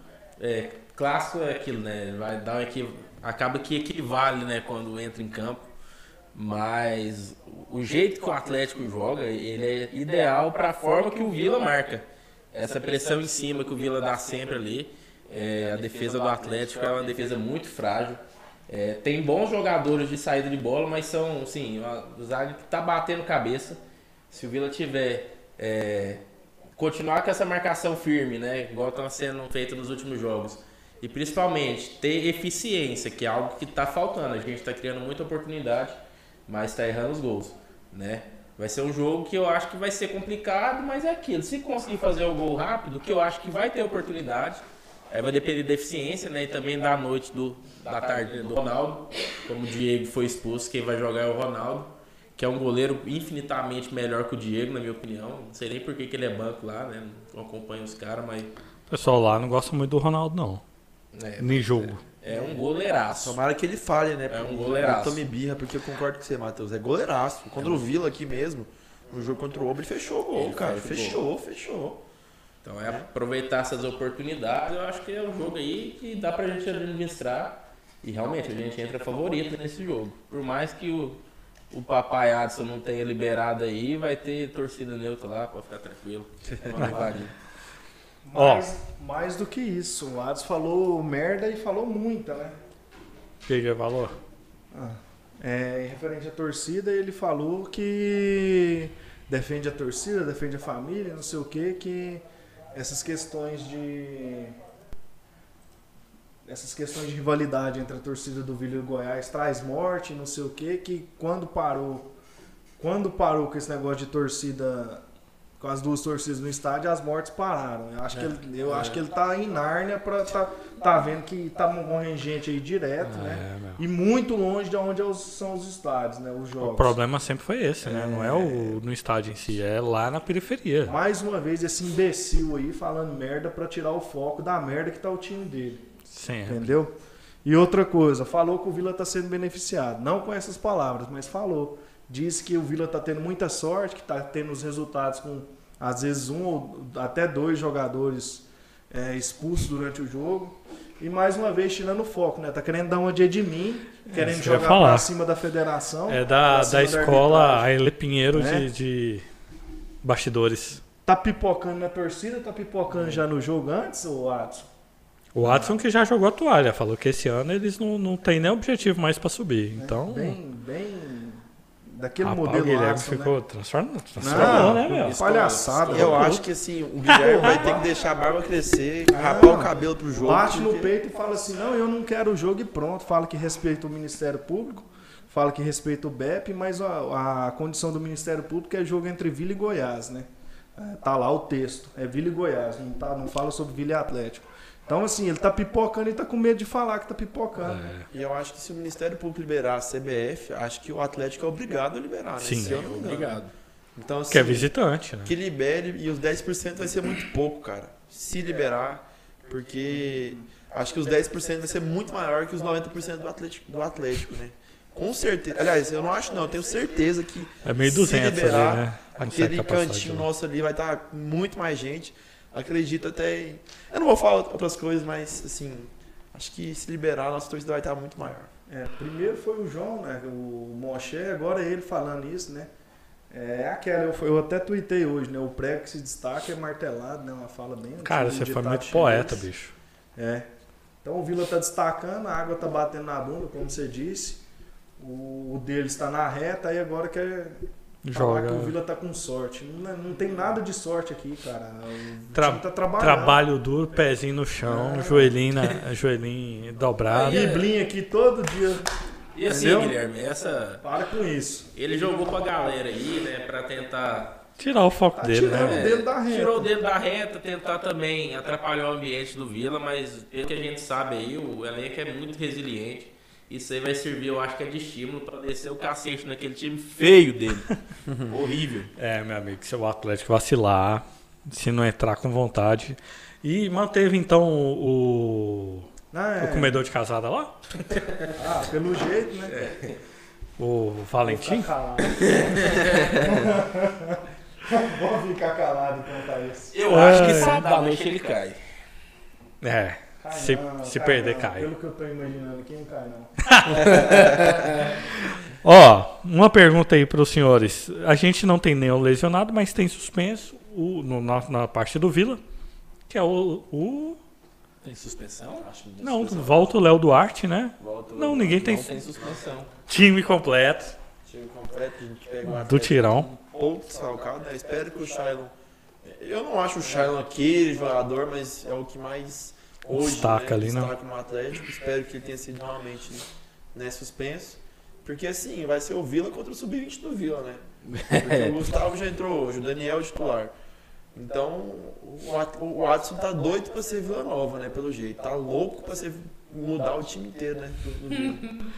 é clássico é aquilo, né? Vai dar um acaba que equivale, né, quando entra em campo. Mas o jeito que o Atlético joga, ele é ideal para a forma que o Vila marca. Essa pressão em cima que o Vila dá sempre ali. É, a defesa do Atlético é uma defesa muito frágil. É, tem bons jogadores de saída de bola, mas são, assim, o zaga que tá batendo cabeça. Se o Vila tiver é, continuar com essa marcação firme, né, igual está sendo feito nos últimos jogos, e principalmente ter eficiência, que é algo que está faltando. A gente está criando muita oportunidade, mas está errando os gols, né? Vai ser um jogo que eu acho que vai ser complicado, mas é aquilo. Se conseguir fazer o gol rápido, que eu acho que vai ter oportunidade, aí vai depender da eficiência, né? E também da noite do da tarde do Ronaldo, como o Diego foi expulso, quem vai jogar é o Ronaldo, que é um goleiro infinitamente melhor que o Diego, na minha opinião. Não sei nem por que, que ele é banco lá, né? Não acompanho os caras, mas O pessoal lá não gosta muito do Ronaldo, não. é, Nem jogo. É um goleiraço. Tomara que ele falhe, né? É um goleiraço. Eu tome birra, porque eu concordo com você, Matheus. É goleiraço. Contra o Vila aqui mesmo, no jogo contra o Obre, fechou o gol, Ele cara. fecha o Fechou, fechou. Então é aproveitar essas oportunidades. Eu acho que é um jogo aí que dá pra gente administrar. E realmente a gente entra favorito nesse jogo. Por mais que o, o papai Adson não tenha liberado aí, vai ter torcida neutra lá, pode ficar tranquilo. (laughs) Invadir. Mais, mais do que isso, o Adson falou merda e falou muita, né? O que, que é valor? É, em referente à torcida, ele falou que defende a torcida, defende a família, não sei o que, que essas questões de. Essas questões de rivalidade entre a torcida do Vila e do Goiás traz morte, não sei o que, que quando parou. Quando parou com esse negócio de torcida, com as duas torcidas no estádio, as mortes pararam. Eu acho, que, ele, eu acho que ele tá em Nárnia pra tá, tá vendo que tá morrendo gente aí direto, né? É. E muito longe de onde é são os estádios, né? Os jogos. O problema sempre foi esse, né? Não é o no estádio em si, é lá na periferia. Mais uma vez, esse imbecil aí falando merda pra tirar o foco da merda que tá o time dele. Sim. Entendeu? E outra coisa, falou que o Vila tá sendo beneficiado. Não com essas palavras, mas falou. Disse que o Vila tá tendo muita sorte, que tá tendo os resultados com, às vezes, um ou até dois jogadores é, expulsos durante o jogo. E mais uma vez tirando o foco, né? Tá querendo dar uma de Edmin, querendo isso que eu ia jogar pra cima da federação. É da, da escola. Aile Pinheiro Né? de, de bastidores. Tá pipocando na torcida, tá pipocando já no jogo antes, ô Adson? O Watson que já jogou a toalha, falou que esse ano eles não, não tem nem objetivo mais pra subir. né? Então, Bem, bem, daquele Rapaz, o modelo Guilherme Watson, ficou né? transformado, transformou, né, meu? palhaçada. Eu né? acho que assim, o Guilherme vai ter que deixar a barba crescer, rapar o cabelo pro jogo. Bate no porque- peito e fala assim: não, eu não quero o jogo e pronto. Fala que respeita o Ministério Público, fala que respeita o BEP, mas a, a condição do Ministério Público é jogo entre Vila e Goiás, né? É, tá lá o texto, é Vila e Goiás, não, tá, não fala sobre Vila e Atlético. Então, assim, ele tá pipocando e tá com medo de falar que tá pipocando. É. E eu acho que se o Ministério Público liberar a CBF, acho que o Atlético é obrigado a liberar, né? Sim. Se eu não engano. Obrigado. Então, assim, Que é visitante, né? que libere e os 10% vai ser muito pouco, cara. Se liberar, porque acho que os 10% vai ser muito maior que os 90% do Atlético, do Atlético, né? Com certeza. Aliás, eu não acho não, eu tenho certeza que É meio se 200 liberar, ali, né? Não a aquele cantinho nosso ali vai estar muito mais gente. Acredito até em... Eu não vou falar outras coisas, mas assim, acho que se liberar, a nossa torcida vai estar muito maior. É, primeiro foi o João, né? O Moshe, agora é ele falando isso, né? É aquela, eu, eu até tuitei hoje, né? O prego que se destaca é martelado, né? Uma fala bem Cara, você foi muito poeta, chinês. bicho. É. Então o Vila tá destacando, a água tá batendo na bunda, como você disse. O, o dele está na reta, aí agora quer falar Joga. que o Vila tá com sorte. Não, não tem nada de sorte aqui, cara. O Tra- time tá trabalhando. Trabalho duro, pezinho no chão, É. joelhinho, na, (laughs) joelhinho dobrado. Biblinha aqui todo dia. E assim, Entendeu? Guilherme, essa. Para com isso. Ele jogou pra galera aí, né, pra tentar. Tirar o foco Tá dele, né? o dedo da reta. Tirou o dedo da reta, tentar também atrapalhar o ambiente do Vila, mas pelo que a gente sabe aí, o elenco é muito resiliente. Isso aí vai servir, eu acho que é de estímulo pra descer o cacete naquele time (laughs) feio dele. (laughs) Horrível. É, meu amigo, se o Atlético vacilar, se não entrar com vontade. E manteve então o, Ah, é. o comedor de casada lá? (laughs) Ah, pelo jeito, né? É. O Valentim? Ficar calado. Vamos ficar calado quanto a isso. Eu acho que É. sábado à noite ele cai. É, Cai se, não, se cai perder, não. cai. Pelo que eu tô imaginando aqui, não cai não. (laughs) Ó, uma pergunta aí para os senhores. A gente não tem nenhum lesionado, mas tem suspenso o, no- na, na parte do Vila, que é o. o- Tem suspensão? Acho que não, volta o Léo Duarte, né? Volta o- Não, ninguém tem Não tem suspensão. time completo Time completo, a gente pega do Tirão. um pouco desfalcado, né? Espero que o Shailon. Eu não acho o Shailon aquele jogador, mas é o que mais hoje Destaca né, ali, né? destaca no Atlético. Espero que ele tenha sido realmente né, suspenso. Porque assim, vai ser o Vila contra o Sub-20 do Vila, né? Porque (laughs) o Gustavo já entrou hoje, o Daniel é o titular. Então, o At- o Watson tá doido pra ser Vila Nova, né? Pelo jeito. Tá louco pra ser, mudar o time inteiro, né? (laughs)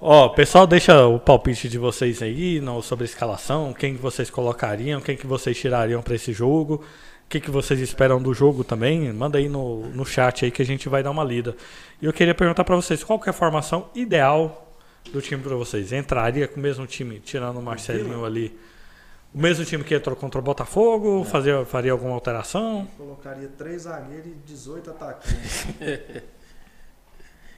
Ó, pessoal, deixa o palpite de vocês aí no, sobre a escalação, quem que vocês colocariam, quem que vocês tirariam para esse jogo, o que, que vocês esperam do jogo também, manda aí no, no chat aí que a gente vai dar uma lida. E eu queria perguntar para vocês, qual que é a formação ideal do time para vocês? Entraria com o mesmo time, tirando o Marcelinho ali, o mesmo time que entrou contra o Botafogo, fazia, faria alguma alteração? Colocaria três zagueiros e 18 atacantes. (laughs)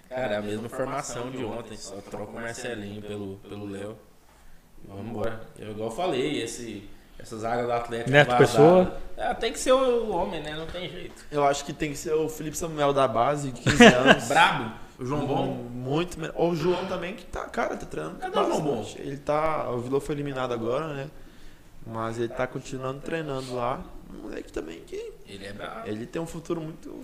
Cara, é a mesma formação de ontem, só troca o Marcelinho pelo pelo Léo. E Vamos embora. Eu igual eu falei, esse essa zaga do Atlético Neto vazada, Pessoa. é, tem que ser o homem, né? Não tem jeito. Eu acho que tem que ser o Felipe Samuel da base, 15 (laughs) anos. Brabo, o João Um Bom. Muito melhor. O João também, que tá, cara, tá treinando. Cadê o João Bom? Ele tá. O Vila foi eliminado agora, né? Mas ele tá continuando treinando lá. Um moleque também que. Ele é brabo. Ele tem um futuro muito.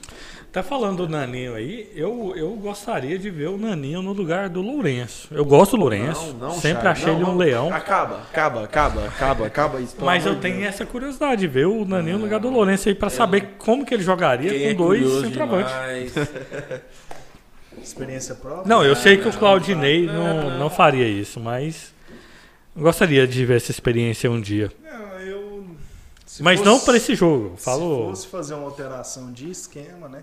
Tá falando do Naninho aí, eu, eu gostaria de ver o Naninho no lugar do Lourenço. Eu gosto do Lourenço, Não, não, sempre Charles, achei não, ele um não. leão. Acaba, acaba, acaba, acaba, acaba isso. Mas eu tenho Deus. essa curiosidade de ver o Naninho no lugar do Lourenço aí pra saber como que ele jogaria Quem com é dois centroavantes. (laughs) Experiência própria? Não, eu sei que o Claudinei não, não, faria isso, mas eu gostaria de ver essa experiência um dia. Não, eu. Se Mas fosse- não para esse jogo. Se Falo. fosse fazer uma alteração de esquema, né?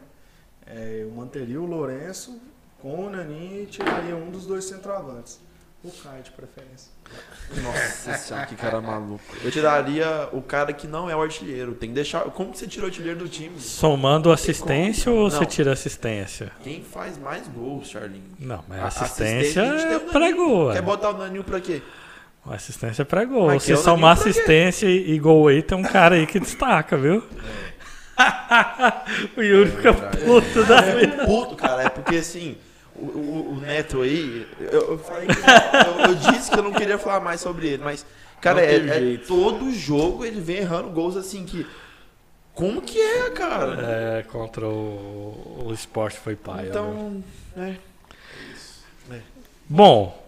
é, eu manteria o Lourenço com o Naninho e tiraria um dos dois centroavantes. O Caio de preferência. Nossa senhora, que cara maluco. Eu tiraria o cara que não é o artilheiro. Tem que deixar. Como que você tirou o artilheiro do time? Somando assistência ou você Não. tira assistência? Quem faz mais gols, Charlinho? Não, mas A- assistência a gente tem o é pra gol. Quer botar o Naninho pra quê? Assistência é pra gol. Se é o somar assistência e e gol aí, tem um cara aí que destaca, viu? (laughs) o Yuri fica puto da vida. puto, cara. É porque assim, o, o Neto aí, eu, eu falei que- eu, eu disse que eu não queria falar mais sobre ele, mas, cara, é, é todo jogo ele vem errando gols assim que. Como que é, cara? É, contra o, o esporte foi paia. viu? então, né? Bom,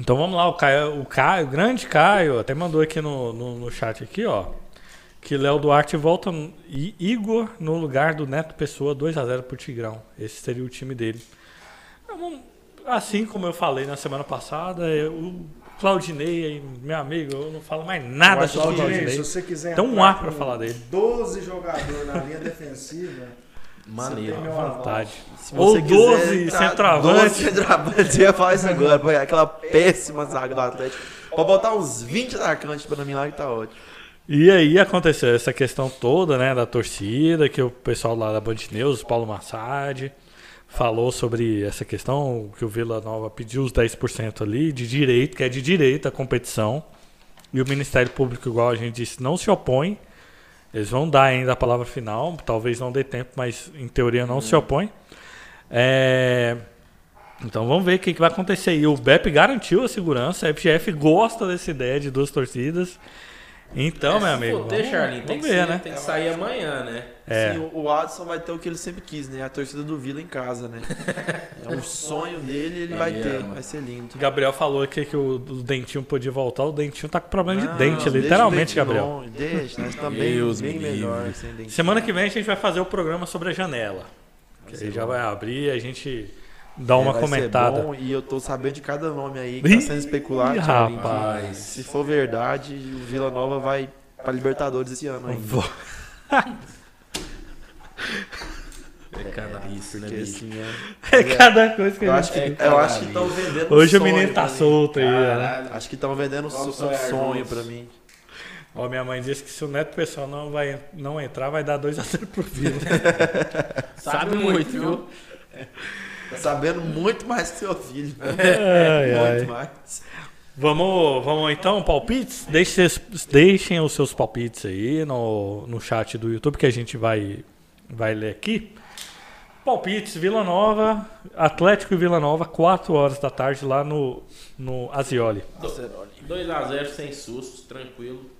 então vamos lá. O Caio, o Caio, o grande Caio, até mandou aqui no, no, no chat aqui, ó. Que Léo Duarte volta e Igor no lugar do Neto Pessoa 2x0 pro Tigrão. Esse seria o time dele. Assim como eu falei na semana passada, o Claudinei, meu amigo, eu não falo mais nada sobre o Claudinei, se você quiser Tem um ar com falar dele. 12 jogadores na linha defensiva, Maneiro. Você tem Vontade. Se Ou você quiser 12 entrar- centroavante. 12 centroavante, eu ia falar isso agora. pô, Aquela péssima zaga do Atlético. Pode botar uns 20 atacantes pra mim lá que tá ótimo. E aí aconteceu essa questão toda, né, da torcida, que o pessoal lá da Band News, Paulo Massad, falou sobre essa questão, que o Vila Nova pediu os 10% ali, de direito, que é de direito a competição. E o Ministério Público, igual a gente disse, não se opõe. Eles vão dar ainda a palavra final, talvez não dê tempo, mas em teoria não se opõe. É, Então vamos ver o que, que vai acontecer. E o BEP garantiu a segurança, a FGF gosta dessa ideia de duas torcidas. Então, meu Se amigo. for ter, vamos- Charlinho, tem vamos que, ver, ser- né? tem que sair amanhã, né? É. Sim, o o Adson vai ter o que ele sempre quis, né? A torcida do Vila em casa, né? É um sonho dele, ele vai ter. Vai ser lindo. O Gabriel falou aqui que o, o dentinho podia voltar. O dentinho tá com problema de Não, dente, deixa o literalmente, dente Gabriel. longe, Deixa, nós também Deus bem me melhor livre. sem dente. Semana que vem a gente vai fazer o programa sobre a janela. Que aí já vai abrir, a gente dá uma É, comentada. bom, e eu tô sabendo de cada nome aí que tá sendo especulado. Ih, rapaz. Se for verdade, o Vila Nova vai pra Libertadores esse ano ainda. (laughs) É canalice, né, Porque bicho? assim, é. É cada coisa que Eu a acho gente. que, eu acho que estão vendendo Hoje o menino tá solto aí, né? Acho que estão vendendo um sonho pra mim. Ó, minha mãe disse que se o neto pessoal não, vai, não entrar, vai dar 2x0 pro (laughs) Vila. Sabe muito, viu? Tá sabendo muito mais que seu filho. (laughs) Ai, ai. muito mais. Vamos, vamos então, palpites? Deixem, deixem os seus palpites aí no, no chat do YouTube que a gente vai, vai ler aqui. Palpites, Vila Nova, Atlético e Vila Nova, 4 horas da tarde lá no, no Azioli. 2x0 sem sustos, tranquilo.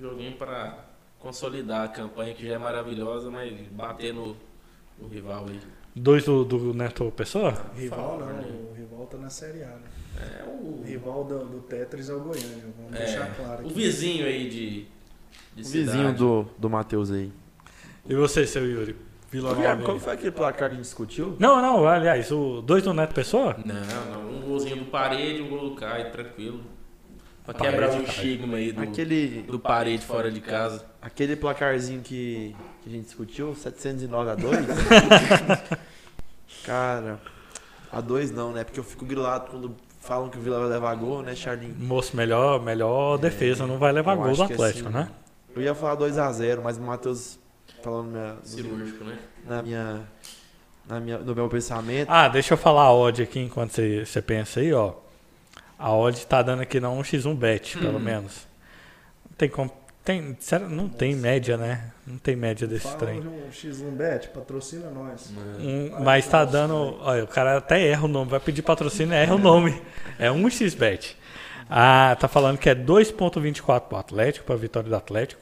Joguinho pra consolidar a campanha que já é maravilhosa, mas bater no, no rival aí. Dois do, do Neto Pessoa? rival não, né? o rival tá na Série A, né? É o, O rival do, do Tetris é o Goiânia, vamos é, deixar claro o aqui. vizinho aí de, de O vizinho cidade. do, do Matheus aí. E você, seu Yuri? Vila Guilherme, qual aí. foi aquele placar que a gente discutiu? Não, não, aliás, o dois do Neto Pessoa? Não, não, um golzinho do parede, um gol do Caio, tranquilo. Pra quebrar o estigma aí do, Aquele, do parede fora de casa. aquele placarzinho que, que a gente discutiu, 709 a 2. (laughs) Cara, a 2 não, né? Porque eu fico grilado quando falam que o Vila vai levar gol, né, Charlinho? Moço, melhor, melhor defesa, não vai levar gol do Atlético, assim, né? Eu ia falar 2x0, mas o Matheus falando minha- Cirúrgico, né? na minha, na minha, no meu pensamento. Ah, deixa eu falar a odd aqui enquanto você, você pensa aí, ó. A odd tá dando aqui na 1x1 bet, pelo menos. Não tem como. Tem, sério, não tem média, né? Não tem média desse Fala trem. um X1 Bet, patrocina nós. Um, mas tá dando. Olha, o cara até erra o nome, vai pedir patrocínio, erra o nome. É 1xbet. Ah, tá falando que é 2,24 pro Atlético, pra vitória do Atlético.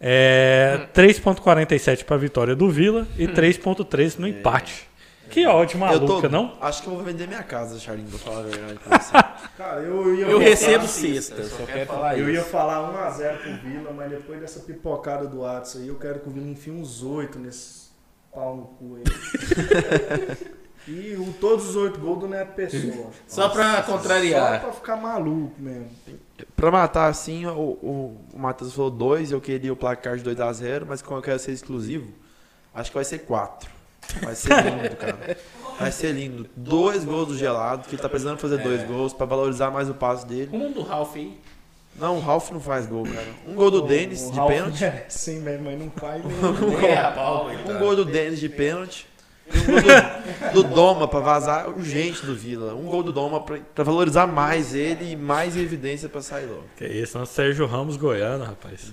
É 3,47 pra vitória do Vila e 3,13 no empate. Que eu maluca, tô, não? Acho que eu vou vender minha casa, Charlinho, pra falar a verdade pra você. (laughs) Cara, eu ia Eu recebo sexta, só quero falar Eu ia isso. falar 1x0 pro Vila, mas depois dessa pipocada do Watson aí, eu quero que o Vila enfie uns 8 nesse pau no cu aí. (laughs) e o, todos os 8 gols do Neto Pessoa. Só pra Só contrariar. pra ficar maluco mesmo. Pra matar assim, o, o, o Matheus falou 2, eu queria o placar de 2x0, mas como eu quero ser exclusivo, acho que vai ser 4. Vai ser lindo, cara. Vai ser lindo. Dois gols do gelado, que ele tá precisando fazer dois gols pra valorizar mais o passe dele. Um do Ralph aí. Não, o Ralf não faz gol, cara. Um gol do Denis de Ralf pênalti. merece (laughs) Sim, mesmo, mas não faz. (laughs) É, a pau, Um gol do Denis de pênalti. Um gol do, do Doma pra vazar urgente do Vila. Um gol do Doma pra, pra valorizar mais ele e mais evidência pra sair logo. Que isso, não Sérgio Ramos Goiano, rapaz.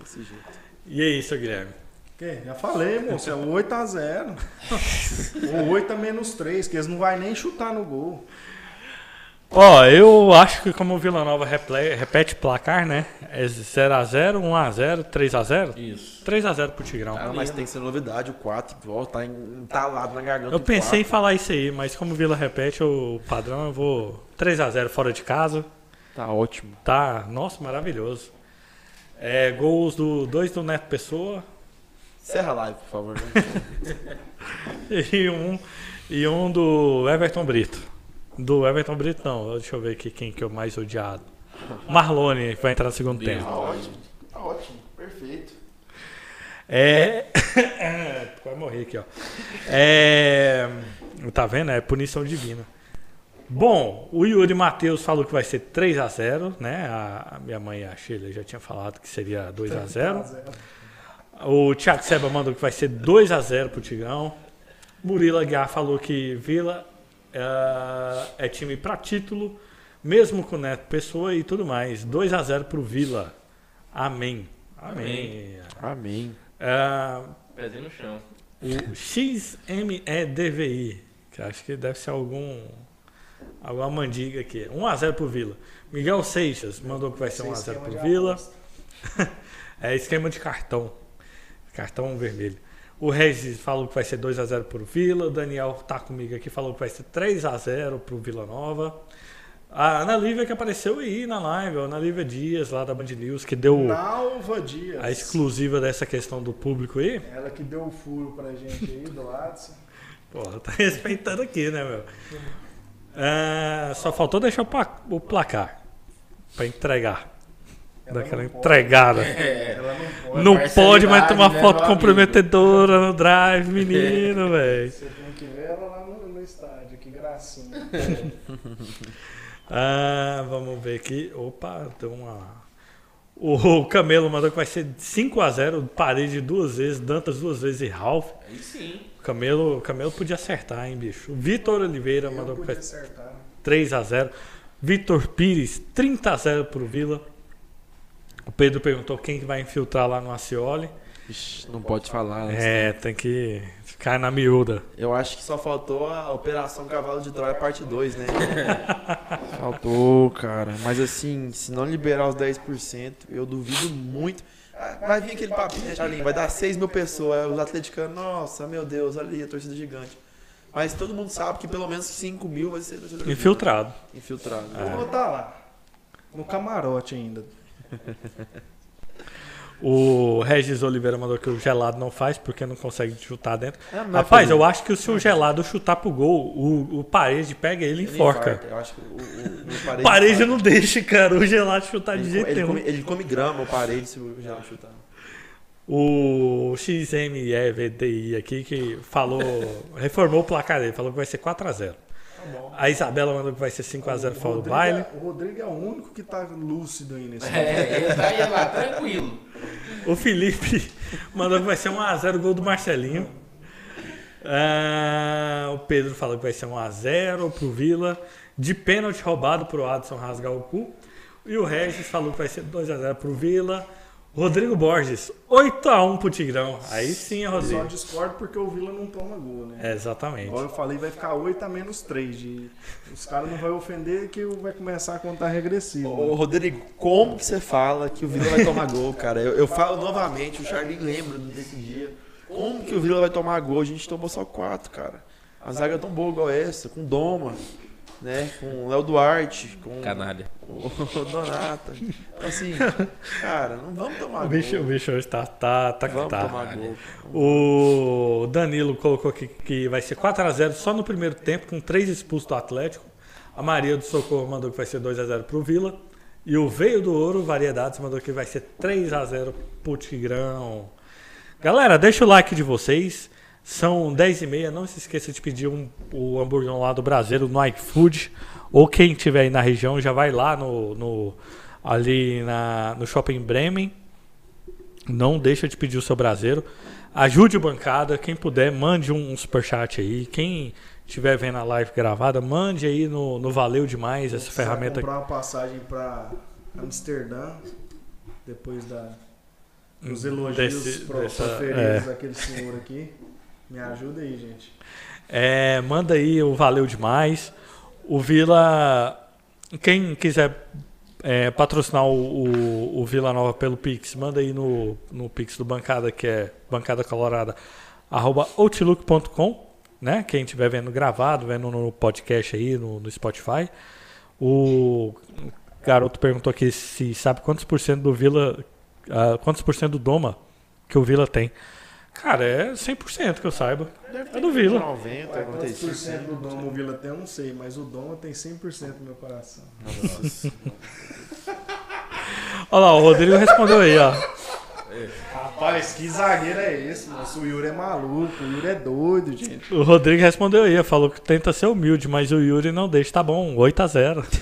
Desse jeito. E aí, seu Guilherme? Que? Já falei, moço, é 8x0. (laughs) Ou 8 a menos 3, que eles não vão nem chutar no gol. Ó, eu acho que como o Vila Nova reple- repete placar, né? É 0x0, 1x0, 3x0? Isso. 3x0 pro Tigrão. Ah, mas tem que ser novidade, o 4 volta tá entalado na garganta. Eu pensei em falar isso aí, mas como o Vila repete o padrão, eu vou 3x0 fora de casa. Tá ótimo. Tá, nossa, maravilhoso. É, gols do dois do Neto Pessoa Encerra a live, por favor. né? (laughs) e um, e um do Everton Brito. Do Everton Brito não, deixa eu ver aqui quem que é o mais odiado. Marlone, que vai entrar no segundo tempo. tá ótimo. Tá ótimo. Perfeito. É. (laughs) Vai morrer aqui, ó. É. Tá vendo? É punição divina. Bom, o Yuri Matheus falou que vai ser 3x0, né? A, a minha mãe, a Sheila, já tinha falado que seria 2x0. O Thiago Seba mandou que vai ser 2x0 pro Tigrão. Murilo Aguiar falou que Vila é, é time pra título, mesmo com o Neto Pessoa e tudo mais. 2x0 pro Vila. Amém. Amém. Amém. É, Pezinho no chão. o XMEDVI, que acho que deve ser algum alguma mandiga aqui. 1x0 pro Vila. Miguel Seixas mandou que vai ser 1x0 pro Vila. (laughs) É esquema de cartão. Cartão vermelho. O Regis falou que vai ser 2x0 pro Vila. O Daniel tá comigo aqui, falou que vai ser 3x0 pro Vila Nova. A Ana Lívia que apareceu aí na live, a Ana Lívia Dias, lá da Band News, que deu Nalva Dias. a exclusiva dessa questão do público aí. Ela que deu o furo pra gente aí do Adson. Porra, tá (laughs) respeitando aqui, né, meu? É, só faltou deixar o, o placar pra entregar. Ela Daquela não entregada. Ela não pode. Não parcialidade, pode mais tomar né, foto amigo? comprometedora no drive, menino, velho. Você tem que ver ela lá no, no estádio, que gracinha. (laughs) Ah, vamos ver aqui. Opa, deu uma. O Camelo mandou que vai ser 5x0, parede duas vezes, Dantas duas vezes e Ralph. Aí sim. O Camelo, o Camelo podia acertar, hein, bicho. O Vitor Oliveira Eu mandou que podia vai ser acertar. né? 3x0. Vitor Pires, 30x0 pro Vila. O Pedro perguntou quem que vai infiltrar lá no Acioli. Ixi, não pode falar. né? É, tem que ficar na miúda. Eu acho que só faltou a Operação Cavalo de Troia parte 2, né? (laughs) faltou, cara. Mas assim, se não liberar os 10%, eu duvido muito. Ah, Vai vir aquele papinho, né, Charlinho? Vai dar 6 mil pessoas. Os atleticanos, nossa, meu Deus, olha ali a torcida gigante. Mas todo mundo sabe que pelo menos 5 mil vai ser torcida do Vila. Infiltrado. Infiltrado. Eu vou botar lá. No camarote ainda. (laughs) O Regis Oliveira mandou que o gelado não faz porque não consegue chutar dentro. Ah, mas Rapaz, eu acho que se o gelado chutar pro gol, o, o parede pega ele e Ele enforca. infarta. Eu acho que o, o, o parede. (laughs) Parede não deixa, cara, o gelado chutar de ele, jeito ele, nenhum. come, ele come grama, o parede, se o Geraldo chutar. O XMEVDI aqui que falou, (laughs) reformou o placar dele, falou que vai ser 4x0. A Isabela mandou que vai ser 5x0 fora do Rodrigo baile. é- o Rodrigo é o único que tá lúcido aí nesse É, ele tá aí lá, tranquilo. O Felipe mandou que vai ser 1x0 gol do Marcelinho. Ah, o Pedro falou que vai ser 1x0 pro Vila. De pênalti roubado pro Adson rasgar o cu. E o Regis falou que vai ser 2x0 pro Vila. Rodrigo Borges, 8x1 pro Tigrão. Aí sim, é Só Rodrigo. discordo porque o Vila não toma gol, né? É, exatamente. Agora eu falei vai ficar 8 a menos 3. De... Os caras não vão ofender que vai começar a contar regressivo. Ô, Rodrigo, como que você fala que o Vila vai tomar gol, cara? Eu, eu falo novamente, o Charlinho lembra desse dia. Como que o Vila vai tomar gol? A gente tomou só quatro, cara. A zaga é tão boa igual essa, com Doma, né? Com Léo Duarte, com Canalha. o (laughs) Donata. Então assim, cara, não vamos tomar O bicho, o gol. bicho hoje tá, tá, tá que Vamos tá. tomar gol. O Danilo colocou aqui que vai ser 4x0 só no primeiro tempo, com três expulsos do Atlético. A Maria do Socorro mandou que vai ser 2x0 pro Vila. E o Veio do Ouro, Variedades, mandou que vai ser 3x0 pro Tigrão. Galera, deixa o like de vocês. São 10h30. Não se esqueça de pedir um, o hambúrguer lá do Brasileiro no iFood. Ou quem estiver aí na região já vai lá no, no- ali na, no Shopping Bremen. Não deixa de pedir o seu braseiro. Ajude o bancada. Quem puder, mande um, um superchat aí. Quem estiver vendo a live gravada, mande aí no, no Valeu Demais essa ferramenta. comprar uma passagem pra Amsterdã, depois da, os elogios Desse- dessa- proferidos é. daquele senhor aqui. Me ajuda aí, gente. É, manda aí o valeu demais. O Vila, quem quiser é, patrocinar o, o, o Vila Nova pelo Pix, manda aí no, no Pix do Bancada, que é bancada arroba outlook.com, né? Quem estiver vendo gravado, vendo no podcast aí, no, no Spotify. O garoto perguntou aqui se sabe quantos por cento do Vila, ah, quantos por cento do Doma que o Vila tem. Cara, é 100% que eu saiba. É do Vila. 90, Quantos por 95. cento do Dom o Vila tem, eu não sei, mas o Dom tem 100% no meu coração. Nossa. Olha lá, o Rodrigo respondeu aí, ó. Rapaz, que zagueiro é esse, moço? O Yuri é maluco, o Yuri é doido, gente. O Rodrigo respondeu aí, falou que tenta ser humilde, mas o Yuri não deixa. Tá bom, 8 a 0 (laughs)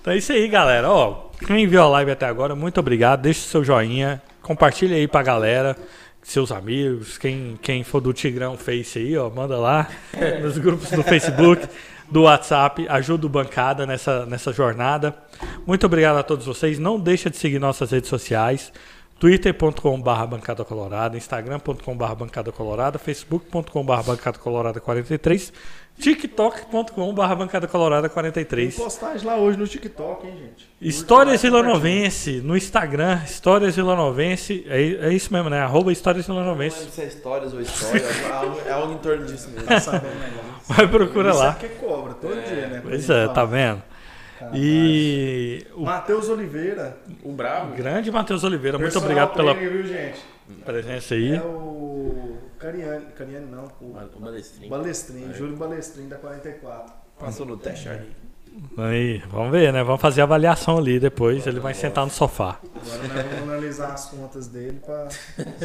Então é isso aí, galera. Ó, quem viu a live até agora, muito obrigado. Deixa o seu joinha, compartilha aí pra galera, seus amigos, quem, quem for do Tigrão Face aí, ó, manda lá nos grupos do Facebook, do WhatsApp, ajuda o Bancada nessa, nessa jornada. Muito obrigado a todos vocês. Não deixa de seguir nossas redes sociais. twitter.com.br bancada colorada, instagram.com.br bancada colorada, facebook.com.br bancada colorada 43, tiktok.com.br bancada colorada Tem 43. postagem lá hoje no TikTok, hein, gente? Histórias Vilanovense no Instagram, Histórias Vilanovense, é, é isso mesmo, né? Arroba Histórias Não lembro Vilanovense. se é histórias ou história, é algo, é algo em torno disso mesmo. Tá. (laughs) Vai procura Isso lá. é porque cobra todo dia, né? Pois é, tá vendo? E o Matheus Oliveira. O Bravo. grande Matheus Oliveira, muito obrigado pela viu, gente? presença aí. É o Cariani, Cariani não, o O Balestrinho. Balestrin, Júlio Balestrin da 44. Passou no teste aí. Aí, vamos ver, né? Vamos fazer a avaliação ali depois. Ele vai sentar no sofá. Agora nós vamos analisar as contas dele pra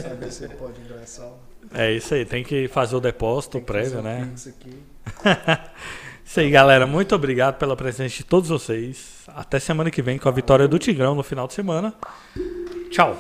saber se ele pode ingressar. É isso aí, tem que fazer o depósito prévio, né? Pix aqui. (laughs) Isso aí, galera. Muito obrigado pela presença de todos vocês. Até semana que vem com a vitória do Tigrão no final de semana. Tchau.